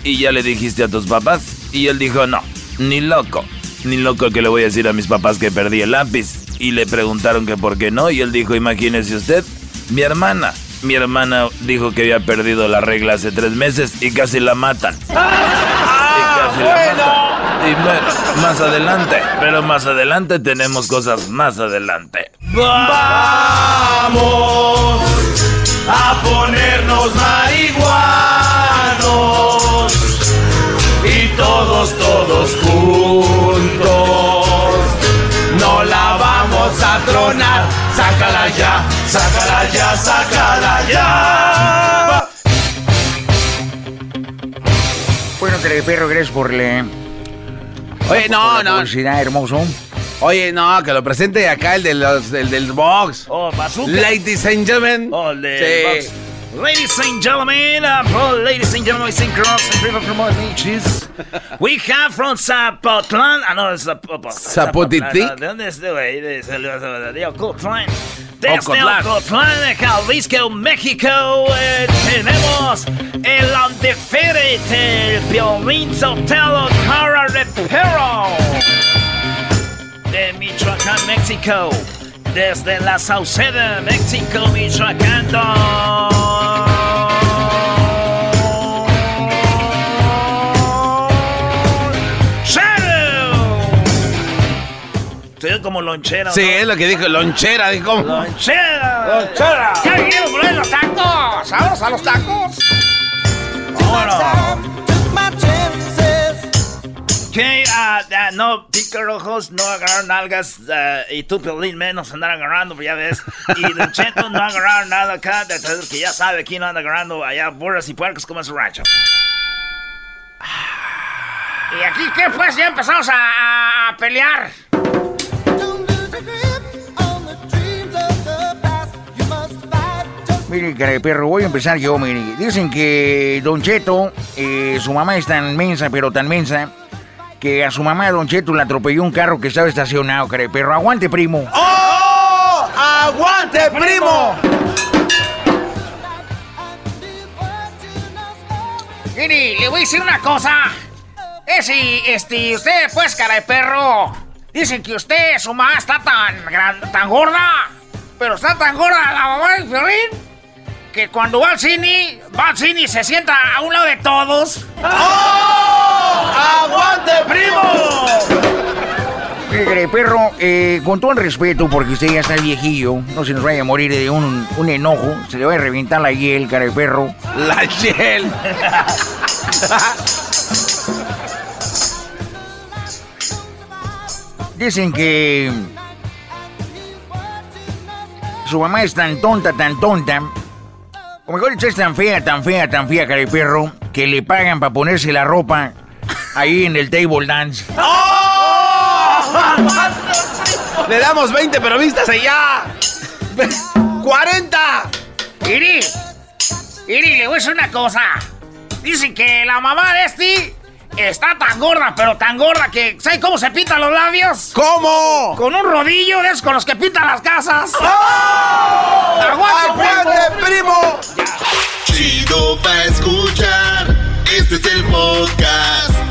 [SPEAKER 12] Y ya le dijiste a tus papás. Y él dijo, no, ni loco. Ni loco que le voy a decir a mis papás que perdí el lápiz. Y le preguntaron que por qué no. Y él dijo, imagínese usted, mi hermana. Mi hermana dijo que había perdido la regla hace tres meses y casi la matan. Y casi la matan. Y más adelante, pero más adelante tenemos cosas más adelante.
[SPEAKER 15] Vamos a ponernos marihuanos todos, todos juntos. No la vamos a tronar, sácala ya, sácala ya, sácala ya.
[SPEAKER 19] Bueno, perro, gracias por le...
[SPEAKER 3] Oye, no, no.
[SPEAKER 19] publicidad, hermoso.
[SPEAKER 3] Oye, no, que lo presente acá el, de los, el del box.
[SPEAKER 1] Oh, bazooka.
[SPEAKER 3] Ladies and gentlemen.
[SPEAKER 1] Oh, el del
[SPEAKER 3] Sí.
[SPEAKER 1] box. Ladies and gentlemen, uh, ladies and gentlemen, and girls, and people from all ages, we have from Zapotlán, ah, no, Zap
[SPEAKER 3] Zapotitlán.
[SPEAKER 1] Zapotlán, ¿De dónde es este güey? De, Ocotlán. Desde.
[SPEAKER 3] Ocotlán,
[SPEAKER 1] Jalisco, México, eh, tenemos el undefeated, el Violín Sotelo Cara Repero. De Michoacán, México. Desde la Sauceda, México, Michoacán. Shadow. Estoy como lonchera.
[SPEAKER 3] Sí,
[SPEAKER 1] ¿no?
[SPEAKER 3] es lo que dijo, lonchera, dijo.
[SPEAKER 1] Lonchera.
[SPEAKER 3] Lonchera.
[SPEAKER 36] ¿Qué por ahí los tacos? ¿Vamos a los tacos?
[SPEAKER 1] Que ah, ah, no, picarojos, no agarrar nalgas ah, y tú, Pelín, menos andar agarrando, pues ya ves. Y Don Cheto no agarrar nada acá, de- que ya sabe quién no anda agarrando allá burras y puercos como en su rancho.
[SPEAKER 36] ¿Y aquí qué pues? Ya empezamos a, a- a pelear.
[SPEAKER 19] Mire, cara de perro, voy a empezar yo, mire. Dicen que Don Cheto, eh, su mamá es tan mensa, pero tan mensa, que a su mamá Don Cheto le atropelló un carro que estaba estacionado, cara de perro. Aguante, primo.
[SPEAKER 3] ¡Oh! ¡Aguante, primo!
[SPEAKER 36] Mire, le voy a decir una cosa. Es si, este, usted, pues, cara de perro. Dicen que usted, su mamá, está tan, gran- tan gorda. Pero está tan gorda la mamá de Violín. Que cuando va al cine, va al cine y se sienta a un lado de todos.
[SPEAKER 3] ¡Aguante, primo!
[SPEAKER 19] De perro, eh, con todo el respeto, porque usted ya está viejillo, no se nos vaya a morir de un, un enojo, se le va a reventar la hiel, cara de perro.
[SPEAKER 3] La hiel.
[SPEAKER 19] Dicen que su mamá es tan tonta, tan tonta, o mejor dicho, es tan fea, tan fea, tan fea, cara de perro, que le pagan para ponerse la ropa ahí en el table dance.
[SPEAKER 3] Le damos 20, pero vístase ya. ¡40!
[SPEAKER 36] Iri, Iri, le voy a decir una cosa. Dicen que la mamá de este está tan gorda, pero tan gorda que. ¿Sabe cómo se pintan los labios?
[SPEAKER 3] ¿Cómo?
[SPEAKER 36] Con un rodillo de esos con los que pintan las casas.
[SPEAKER 3] ¡Oh!
[SPEAKER 36] ¡Aguante,
[SPEAKER 3] ¡Aguante, primo!
[SPEAKER 15] Chido pa' escuchar. Este es el podcast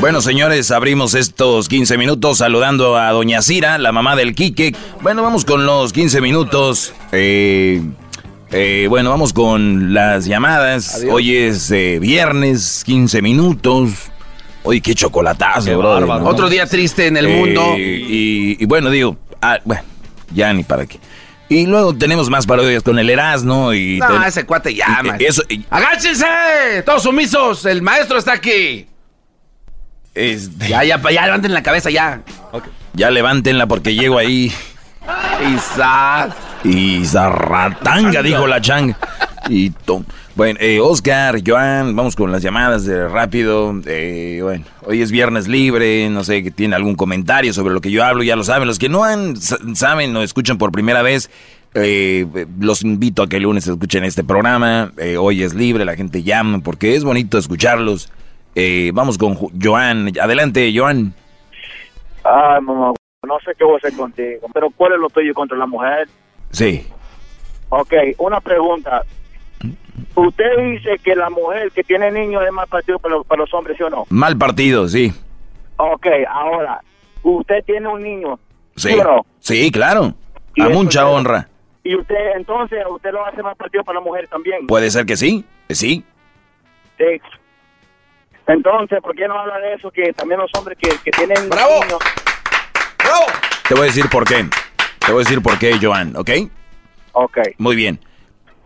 [SPEAKER 12] Bueno, señores, abrimos estos 15 minutos saludando a Doña Cira, la mamá del Quique. Bueno, vamos con los 15 minutos. Eh, eh, bueno, vamos con las llamadas. Hoy es eh, viernes, 15 minutos. Oye, qué chocolatazo,
[SPEAKER 3] Qué
[SPEAKER 12] bro.
[SPEAKER 3] bárbaro. Otro día triste en el mundo.
[SPEAKER 12] Y, y bueno, digo, ah, bueno, ya ni para qué. Y luego tenemos más parodias con el Erasmo y...
[SPEAKER 3] No,
[SPEAKER 12] ten-
[SPEAKER 3] ese cuate man.
[SPEAKER 12] Eso, y-
[SPEAKER 3] ¡Agáchense! ¡Todos sumisos! ¡El maestro está aquí!
[SPEAKER 12] Este,
[SPEAKER 3] Ya, ya, ya levanten la cabeza, ya.
[SPEAKER 12] ya levántenla porque llego ahí.
[SPEAKER 3] Isaac.
[SPEAKER 12] Y zarratanga, dijo la changa. Y to- bueno, eh, Oscar, Joan, vamos con las llamadas de rápido. Eh, bueno, hoy es viernes libre, no sé que tiene algún comentario sobre lo que yo hablo, ya lo saben. Los que no han, sa- saben o escuchan por primera vez, eh, eh, los invito a que el lunes escuchen este programa. Eh, hoy es libre, la gente llama porque es bonito escucharlos. Eh, vamos con Joan. Adelante, Joan.
[SPEAKER 38] Ay, mamá, no sé qué voy a hacer contigo, pero ¿cuál es lo tuyo contra la mujer?
[SPEAKER 12] Sí.
[SPEAKER 38] Ok, una pregunta. Usted dice que la mujer que tiene niños es más partido para los, para los hombres, ¿sí o no?
[SPEAKER 12] Mal partido, sí.
[SPEAKER 38] Ok, ahora, usted tiene un niño,
[SPEAKER 12] Sí.
[SPEAKER 38] o no?
[SPEAKER 12] Sí, claro. A mucha
[SPEAKER 38] ya-
[SPEAKER 12] honra.
[SPEAKER 38] Y usted, entonces, usted lo hace más partido para la mujer también.
[SPEAKER 12] Puede ser que sí, sí.
[SPEAKER 38] Sí. Entonces, ¿por qué no habla de eso? Que también los hombres que, que tienen
[SPEAKER 3] ¡Bravo!
[SPEAKER 38] niños...
[SPEAKER 3] ¡Bravo!
[SPEAKER 12] Te voy a decir por qué. Te voy a decir por qué, Joan, ¿ok?
[SPEAKER 39] Ok.
[SPEAKER 12] Muy bien.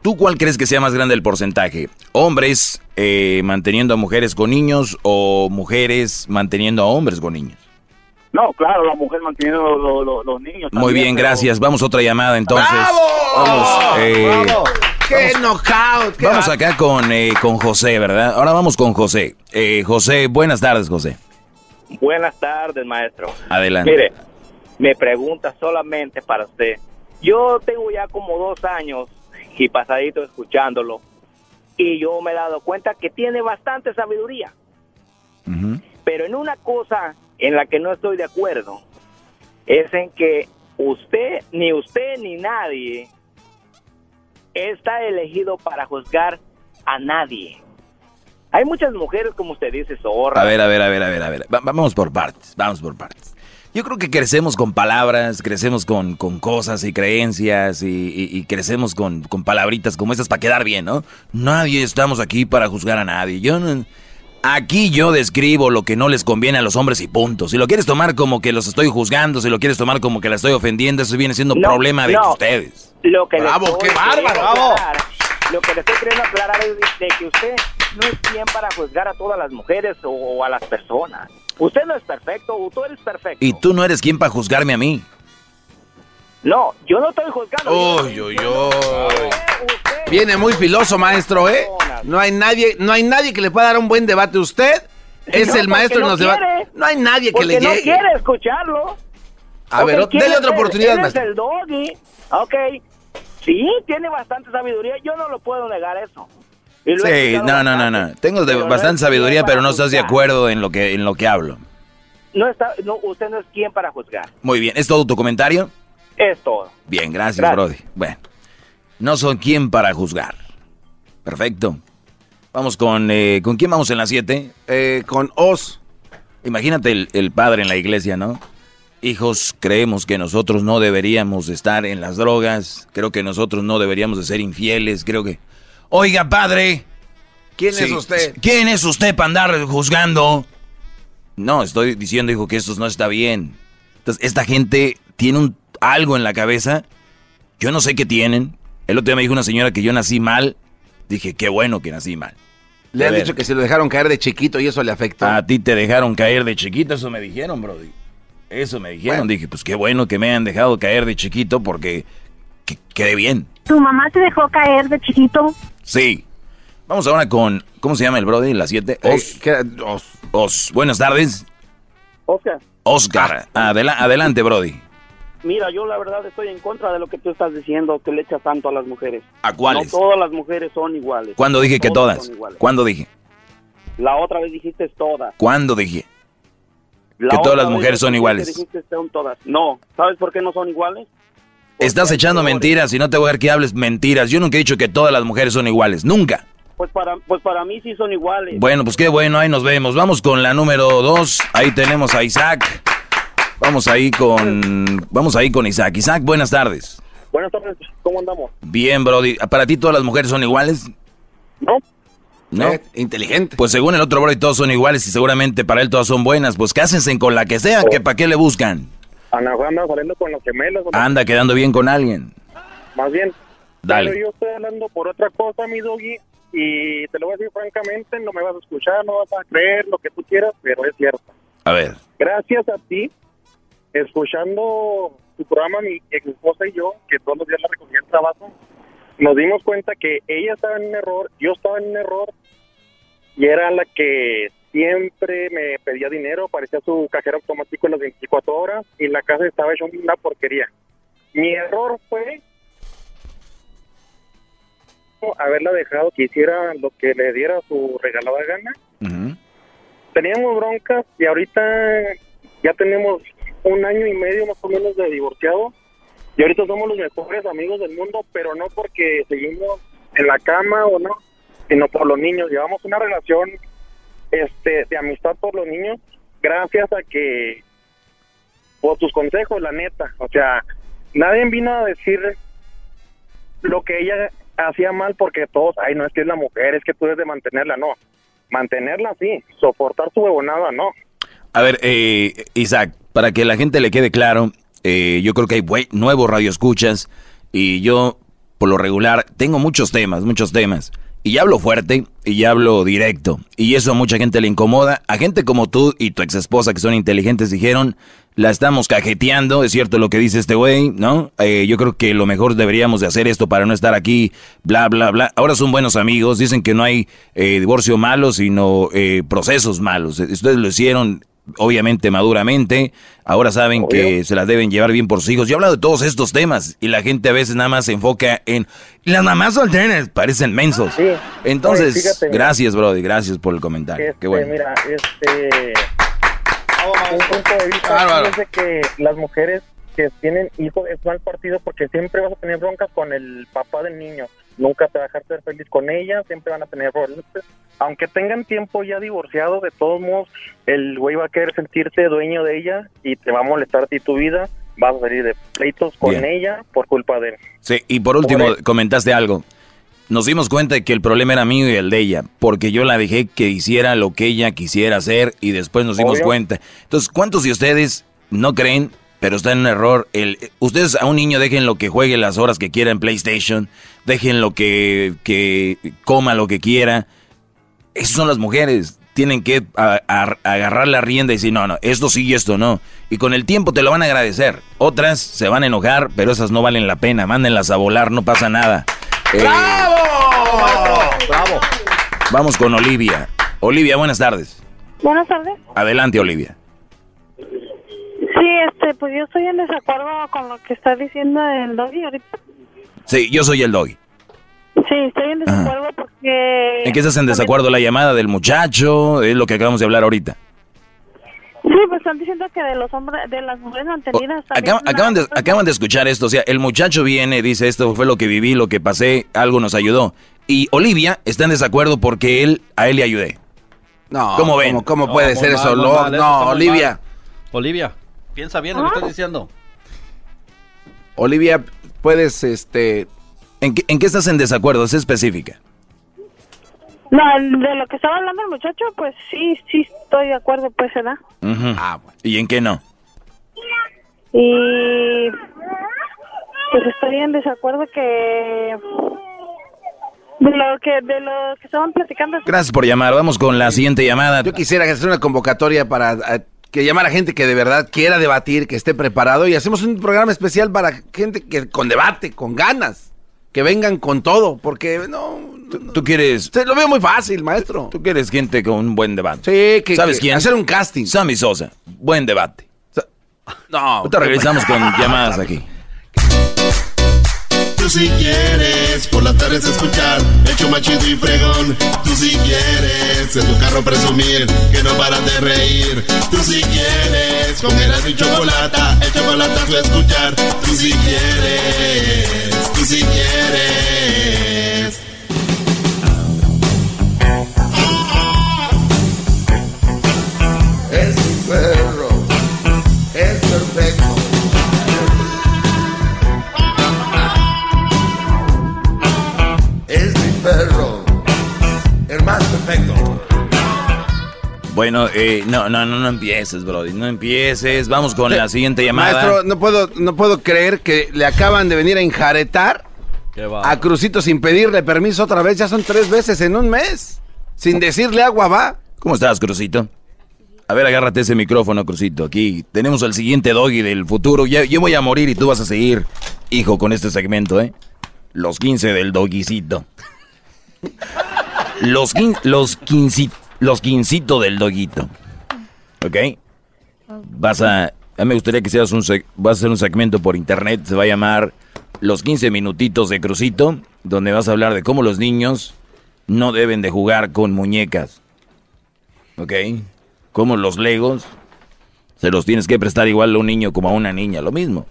[SPEAKER 12] ¿Tú cuál crees que sea más grande el porcentaje? ¿Hombres eh, manteniendo a mujeres con niños o mujeres manteniendo a hombres con niños?
[SPEAKER 39] No, claro, la mujer manteniendo los, los- los- los niños.
[SPEAKER 12] Muy bien,
[SPEAKER 39] pero-
[SPEAKER 12] gracias. Vamos a otra llamada entonces.
[SPEAKER 40] ¡Bravo!
[SPEAKER 12] Vamos, eh,
[SPEAKER 40] ¡Bravo! ¡Qué knockout! qué
[SPEAKER 12] vamos
[SPEAKER 40] va-
[SPEAKER 12] acá con, eh, con José, ¿verdad? Ahora vamos con José. Eh, José, buenas tardes, José.
[SPEAKER 38] Buenas tardes, maestro.
[SPEAKER 12] Adelante.
[SPEAKER 38] Mire, me pregunta solamente para usted. Yo tengo ya como dos años y pasadito escuchándolo y yo me he dado cuenta que tiene bastante sabiduría. Pero en una cosa en la que no estoy de acuerdo es en que usted, ni usted ni nadie está elegido para juzgar a nadie. Hay muchas mujeres, como usted dice, zorras.
[SPEAKER 12] A ver, a ver, a ver, a ver, a ver. Va- vamos por partes, vamos por partes. Yo creo que crecemos con palabras, crecemos con, con cosas y creencias y crecemos con, con palabritas como esas para quedar bien, ¿no? Nadie estamos aquí para juzgar a nadie. Yo no- Aquí yo describo lo que no les conviene a los hombres y punto. Si lo quieres tomar como que los estoy juzgando, si lo quieres tomar como que la estoy ofendiendo, eso viene siendo
[SPEAKER 38] No,
[SPEAKER 12] problema de
[SPEAKER 38] no.
[SPEAKER 12] ustedes.
[SPEAKER 38] Lo que
[SPEAKER 12] Bravo,
[SPEAKER 38] estoy
[SPEAKER 12] qué bárbaro,
[SPEAKER 38] queriendo
[SPEAKER 12] bravo.
[SPEAKER 38] aclarar- Lo que le estoy queriendo aclarar es de que usted no es quien para juzgar a todas las mujeres o, o a las personas. Usted no es perfecto, tú eres perfecto.
[SPEAKER 12] Y tú no eres quien para juzgarme a mí.
[SPEAKER 38] No, yo no estoy juzgando.
[SPEAKER 3] Uy, uy, uy. Viene muy filoso, maestro, ¿eh? No hay nadie, no hay nadie que le pueda dar un buen debate. Usted es
[SPEAKER 38] No,
[SPEAKER 3] el maestro en
[SPEAKER 38] porque
[SPEAKER 3] los
[SPEAKER 38] no.
[SPEAKER 3] No hay nadie que le
[SPEAKER 38] no
[SPEAKER 3] llegue.
[SPEAKER 38] quiere escucharlo.
[SPEAKER 3] A ver, dele
[SPEAKER 38] ¿quién
[SPEAKER 3] otra
[SPEAKER 38] él?
[SPEAKER 3] oportunidad,
[SPEAKER 38] es
[SPEAKER 3] maestro.
[SPEAKER 38] el doggy. Ok. Sí, tiene bastante sabiduría. Yo no lo puedo negar eso.
[SPEAKER 12] Sí, no, no, no, no. Tengo
[SPEAKER 38] pero no
[SPEAKER 12] bastante sabiduría, pero no estás de acuerdo en lo que, en lo que hablo.
[SPEAKER 38] No está, no, usted no es quien para juzgar.
[SPEAKER 12] Muy bien, ¿es todo tu comentario?
[SPEAKER 38] Es todo.
[SPEAKER 12] Bien, gracias,
[SPEAKER 38] Gracias.
[SPEAKER 12] Brody. Bueno, no son quien para juzgar. Perfecto. Vamos con... eh, ¿Con quién vamos en las 7?
[SPEAKER 3] con Oz.
[SPEAKER 12] Imagínate el, el padre en la iglesia, ¿no? Hijos, creemos que nosotros no deberíamos estar en las drogas. Creo que nosotros no deberíamos de ser infieles. Creo que... Oiga, padre.
[SPEAKER 3] ¿Quién
[SPEAKER 12] Sí,
[SPEAKER 3] es usted?
[SPEAKER 12] ¿Quién es usted para andar juzgando? No, estoy diciendo, hijo, que esto no está bien. Entonces, esta gente tiene un, algo en la cabeza. Yo no sé qué tienen. El otro día me dijo una señora que yo nací mal. Dije, qué bueno que nací mal.
[SPEAKER 3] Le han dicho que se lo dejaron caer de chiquito y eso le afecta.
[SPEAKER 12] A ti te dejaron caer de chiquito, eso me dijeron, Brody. Eso me dijeron. Dije, pues qué bueno que me hayan dejado caer de chiquito porque que- quedé bien.
[SPEAKER 27] ¿Tu mamá te dejó caer de chiquito?
[SPEAKER 12] Sí. Vamos ahora con, ¿cómo se llama el Brody? Las 7.
[SPEAKER 3] Eh,
[SPEAKER 12] Os. Os. Buenas tardes.
[SPEAKER 9] Oscar,
[SPEAKER 12] Oscar. Adela- adelante, Brody.
[SPEAKER 9] Mira, yo la verdad estoy en contra de lo que tú estás diciendo, que le echas tanto a las mujeres.
[SPEAKER 12] ¿A cuáles?
[SPEAKER 9] No todas las mujeres son iguales.
[SPEAKER 12] ¿Cuándo dije que
[SPEAKER 9] Todas.
[SPEAKER 12] ¿Cuándo dije?
[SPEAKER 9] La otra vez dijiste todas.
[SPEAKER 12] ¿Cuándo dije?
[SPEAKER 9] La
[SPEAKER 12] Que todas las mujeres son iguales.
[SPEAKER 9] dijiste son todas. No, ¿sabes por qué no son iguales?
[SPEAKER 12] Estás echando mentiras y no te voy a ver que hables mentiras. Yo nunca he dicho que todas las mujeres son iguales. Nunca.
[SPEAKER 9] Pues para, pues para mí sí son iguales.
[SPEAKER 12] Bueno, pues qué bueno, ahí nos vemos. Vamos con la número dos. Ahí tenemos a Isaac. Vamos ahí con. Vamos ahí con Isaac. Isaac, buenas tardes.
[SPEAKER 9] Buenas tardes, ¿cómo andamos?
[SPEAKER 12] Bien, Brody. ¿Para ti todas las mujeres son iguales?
[SPEAKER 9] No.
[SPEAKER 12] ¿No?
[SPEAKER 3] Eh, inteligente.
[SPEAKER 12] Pues según el otro Brody todos son iguales y seguramente para él todas son buenas. Pues cásense con la que sea, que para qué le buscan.
[SPEAKER 9] Ana Juan anda saliendo con los gemelos. ¿no?
[SPEAKER 12] Anda quedando bien con alguien.
[SPEAKER 9] Más bien.
[SPEAKER 12] Dale.
[SPEAKER 9] Pero yo estoy hablando por otra cosa, mi doggy, y te lo voy a decir francamente, no me vas a escuchar, no vas a creer lo que tú quieras, pero es cierto.
[SPEAKER 12] A ver.
[SPEAKER 9] Gracias a ti, escuchando tu programa, mi ex esposa y yo, que todos los días la recogía el trabajo, nos dimos cuenta que ella estaba en un error, yo estaba en un error, y era la que siempre me pedía dinero, parecía su cajero automático en las 24 horas, y la casa estaba hecha una porquería. Mi error fue haberla dejado que hiciera lo que le diera su regalada gana. Teníamos broncas y ahorita ya tenemos un año y medio más o menos de divorciado. Y ahorita somos los mejores amigos del mundo, pero no porque seguimos en la cama o no, sino por los niños. Llevamos una relación este de amistad por los niños gracias a que por tus consejos, la neta. O sea, nadie vino a decir lo que ella hacía mal porque todos, ay, no es que es la mujer, es que tú debes de mantenerla, no. Mantenerla sí, soportar su huevonada, no.
[SPEAKER 12] A ver, eh, Isaac, para que la gente le quede claro, Eh, yo creo que hay nuevos radioescuchas y yo, por lo regular, tengo muchos temas, muchos temas. Y hablo fuerte y hablo directo. Y eso a mucha gente le incomoda. A gente como tú y tu ex esposa que son inteligentes dijeron, la estamos cajeteando, es cierto lo que dice este güey, ¿no? Eh, yo creo que lo mejor deberíamos de hacer esto para no estar aquí, bla, bla, bla. Ahora son buenos amigos, dicen que no hay eh, divorcio malo, sino eh, procesos malos. Ustedes lo hicieron obviamente maduramente, ahora saben que se las deben llevar bien por sus hijos. Yo he hablado de todos estos temas y la gente a veces nada más se enfoca en las mamás solteras, parecen mensos. Entonces,
[SPEAKER 9] Oye, fíjate.
[SPEAKER 12] gracias, Brody, gracias por el comentario.
[SPEAKER 9] Este,
[SPEAKER 12] Qué bueno.
[SPEAKER 9] Mira, este. Un punto de vista de que las mujeres que tienen hijos es mal partido porque siempre vas a tener broncas con el papá del niño. Nunca te va a dejar ser feliz con ella, siempre van a tener problemas. Aunque tengan tiempo ya divorciados, de todos modos, el güey va a querer sentirse dueño de ella y te va a molestar a tu vida. Vas a salir de pleitos con
[SPEAKER 12] Bien.
[SPEAKER 9] ella por culpa de él.
[SPEAKER 12] Sí, y por último,
[SPEAKER 9] Por
[SPEAKER 12] comentaste algo. Nos dimos cuenta de que el problema era mío y el de ella, porque yo la dejé que hiciera lo que ella quisiera hacer y después nos dimos
[SPEAKER 9] Obvio.
[SPEAKER 12] cuenta. Entonces, ¿cuántos de ustedes no creen, pero está en un error? El, ustedes a un niño dejen lo que juegue las horas que quiera en PlayStation, dejen lo que, que coma lo que quiera. Esas son las mujeres. Tienen que a- a- agarrar la rienda y decir, no, no, esto sí y esto no. Y con el tiempo te lo van a agradecer. Otras se van a enojar, pero esas no valen la pena. Mándenlas a volar, no pasa nada. Eh,
[SPEAKER 19] ¡Bravo!
[SPEAKER 12] vamos con Olivia. Olivia, buenas tardes.
[SPEAKER 31] Buenas tardes.
[SPEAKER 12] Adelante, Olivia.
[SPEAKER 31] Sí, este, pues yo estoy en desacuerdo con lo que está diciendo el doggy ahorita.
[SPEAKER 12] Sí, yo soy el Doggy.
[SPEAKER 31] Sí, estoy en desacuerdo porque...
[SPEAKER 12] ¿En qué estás en desacuerdo? ¿La llamada del muchacho? Es lo que acabamos de hablar ahorita.
[SPEAKER 31] Sí, pues están diciendo que de los hombres, de las mujeres mantenidas.
[SPEAKER 12] Acab- acaban, de, acaban de escuchar esto. O sea, el muchacho viene, dice esto fue lo que viví, lo que pasé, algo nos ayudó. Y Olivia está en desacuerdo porque él, a él le ayudé.
[SPEAKER 3] No,
[SPEAKER 12] ¿Cómo ven?
[SPEAKER 3] ¿Cómo, cómo puede ser eso? No, Olivia.
[SPEAKER 41] Olivia, piensa bien lo que estás diciendo.
[SPEAKER 3] Olivia, puedes, este...
[SPEAKER 12] ¿En qué, en qué estás en desacuerdo? Es específica.
[SPEAKER 31] No, de lo que estaba hablando el muchacho, pues sí, sí estoy de acuerdo, pues, ¿verdad?
[SPEAKER 12] Ah, ¿Y en qué no?
[SPEAKER 31] Y... Pues estoy en desacuerdo que... De lo que, de lo que estaban platicando...
[SPEAKER 12] Gracias por llamar. Vamos con la siguiente llamada.
[SPEAKER 3] Yo quisiera hacer una convocatoria para eh, que llamar a gente que de verdad quiera debatir, que esté preparado y hacemos un programa especial para gente que con debate, con ganas, que vengan con todo, porque no,
[SPEAKER 12] ¿Tú quieres...?
[SPEAKER 3] Se lo veo muy fácil, maestro.
[SPEAKER 12] Tú quieres gente con un buen debate.
[SPEAKER 3] Sí, que
[SPEAKER 12] ¿Sabes
[SPEAKER 3] que
[SPEAKER 12] quién?
[SPEAKER 3] Hacer un casting.
[SPEAKER 12] Sammy Sosa. Buen debate.
[SPEAKER 3] No.
[SPEAKER 12] Ahorita regresamos con llamadas aquí.
[SPEAKER 15] Tú si quieres por las tardes escuchar el show más chido y fregón. Tú si quieres en tu carro presumir que no paras de reír. Tú si quieres con el y chocolate, el chocolate a escuchar. Tú si quieres, si quieres.
[SPEAKER 42] Es perro, es perfecto. Es mi perro, el más perfecto.
[SPEAKER 12] Bueno, eh, no, no, no, no empieces, Brody. No empieces. Vamos con la siguiente llamada.
[SPEAKER 3] Maestro, no puedo, no puedo creer que le acaban de venir a enjaretar a Crucito sin pedirle permiso otra vez. Ya son tres veces en un mes. Sin decirle agua va.
[SPEAKER 12] ¿Cómo estás, Crucito? A ver, agárrate ese micrófono, Crucito. Aquí tenemos al siguiente doggy del futuro. Ya, yo voy a morir y tú vas a seguir, hijo, con este segmento, ¿eh? Los 15 del doguicito. Los, quin, los, quinci, los quincito del doguito. ¿Ok? Vas a... A mí me gustaría que seas un... Vas a hacer un segmento por internet. Se va a llamar Los 15 minutitos de Crucito. Donde vas a hablar de cómo los niños no deben de jugar con muñecas. ¿Ok? Como los legos, se los tienes que prestar igual a un niño como a una niña, lo mismo.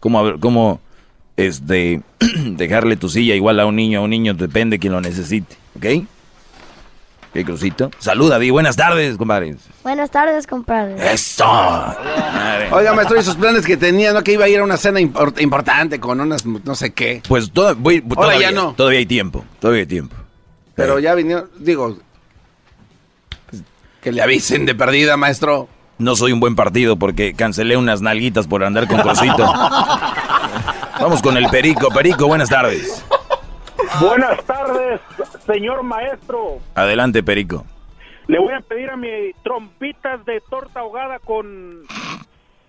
[SPEAKER 12] Como, como este, dejarle tu silla igual a un niño, a un niño depende de quien lo necesite, ¿ok? ¿Qué crucito? Saluda, Di, buenas tardes, compadre.
[SPEAKER 43] Buenas tardes, compadre.
[SPEAKER 12] ¡Eso!
[SPEAKER 3] Oiga, maestro, y sus planes que tenía, ¿no? Que iba a ir a una cena import- importante con unas no sé qué.
[SPEAKER 12] Pues toda- voy-
[SPEAKER 3] Ahora
[SPEAKER 12] todavía,
[SPEAKER 3] ya no.
[SPEAKER 12] todavía hay tiempo, todavía hay tiempo.
[SPEAKER 3] Pero ya vinieron, digo, que le avisen de perdida, maestro.
[SPEAKER 12] no soy un buen partido porque cancelé unas nalguitas por andar con Cosito. Vamos con el Perico. Perico, buenas tardes.
[SPEAKER 44] Buenas tardes, señor maestro.
[SPEAKER 12] Adelante, Perico.
[SPEAKER 44] Le voy a pedir a mi trompitas de torta ahogada con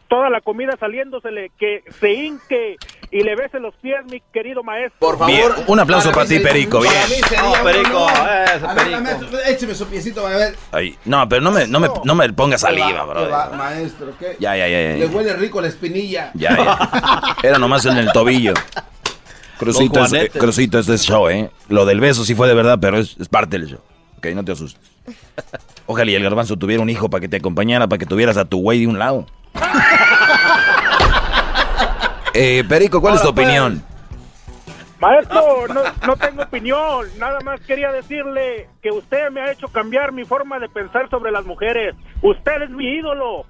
[SPEAKER 44] toda la comida saliéndosele, que se hinque y le bese los pies, mi querido maestro.
[SPEAKER 19] Por favor.
[SPEAKER 12] Bien, un aplauso para, ti, Perico. Bien.
[SPEAKER 19] Para mí sería
[SPEAKER 41] No, Perico,
[SPEAKER 19] ver,
[SPEAKER 41] Perico.
[SPEAKER 19] maestro, écheme su piecito, a ver.
[SPEAKER 12] Ay, no, pero no me, no me, no me ponga saliva,
[SPEAKER 19] ¿Qué va,
[SPEAKER 12] bro.
[SPEAKER 19] va, maestro, ¿qué?
[SPEAKER 12] Ya, ya, ya, ya.
[SPEAKER 19] Le huele rico la espinilla.
[SPEAKER 12] Ya, ya. Era nomás en el tobillo. Es, eh, este es show, ¿eh? Lo del beso sí fue de verdad, pero es, es parte del show. Ok, no te asustes. Ojalá y el garbanzo tuviera un hijo para que te acompañara, para que tuvieras a tu güey de un lado. Eh, Perico, ¿cuál es tu opinión?
[SPEAKER 44] Maestro, no, no tengo opinión, nada más quería decirle que usted me ha hecho cambiar mi forma de pensar sobre las mujeres. Usted es mi ídolo.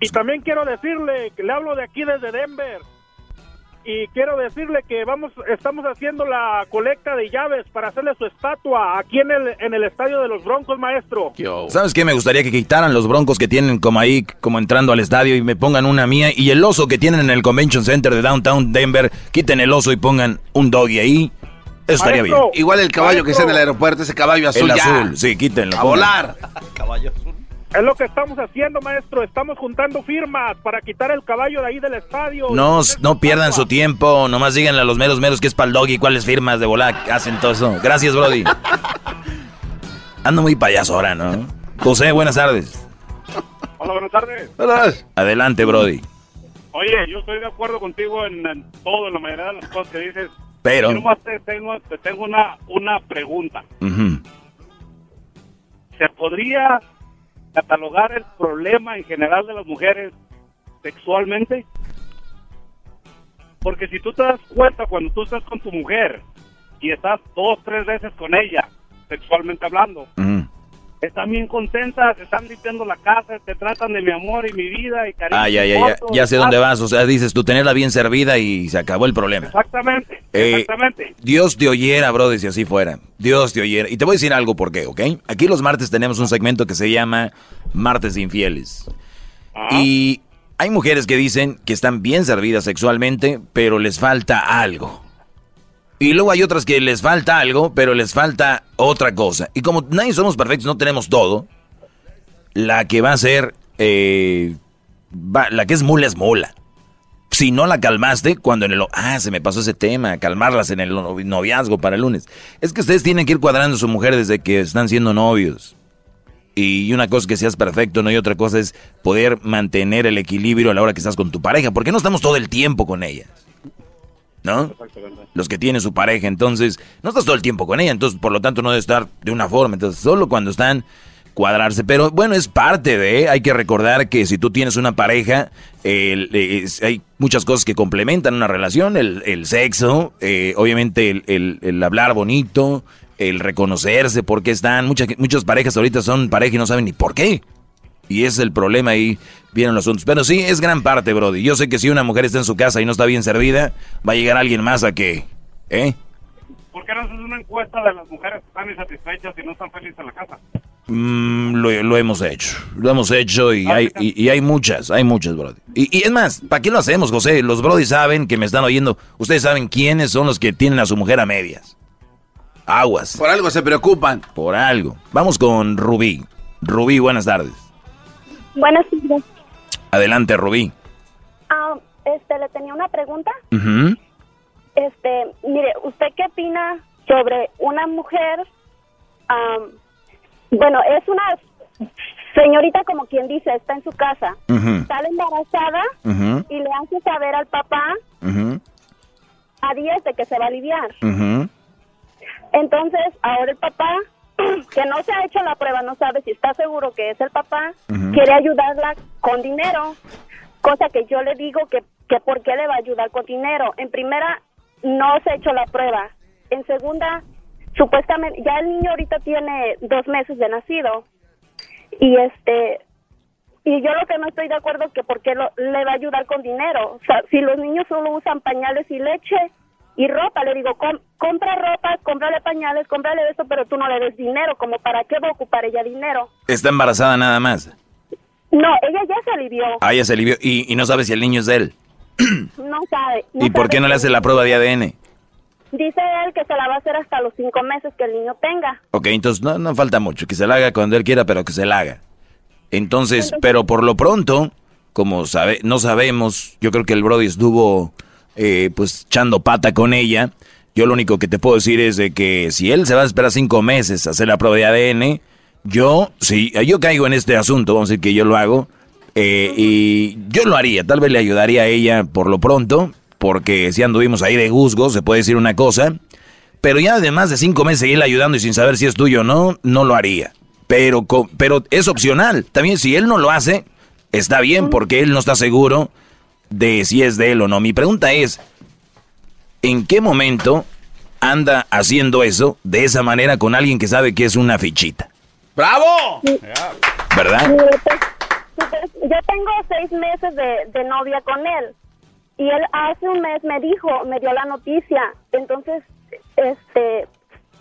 [SPEAKER 44] Y también quiero decirle que le hablo de aquí desde Denver. Y quiero decirle que vamos, estamos haciendo la colecta de llaves para hacerle su estatua aquí en el, en el estadio de los Broncos, maestro.
[SPEAKER 12] ¿Sabes qué? Me gustaría que quitaran los broncos que tienen como ahí, como entrando al estadio y me pongan una mía. Y el oso que tienen en el Convention Center de Downtown Denver, quiten el oso y pongan un doggy ahí. Eso estaría bien.
[SPEAKER 3] Igual el caballo que está en el aeropuerto, ese caballo azul
[SPEAKER 12] El
[SPEAKER 3] ya.
[SPEAKER 12] azul, sí, quítenlo.
[SPEAKER 3] A
[SPEAKER 12] pongan.
[SPEAKER 3] volar.
[SPEAKER 41] Caballo azul.
[SPEAKER 44] Es lo que estamos haciendo, maestro. Estamos juntando firmas para quitar el caballo de ahí del estadio.
[SPEAKER 12] No, no pierdan su tiempo, nomás díganle a los meros meros que es para el doggy, cuáles firmas de volar hacen todo eso. Gracias, Brody. Ando muy payaso ahora, ¿no? José, buenas tardes.
[SPEAKER 44] Hola, buenas tardes.
[SPEAKER 12] Adelante, Brody.
[SPEAKER 44] Oye, yo estoy de acuerdo contigo en, en todo, en la mayoría de las cosas que dices.
[SPEAKER 12] Pero-
[SPEAKER 44] Yo nomás te tengo, te tengo una, una pregunta. ¿Se podría catalogar el problema en general de las mujeres sexualmente? Porque si tú te das cuenta cuando tú estás con tu mujer y estás dos, tres veces con ella, sexualmente hablando. Están bien contentas, están limpiando la casa, te tratan de mi amor y mi vida y cariño.
[SPEAKER 12] Ah, ya, ya, ya, ya sé dónde vas. O sea, dices tú tenerla bien servida y se acabó el problema.
[SPEAKER 44] Exactamente,
[SPEAKER 12] Eh,
[SPEAKER 44] exactamente.
[SPEAKER 12] Dios te oyera, brother, si así fuera. Dios te oyera. Y te voy a decir algo por qué, ¿ok? Aquí los martes tenemos un segmento que se llama Martes de Infieles. Y hay mujeres que dicen que están bien servidas sexualmente, pero les falta algo. Y luego hay otras que les falta algo, pero les falta otra cosa. Y como nadie somos perfectos, no tenemos todo, la que va a ser, eh, la que es mula es mula. Si no la calmaste, cuando en el... Ah, se me pasó ese tema, calmarlas en el novi- noviazgo para el lunes. Es que ustedes tienen que ir cuadrando a su mujer desde que están siendo novios. Y una cosa es que seas perfecto, ¿no? Y otra cosa es poder mantener el equilibrio a la hora que estás con tu pareja. Porque no estamos todo el tiempo con ellas. ¿No? Los que tienen su pareja, entonces, no estás todo el tiempo con ella, entonces, por lo tanto, no debe estar de una forma. Entonces, solo cuando están cuadrarse. Pero bueno, es parte de, hay que recordar que si tú tienes una pareja, el- es- hay muchas cosas que complementan una relación, el, el sexo, eh, obviamente el, el- el hablar bonito, el reconocerse, por qué están, muchas, muchas parejas ahorita son pareja y no saben ni por qué. Y ese es el problema ahí, vienen los asuntos. Pero sí, es gran parte, Brody. Yo sé que si una mujer está en su casa y no está bien servida, va a llegar alguien más a que, ¿eh?
[SPEAKER 44] ¿Por qué no haces una encuesta de las mujeres que están insatisfechas y no están felices en la casa?
[SPEAKER 12] Mm, lo, lo hemos hecho, lo hemos hecho y hay, y, y hay muchas, hay muchas, Brody. Y, y es más, ¿para qué lo hacemos, José? Los Brody saben que me están oyendo. Ustedes saben quiénes son los que tienen a su mujer a medias. Aguas.
[SPEAKER 3] Por algo se preocupan.
[SPEAKER 12] Por algo. Vamos con Rubí. Rubí, buenas tardes.
[SPEAKER 31] Buenas tardes.
[SPEAKER 12] Adelante, Rubí.
[SPEAKER 31] Ah, este, le tenía una pregunta.
[SPEAKER 12] Ujú.
[SPEAKER 31] Este, mire, ¿usted qué opina sobre una mujer? am, bueno, es una señorita como quien dice, está en su casa,
[SPEAKER 12] Ujú.
[SPEAKER 31] sale embarazada y le hace saber al papá a días de que se va a aliviar. Entonces, ahora el papá, que no se ha hecho la prueba, no sabe si está seguro que es el papá, quiere ayudarla con dinero, cosa que yo le digo que, que por qué le va a ayudar con dinero. En primera, no se ha hecho la prueba. En segunda, supuestamente, ya el niño ahorita tiene dos meses de nacido. Y este, y yo lo que no estoy de acuerdo es que por qué lo- le va a ayudar con dinero. O sea, si los niños solo usan pañales y leche y ropa, le digo, com- compra ropa, cómprale pañales, cómprale eso, pero tú no le des dinero, como para qué va a ocupar ella dinero.
[SPEAKER 12] Está embarazada nada más.
[SPEAKER 31] No, ella ya se alivió.
[SPEAKER 12] Ah, ya se alivió. Y, y no sabe si el niño es de él.
[SPEAKER 31] No sabe. no
[SPEAKER 12] ¿Y por qué no le hace la prueba de ADN?
[SPEAKER 31] Dice él que se la va a hacer hasta los cinco meses que el niño tenga.
[SPEAKER 12] Ok, entonces no, no falta mucho. Que se la haga cuando él quiera, pero que se la haga. Entonces, pero por lo pronto, como sabe, no sabemos, yo creo que el Brody estuvo eh, pues echando pata con ella. Yo lo único que te puedo decir es de que si él se va a esperar cinco meses a hacer la prueba de ADN, yo, si yo caigo en este asunto, vamos a decir que yo lo hago, eh, y yo lo haría, tal vez le ayudaría a ella por lo pronto, porque si anduvimos ahí de juzgo, se puede decir una cosa, pero ya además de cinco meses seguirle ayudando y sin saber si es tuyo o no, no lo haría. Pero, pero es opcional. También si él no lo hace, está bien porque él no está seguro de si es de él o no. Mi pregunta es, ¿en qué momento anda haciendo eso de esa manera con alguien que sabe que es una fichita?
[SPEAKER 19] ¡Bravo!
[SPEAKER 12] ¿Verdad?
[SPEAKER 31] Yo tengo seis meses de, de novia con él. Y él hace un mes me dijo, me dio la noticia. Entonces, este,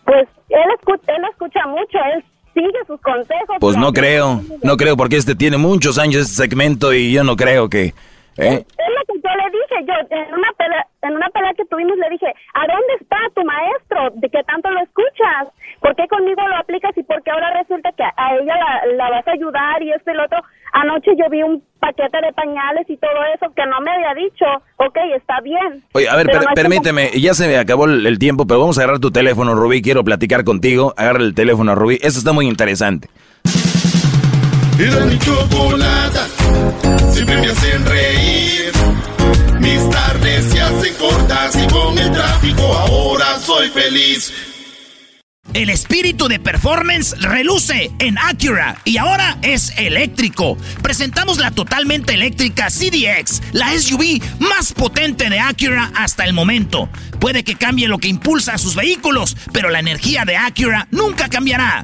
[SPEAKER 31] pues él, escu- él escucha mucho, él sigue sus consejos.
[SPEAKER 12] Pues no creo, no creo porque este tiene muchos años este segmento y yo no creo que... ¿eh?
[SPEAKER 31] Es lo que yo le dije, yo en una pelea, en una pelea que tuvimos le dije, ¿a dónde está tu maestro? ¿De qué tanto lo escuchas? ¿Por qué conmigo lo aplicas y por qué ahora resulta que a, a ella la, la vas a ayudar y esto y lo otro? Anoche yo vi un paquete de pañales y todo eso que no me había dicho, ok, está bien.
[SPEAKER 12] Oye, a ver, per-
[SPEAKER 31] no es como-
[SPEAKER 12] permíteme, ya se me acabó el, el tiempo, pero vamos a agarrar tu teléfono, Rubí, quiero platicar contigo. Agarra el teléfono, Rubí, eso está muy interesante.
[SPEAKER 15] Era mi chocolata, siempre me hacen reír. Mis tardes se hacen cortas y con el tráfico ahora soy feliz.
[SPEAKER 1] El espíritu de performance reluce en Acura y ahora es eléctrico. Presentamos la totalmente eléctrica CDX, la SUV más potente de Acura hasta el momento. Puede que cambie lo que impulsa a sus vehículos, pero la energía de Acura nunca cambiará.